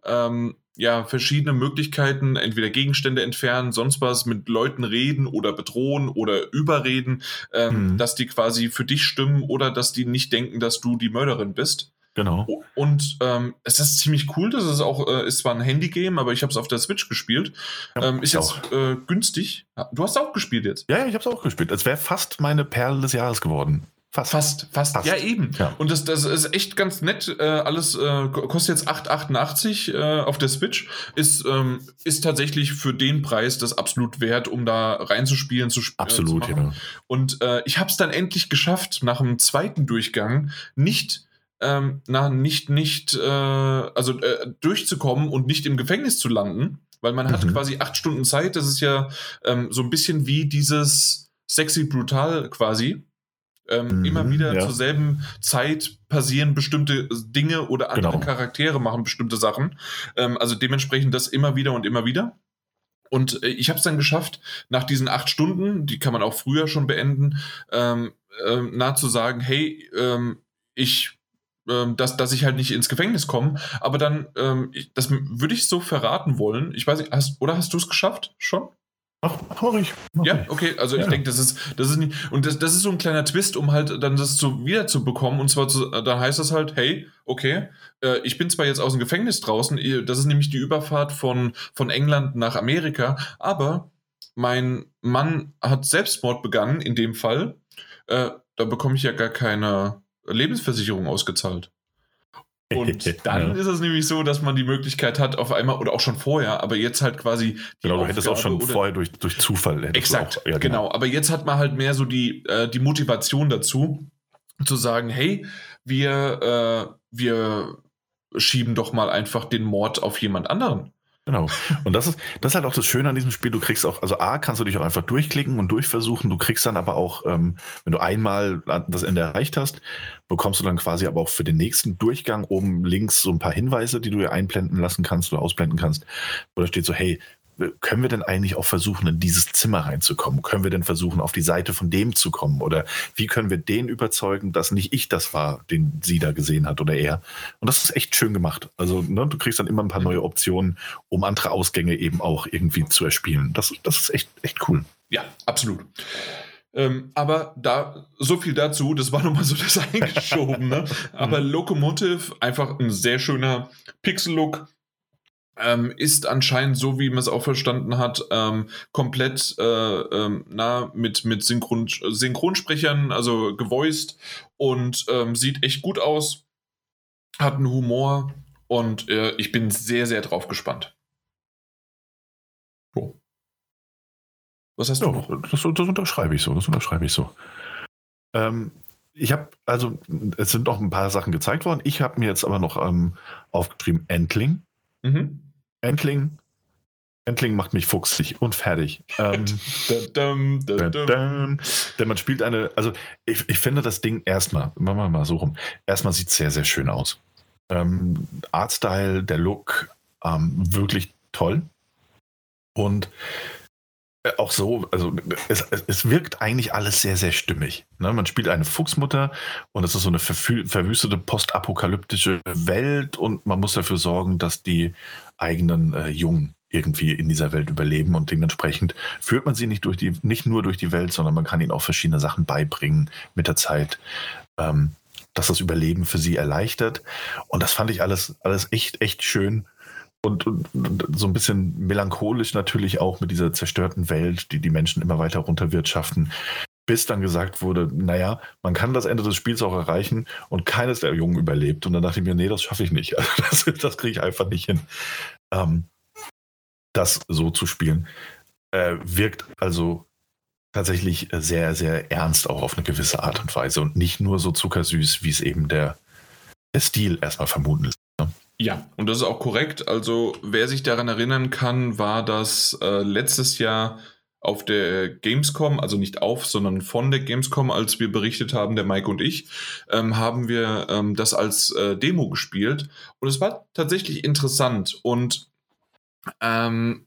ähm, ja, verschiedene Möglichkeiten, entweder Gegenstände entfernen, sonst was, mit Leuten reden oder bedrohen oder überreden, ähm, mhm. dass die quasi für dich stimmen oder dass die nicht denken, dass du die Mörderin bist. Genau. Und ähm, es ist ziemlich cool. Das ist auch, äh, ist zwar ein Handy-Game, aber ich habe es auf der Switch gespielt. Ja, ähm, ist jetzt äh, günstig. Du hast auch gespielt jetzt. Ja, ja ich habe es auch gespielt. Es wäre fast meine Perle des Jahres geworden. Fast. Fast, fast. fast. Ja, eben. Ja. Und das, das ist echt ganz nett. Äh, alles äh, kostet jetzt 8,88 äh, auf der Switch. Ist, ähm, ist tatsächlich für den Preis das absolut wert, um da reinzuspielen, zu spielen. Absolut, zu ja. Und äh, ich habe es dann endlich geschafft, nach dem zweiten Durchgang nicht ähm, na, nicht, nicht, äh, also äh, durchzukommen und nicht im Gefängnis zu landen, weil man mhm. hat quasi acht Stunden Zeit. Das ist ja ähm, so ein bisschen wie dieses sexy brutal quasi. Ähm, mhm, immer wieder ja. zur selben Zeit passieren bestimmte Dinge oder andere genau. Charaktere machen bestimmte Sachen. Ähm, also dementsprechend das immer wieder und immer wieder. Und äh, ich habe es dann geschafft, nach diesen acht Stunden, die kann man auch früher schon beenden, ähm, äh, nah zu sagen, hey, ähm, ich ähm, dass, dass ich halt nicht ins Gefängnis komme. Aber dann, ähm, ich, das würde ich so verraten wollen. Ich weiß nicht, hast, oder hast du es geschafft schon? Ach, mach ich. Mach ja, okay, also ja. ich denke, das ist, das ist nicht, und das, das ist so ein kleiner Twist, um halt dann das so wieder zu bekommen. Und zwar, zu, dann heißt das halt, hey, okay, äh, ich bin zwar jetzt aus dem Gefängnis draußen, das ist nämlich die Überfahrt von, von England nach Amerika, aber mein Mann hat Selbstmord begangen, in dem Fall. Äh, da bekomme ich ja gar keine, Lebensversicherung ausgezahlt. Und dann ja. ist es nämlich so, dass man die Möglichkeit hat, auf einmal, oder auch schon vorher, aber jetzt halt quasi. genau, du hättest auch schon vorher durch, durch Zufall. Exakt, auch, ja, genau. genau. Aber jetzt hat man halt mehr so die, äh, die Motivation dazu, zu sagen, hey, wir, äh, wir schieben doch mal einfach den Mord auf jemand anderen. Genau. Und das ist, das ist halt auch das Schöne an diesem Spiel. Du kriegst auch, also A, kannst du dich auch einfach durchklicken und durchversuchen. Du kriegst dann aber auch, ähm, wenn du einmal das Ende erreicht hast, bekommst du dann quasi aber auch für den nächsten Durchgang oben links so ein paar Hinweise, die du dir einblenden lassen kannst oder ausblenden kannst. Wo da steht so, hey, können wir denn eigentlich auch versuchen, in dieses Zimmer reinzukommen? Können wir denn versuchen, auf die Seite von dem zu kommen? Oder wie können wir den überzeugen, dass nicht ich das war, den sie da gesehen hat oder er? Und das ist echt schön gemacht. Also ne, du kriegst dann immer ein paar neue Optionen, um andere Ausgänge eben auch irgendwie zu erspielen. Das, das ist echt, echt cool. Ja, absolut. Ähm, aber da, so viel dazu, das war nochmal so das Eingeschobene. aber mhm. Locomotive, einfach ein sehr schöner Pixel-Look. Ähm, ist anscheinend so, wie man es auch verstanden hat, ähm, komplett äh, ähm, na, mit, mit Synchron Synchronsprechern, also gevoiced und ähm, sieht echt gut aus, hat einen Humor und äh, ich bin sehr, sehr drauf gespannt. Oh. Was hast du noch? Das, das, unterschreibe ich so, das unterschreibe ich so. Ähm, ich habe, also, es sind noch ein paar Sachen gezeigt worden. Ich habe mir jetzt aber noch ähm, aufgeschrieben, Entling. Mhm. Entling. Entling macht mich fuchsig und fertig. Ähm, dum, dum, dum, denn man spielt eine, also ich, ich finde das Ding erstmal, machen wir mal so rum, erstmal sieht es sehr, sehr schön aus. Ähm, Artstyle, der Look, ähm, wirklich toll. Und äh, auch so, also es, es wirkt eigentlich alles sehr, sehr stimmig. Ne? Man spielt eine Fuchsmutter und es ist so eine verwüstete postapokalyptische Welt und man muss dafür sorgen, dass die eigenen äh, Jungen irgendwie in dieser Welt überleben und dementsprechend führt man sie nicht durch die, nicht nur durch die Welt, sondern man kann ihnen auch verschiedene Sachen beibringen mit der Zeit, ähm, dass das Überleben für sie erleichtert. Und das fand ich alles, alles echt, echt schön und, und, so ein bisschen melancholisch natürlich auch mit dieser zerstörten Welt, die die Menschen immer weiter runterwirtschaften, bis dann gesagt wurde, naja, man kann das Ende des Spiels auch erreichen und keines der Jungen überlebt. Und dann dachte ich mir, nee, das schaffe ich nicht. das, das kriege ich einfach nicht hin, ähm, das so zu spielen. Äh, wirkt also tatsächlich sehr, sehr ernst auch auf eine gewisse Art und Weise und nicht nur so zuckersüß, wie es eben der, der Stil erstmal vermuten lässt. Ja, und das ist auch korrekt. Also, wer sich daran erinnern kann, war das äh, letztes Jahr auf der Gamescom, also nicht auf, sondern von der Gamescom, als wir berichtet haben, der Mike und ich, ähm, haben wir ähm, das als äh, Demo gespielt. Und es war tatsächlich interessant. Und ähm,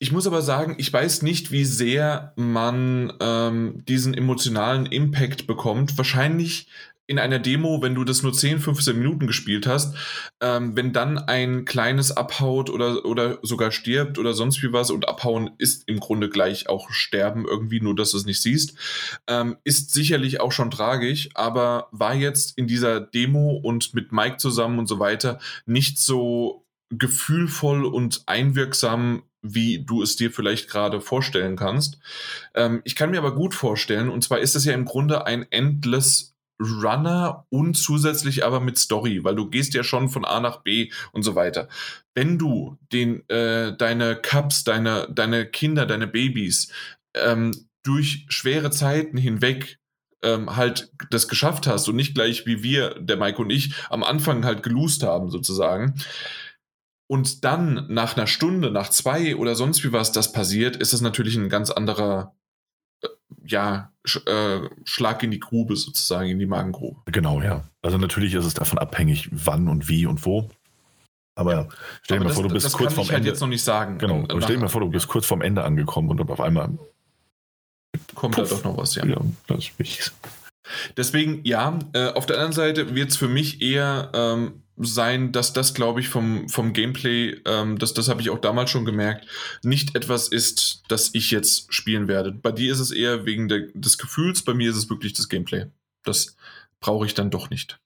ich muss aber sagen, ich weiß nicht, wie sehr man ähm, diesen emotionalen Impact bekommt. Wahrscheinlich in einer Demo, wenn du das nur 10, 15 Minuten gespielt hast, ähm, wenn dann ein kleines abhaut oder, oder sogar stirbt oder sonst wie was und abhauen ist im Grunde gleich auch sterben irgendwie, nur dass du es nicht siehst, ähm, ist sicherlich auch schon tragisch, aber war jetzt in dieser Demo und mit Mike zusammen und so weiter nicht so gefühlvoll und einwirksam wie du es dir vielleicht gerade vorstellen kannst. Ähm, ich kann mir aber gut vorstellen, und zwar ist es ja im Grunde ein endless Runner und zusätzlich aber mit Story, weil du gehst ja schon von A nach B und so weiter. Wenn du den, äh, deine Cups, deine, deine Kinder, deine Babys ähm, durch schwere Zeiten hinweg ähm, halt das geschafft hast und nicht gleich wie wir, der Mike und ich, am Anfang halt geloost haben sozusagen, und dann nach einer Stunde, nach zwei oder sonst wie was das passiert, ist es natürlich ein ganz anderer ja, sch, äh, Schlag in die Grube sozusagen, in die Magengrube. Genau, ja. Also natürlich ist es davon abhängig, wann und wie und wo. Aber ja, stell dir mal vor, du bist kurz vorm halt Ende. jetzt noch nicht sagen. Genau. Aber stell dir mal vor, du bist kurz vorm Ende angekommen und auf einmal kommt Puff. da doch noch was, ja. Ja, das ist wichtig. Deswegen, ja, äh, auf der anderen Seite wird es für mich eher ähm, sein, dass das, glaube ich, vom, vom Gameplay, ähm, das, das habe ich auch damals schon gemerkt, nicht etwas ist, das ich jetzt spielen werde. Bei dir ist es eher wegen der, des Gefühls, bei mir ist es wirklich das Gameplay. Das brauche ich dann doch nicht.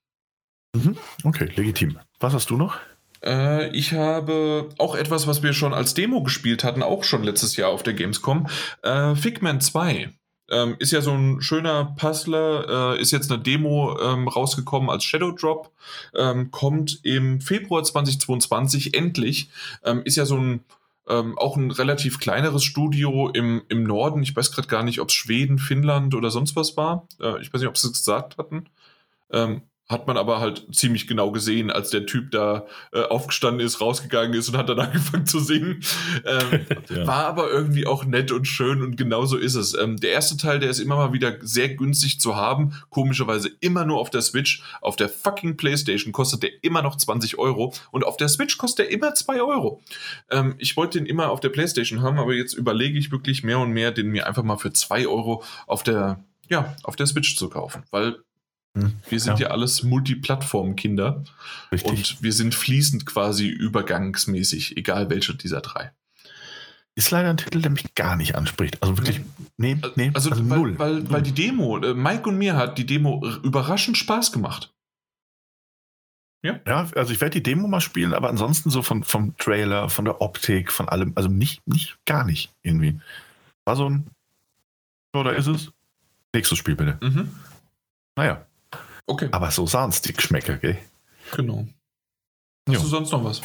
Mhm. Okay, legitim. Was hast du noch? Äh, ich habe auch etwas, was wir schon als Demo gespielt hatten, auch schon letztes Jahr auf der Gamescom. Äh, Figment 2. Ähm, ist ja so ein schöner Puzzler, äh, ist jetzt eine Demo ähm, rausgekommen als Shadow Drop, ähm, kommt im Februar 2022 endlich. Ähm, ist ja so ein ähm, auch ein relativ kleineres Studio im, im Norden. Ich weiß gerade gar nicht, ob es Schweden, Finnland oder sonst was war. Äh, ich weiß nicht, ob sie es gesagt hatten. Hat man aber halt ziemlich genau gesehen, als der Typ da äh, aufgestanden ist, rausgegangen ist und hat dann angefangen zu singen. Ähm, ja. War aber irgendwie auch nett und schön und genau so ist es. Ähm, der erste Teil, der ist immer mal wieder sehr günstig zu haben, komischerweise immer nur auf der Switch. Auf der fucking Playstation kostet der immer noch 20 Euro und auf der Switch kostet der immer 2 Euro. Ähm, ich wollte den immer auf der Playstation haben, aber jetzt überlege ich wirklich mehr und mehr, den mir einfach mal für 2 Euro auf der ja, auf der Switch zu kaufen, weil wir sind ja, ja alles Multiplattform-Kinder. Und wir sind fließend quasi übergangsmäßig, egal welcher dieser drei. ist leider ein Titel, der mich gar nicht anspricht. Also wirklich, nee, nee, also, also weil, null. Weil, weil die Demo, äh, Mike und mir hat die Demo überraschend Spaß gemacht. Ja. ja, also ich werde die Demo mal spielen, aber ansonsten so von, vom Trailer, von der Optik, von allem, also nicht, nicht, gar nicht irgendwie. War so ein, oder ist es? Nächstes Spiel bitte. Mhm. Naja. Okay. Aber so sahen es die Geschmäcker, gell? Genau. Hast jo. du sonst noch was?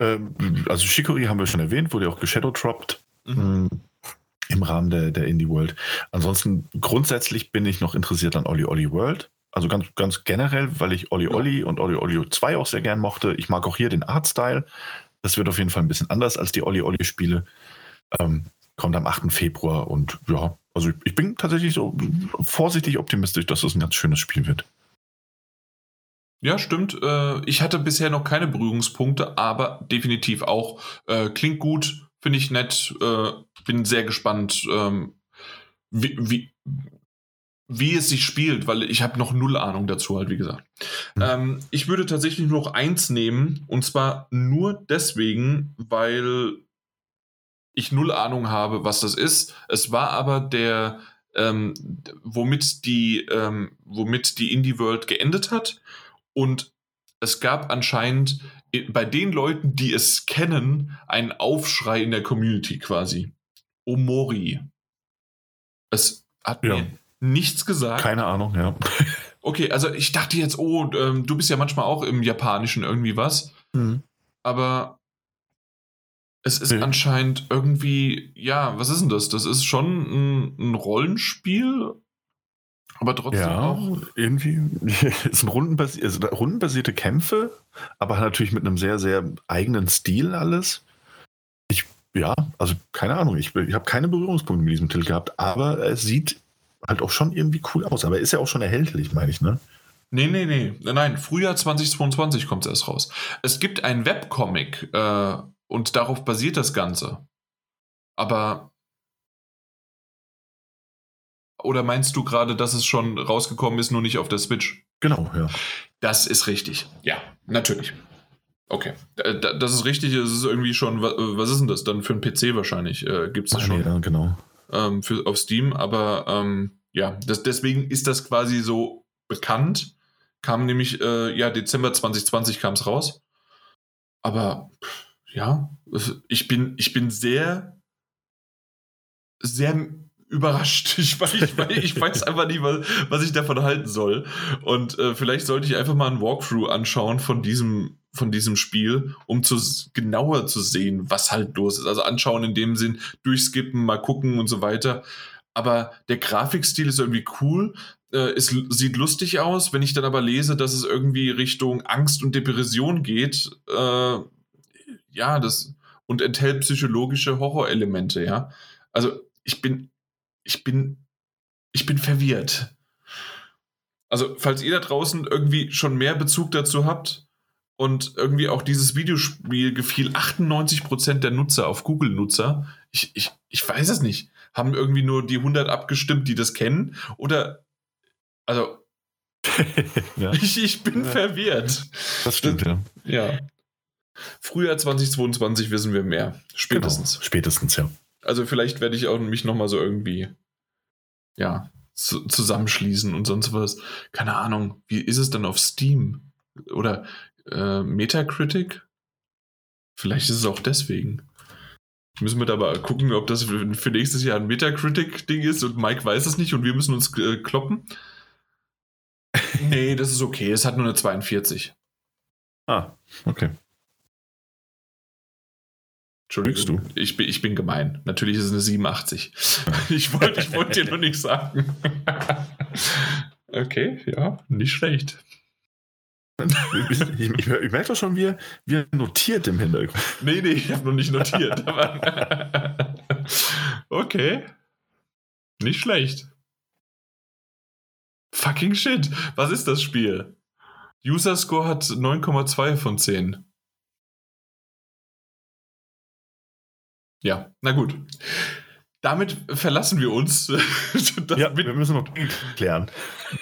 Ähm, also Shikori haben wir schon erwähnt, wurde auch geshadowdropped. Mhm. Hm, Im Rahmen der, der Indie World. Ansonsten grundsätzlich bin ich noch interessiert an Oli Oli World. Also ganz, ganz generell, weil ich Oli Oli und Oli Oli 2 auch sehr gern mochte. Ich mag auch hier den Artstyle. Das wird auf jeden Fall ein bisschen anders als die Oli Oli Spiele. Ähm, kommt am 8. Februar und ja, also ich bin tatsächlich so vorsichtig optimistisch, dass es das ein ganz schönes Spiel wird. Ja, stimmt. Äh, ich hatte bisher noch keine Berührungspunkte, aber definitiv auch. Äh, klingt gut, finde ich nett. Äh, bin sehr gespannt, ähm, wie, wie, wie es sich spielt, weil ich habe noch null Ahnung dazu, halt, wie gesagt. Mhm. Ich würde tatsächlich nur noch eins nehmen, und zwar nur deswegen, weil ich null Ahnung habe, was das ist. Es war aber der, ähm, womit die, ähm, womit die Indie World geendet hat. Und es gab anscheinend bei den Leuten, die es kennen, einen Aufschrei in der Community quasi. Omori. Es hat ja. mir nichts gesagt. Keine Ahnung, ja. Okay, also ich dachte jetzt, oh, ähm, du bist ja manchmal auch im Japanischen irgendwie was. Mhm. Aber es ist ja. anscheinend irgendwie, ja, was ist denn das? Das ist schon ein, ein Rollenspiel, aber trotzdem ja, auch. Irgendwie, es sind rundenbasi also rundenbasierte Kämpfe, aber natürlich mit einem sehr, sehr eigenen Stil alles. Ich, ja, also keine Ahnung, ich, ich habe keine Berührungspunkte mit diesem Titel gehabt, aber es sieht halt auch schon irgendwie cool aus. Aber ist ja auch schon erhältlich, meine ich, ne? Nee, nee, nee. Nein, Frühjahr 2022 kommt es erst raus. Es gibt ein Webcomic äh, und darauf basiert das Ganze. Aber. Oder meinst du gerade, dass es schon rausgekommen ist, nur nicht auf der Switch? Genau, ja. Das ist richtig. Ja, natürlich. Okay, das ist richtig. Es ist irgendwie schon, was ist denn das dann für ein PC wahrscheinlich? Äh, Gibt es das schon? Ja, genau ähm, für, auf Steam, aber ähm, ja, das, deswegen ist das quasi so bekannt. Kam nämlich, äh, ja, Dezember 2020 kam es raus. Aber ja, ich bin, ich bin sehr, sehr überrascht. Ich, ich, ich weiß einfach nicht, was, was ich davon halten soll. Und äh, vielleicht sollte ich einfach mal ein Walkthrough anschauen von diesem, von diesem Spiel, um zu genauer zu sehen, was halt los ist. Also anschauen in dem Sinn, durchskippen, mal gucken und so weiter. Aber der Grafikstil ist irgendwie cool. Äh, es sieht lustig aus. Wenn ich dann aber lese, dass es irgendwie Richtung Angst und Depression geht, äh, ja, das und enthält psychologische Horrorelemente, ja. Also ich bin, ich bin, ich bin verwirrt. Also, falls ihr da draußen irgendwie schon mehr Bezug dazu habt, und irgendwie auch dieses Videospiel gefiel 98% der Nutzer auf Google-Nutzer. Ich, ich, ich weiß es nicht. Haben irgendwie nur die 100 abgestimmt, die das kennen? Oder, also, ja. ich, ich bin ja. verwirrt. Das stimmt, ja. Ja. Frühjahr 2022 wissen wir mehr. Spätestens. Genau. Spätestens, ja. Also vielleicht werde ich auch mich nochmal so irgendwie, ja, zu, zusammenschließen und sonst was. Keine Ahnung. Wie ist es denn auf Steam? Oder äh, Metacritic. Vielleicht ist es auch deswegen. Müssen wir da mal gucken, ob das für nächstes Jahr ein Metacritic-Ding ist und Mike weiß es nicht und wir müssen uns äh, kloppen. nee, das ist okay. Es hat nur eine 42. Ah, okay. Entschuldigung, du? Ich, bin, ich bin gemein. Natürlich ist es eine 87. ich wollte ich wollt dir nur nichts sagen. okay, ja, nicht schlecht ich, ich, ich merke doch schon, wie, wie notiert im Hintergrund. Nee, nee, ich habe noch nicht notiert. okay. Nicht schlecht. Fucking shit. Was ist das Spiel? User Score hat 9,2 von 10. Ja, na gut damit verlassen wir uns. ja, wir müssen noch klären.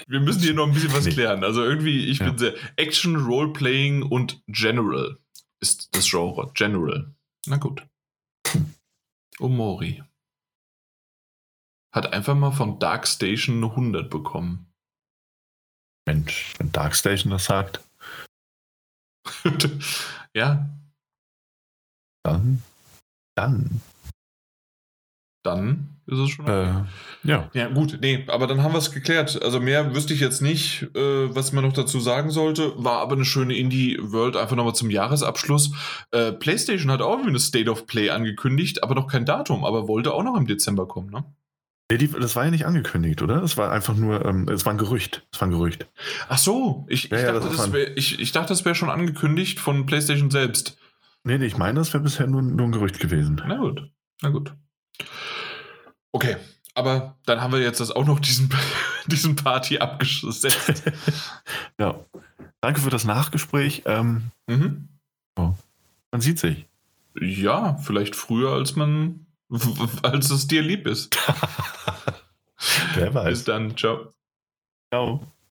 Wir müssen hier noch ein bisschen was nee. klären. Also irgendwie, ich ja. bin sehr Action, Roleplaying und General ist das Genre. General. Na gut. Omori. Hat einfach mal von Dark Station eine 100 bekommen. Mensch, wenn Dark Station das sagt. ja. Dann. Dann. Dann ist es schon. Okay. Äh, ja. Ja, gut, nee, aber dann haben wir es geklärt. Also mehr wüsste ich jetzt nicht, äh, was man noch dazu sagen sollte. War aber eine schöne Indie-World, einfach nochmal zum Jahresabschluss. Äh, PlayStation hat auch eine State of Play angekündigt, aber noch kein Datum, aber wollte auch noch im Dezember kommen, ne? Das war ja nicht angekündigt, oder? Das war einfach nur, ähm, es war ein Gerücht. Es war ein Gerücht. Ach so, ich, ich ja, dachte, ja, das wär, ich, ich dachte, das wäre schon angekündigt von PlayStation selbst. Nee, nee ich meine, das wäre bisher nur, nur ein Gerücht gewesen. Na gut, na gut. Okay, aber dann haben wir jetzt das auch noch diesen, diesen Party abgesetzt. ja. Danke für das Nachgespräch. Ähm, mhm. oh. Man sieht sich. Ja, vielleicht früher, als man, als es dir lieb ist. Wer weiß. Bis dann. Ciao. Ciao.